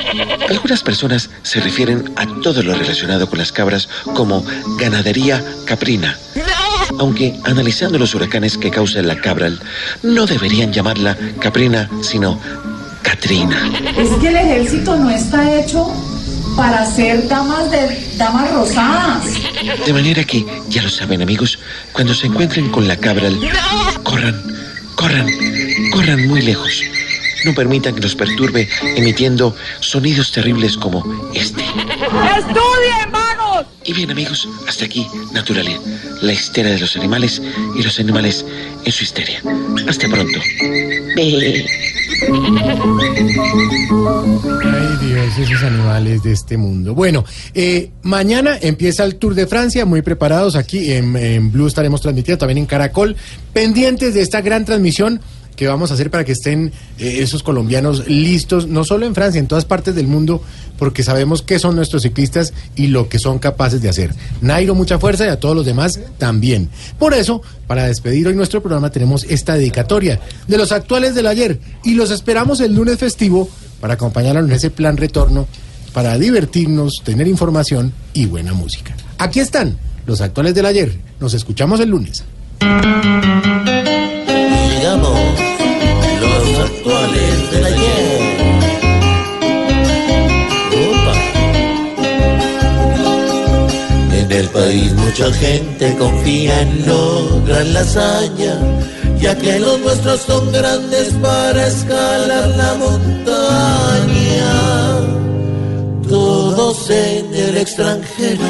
Algunas personas se refieren a todo lo relacionado con las cabras como ganadería caprina. Aunque analizando los huracanes que causa la cabral, no deberían llamarla caprina, sino Catrina. Es que el ejército no está hecho para ser damas de damas rosadas. De manera que, ya lo saben amigos, cuando se encuentren con la cabral, corran, corran, corran muy lejos. No permitan que los perturbe emitiendo sonidos terribles como este. ¡Estudien! Y bien amigos, hasta aquí Naturalia, la histeria de los animales y los animales en su histeria. Hasta pronto. Ay Dios, esos animales de este mundo. Bueno, eh, mañana empieza el Tour de Francia, muy preparados aquí en, en Blue estaremos transmitiendo, también en Caracol, pendientes de esta gran transmisión ¿Qué vamos a hacer para que estén eh, esos colombianos listos, no solo en Francia, en todas partes del mundo, porque sabemos qué son nuestros ciclistas y lo que son capaces de hacer? Nairo, mucha fuerza y a todos los demás también. Por eso, para despedir hoy nuestro programa, tenemos esta dedicatoria de los actuales del ayer y los esperamos el lunes festivo para acompañarnos en ese plan retorno, para divertirnos, tener información y buena música. Aquí están los actuales del ayer. Nos escuchamos el lunes. Los actuales del ayer. Opa. En el país mucha gente confía en lograr la hazaña, ya que los nuestros son grandes para escalar la montaña. Todos en el extranjero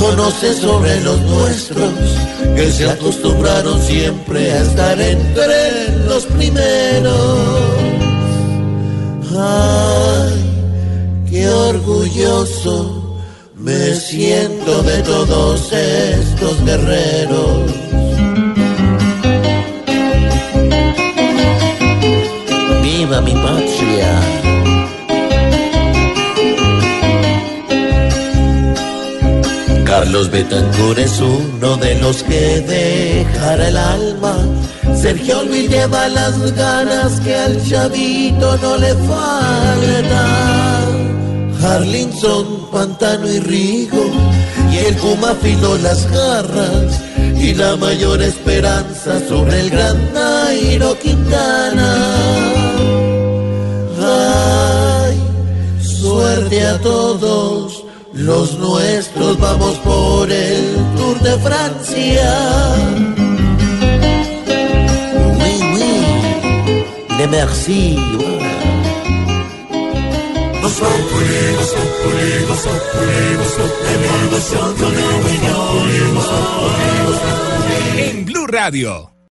conocen sobre los nuestros, que se acostumbraron siempre a estar entre los primeros. Ay, qué orgulloso me siento de todos estos guerreros. Viva mi patria. Carlos Betancourt es uno de los que dejará el alma. Sergio Luis lleva las ganas que al chavito no le falta. Harlinson, Pantano y Rigo, y el Puma afiló las garras, y la mayor esperanza sobre el gran Nairo Quintana. Ay, suerte a todos los nuestros vamos por el Tour de Francia. Oui, oui, le merci. En Blue Radio.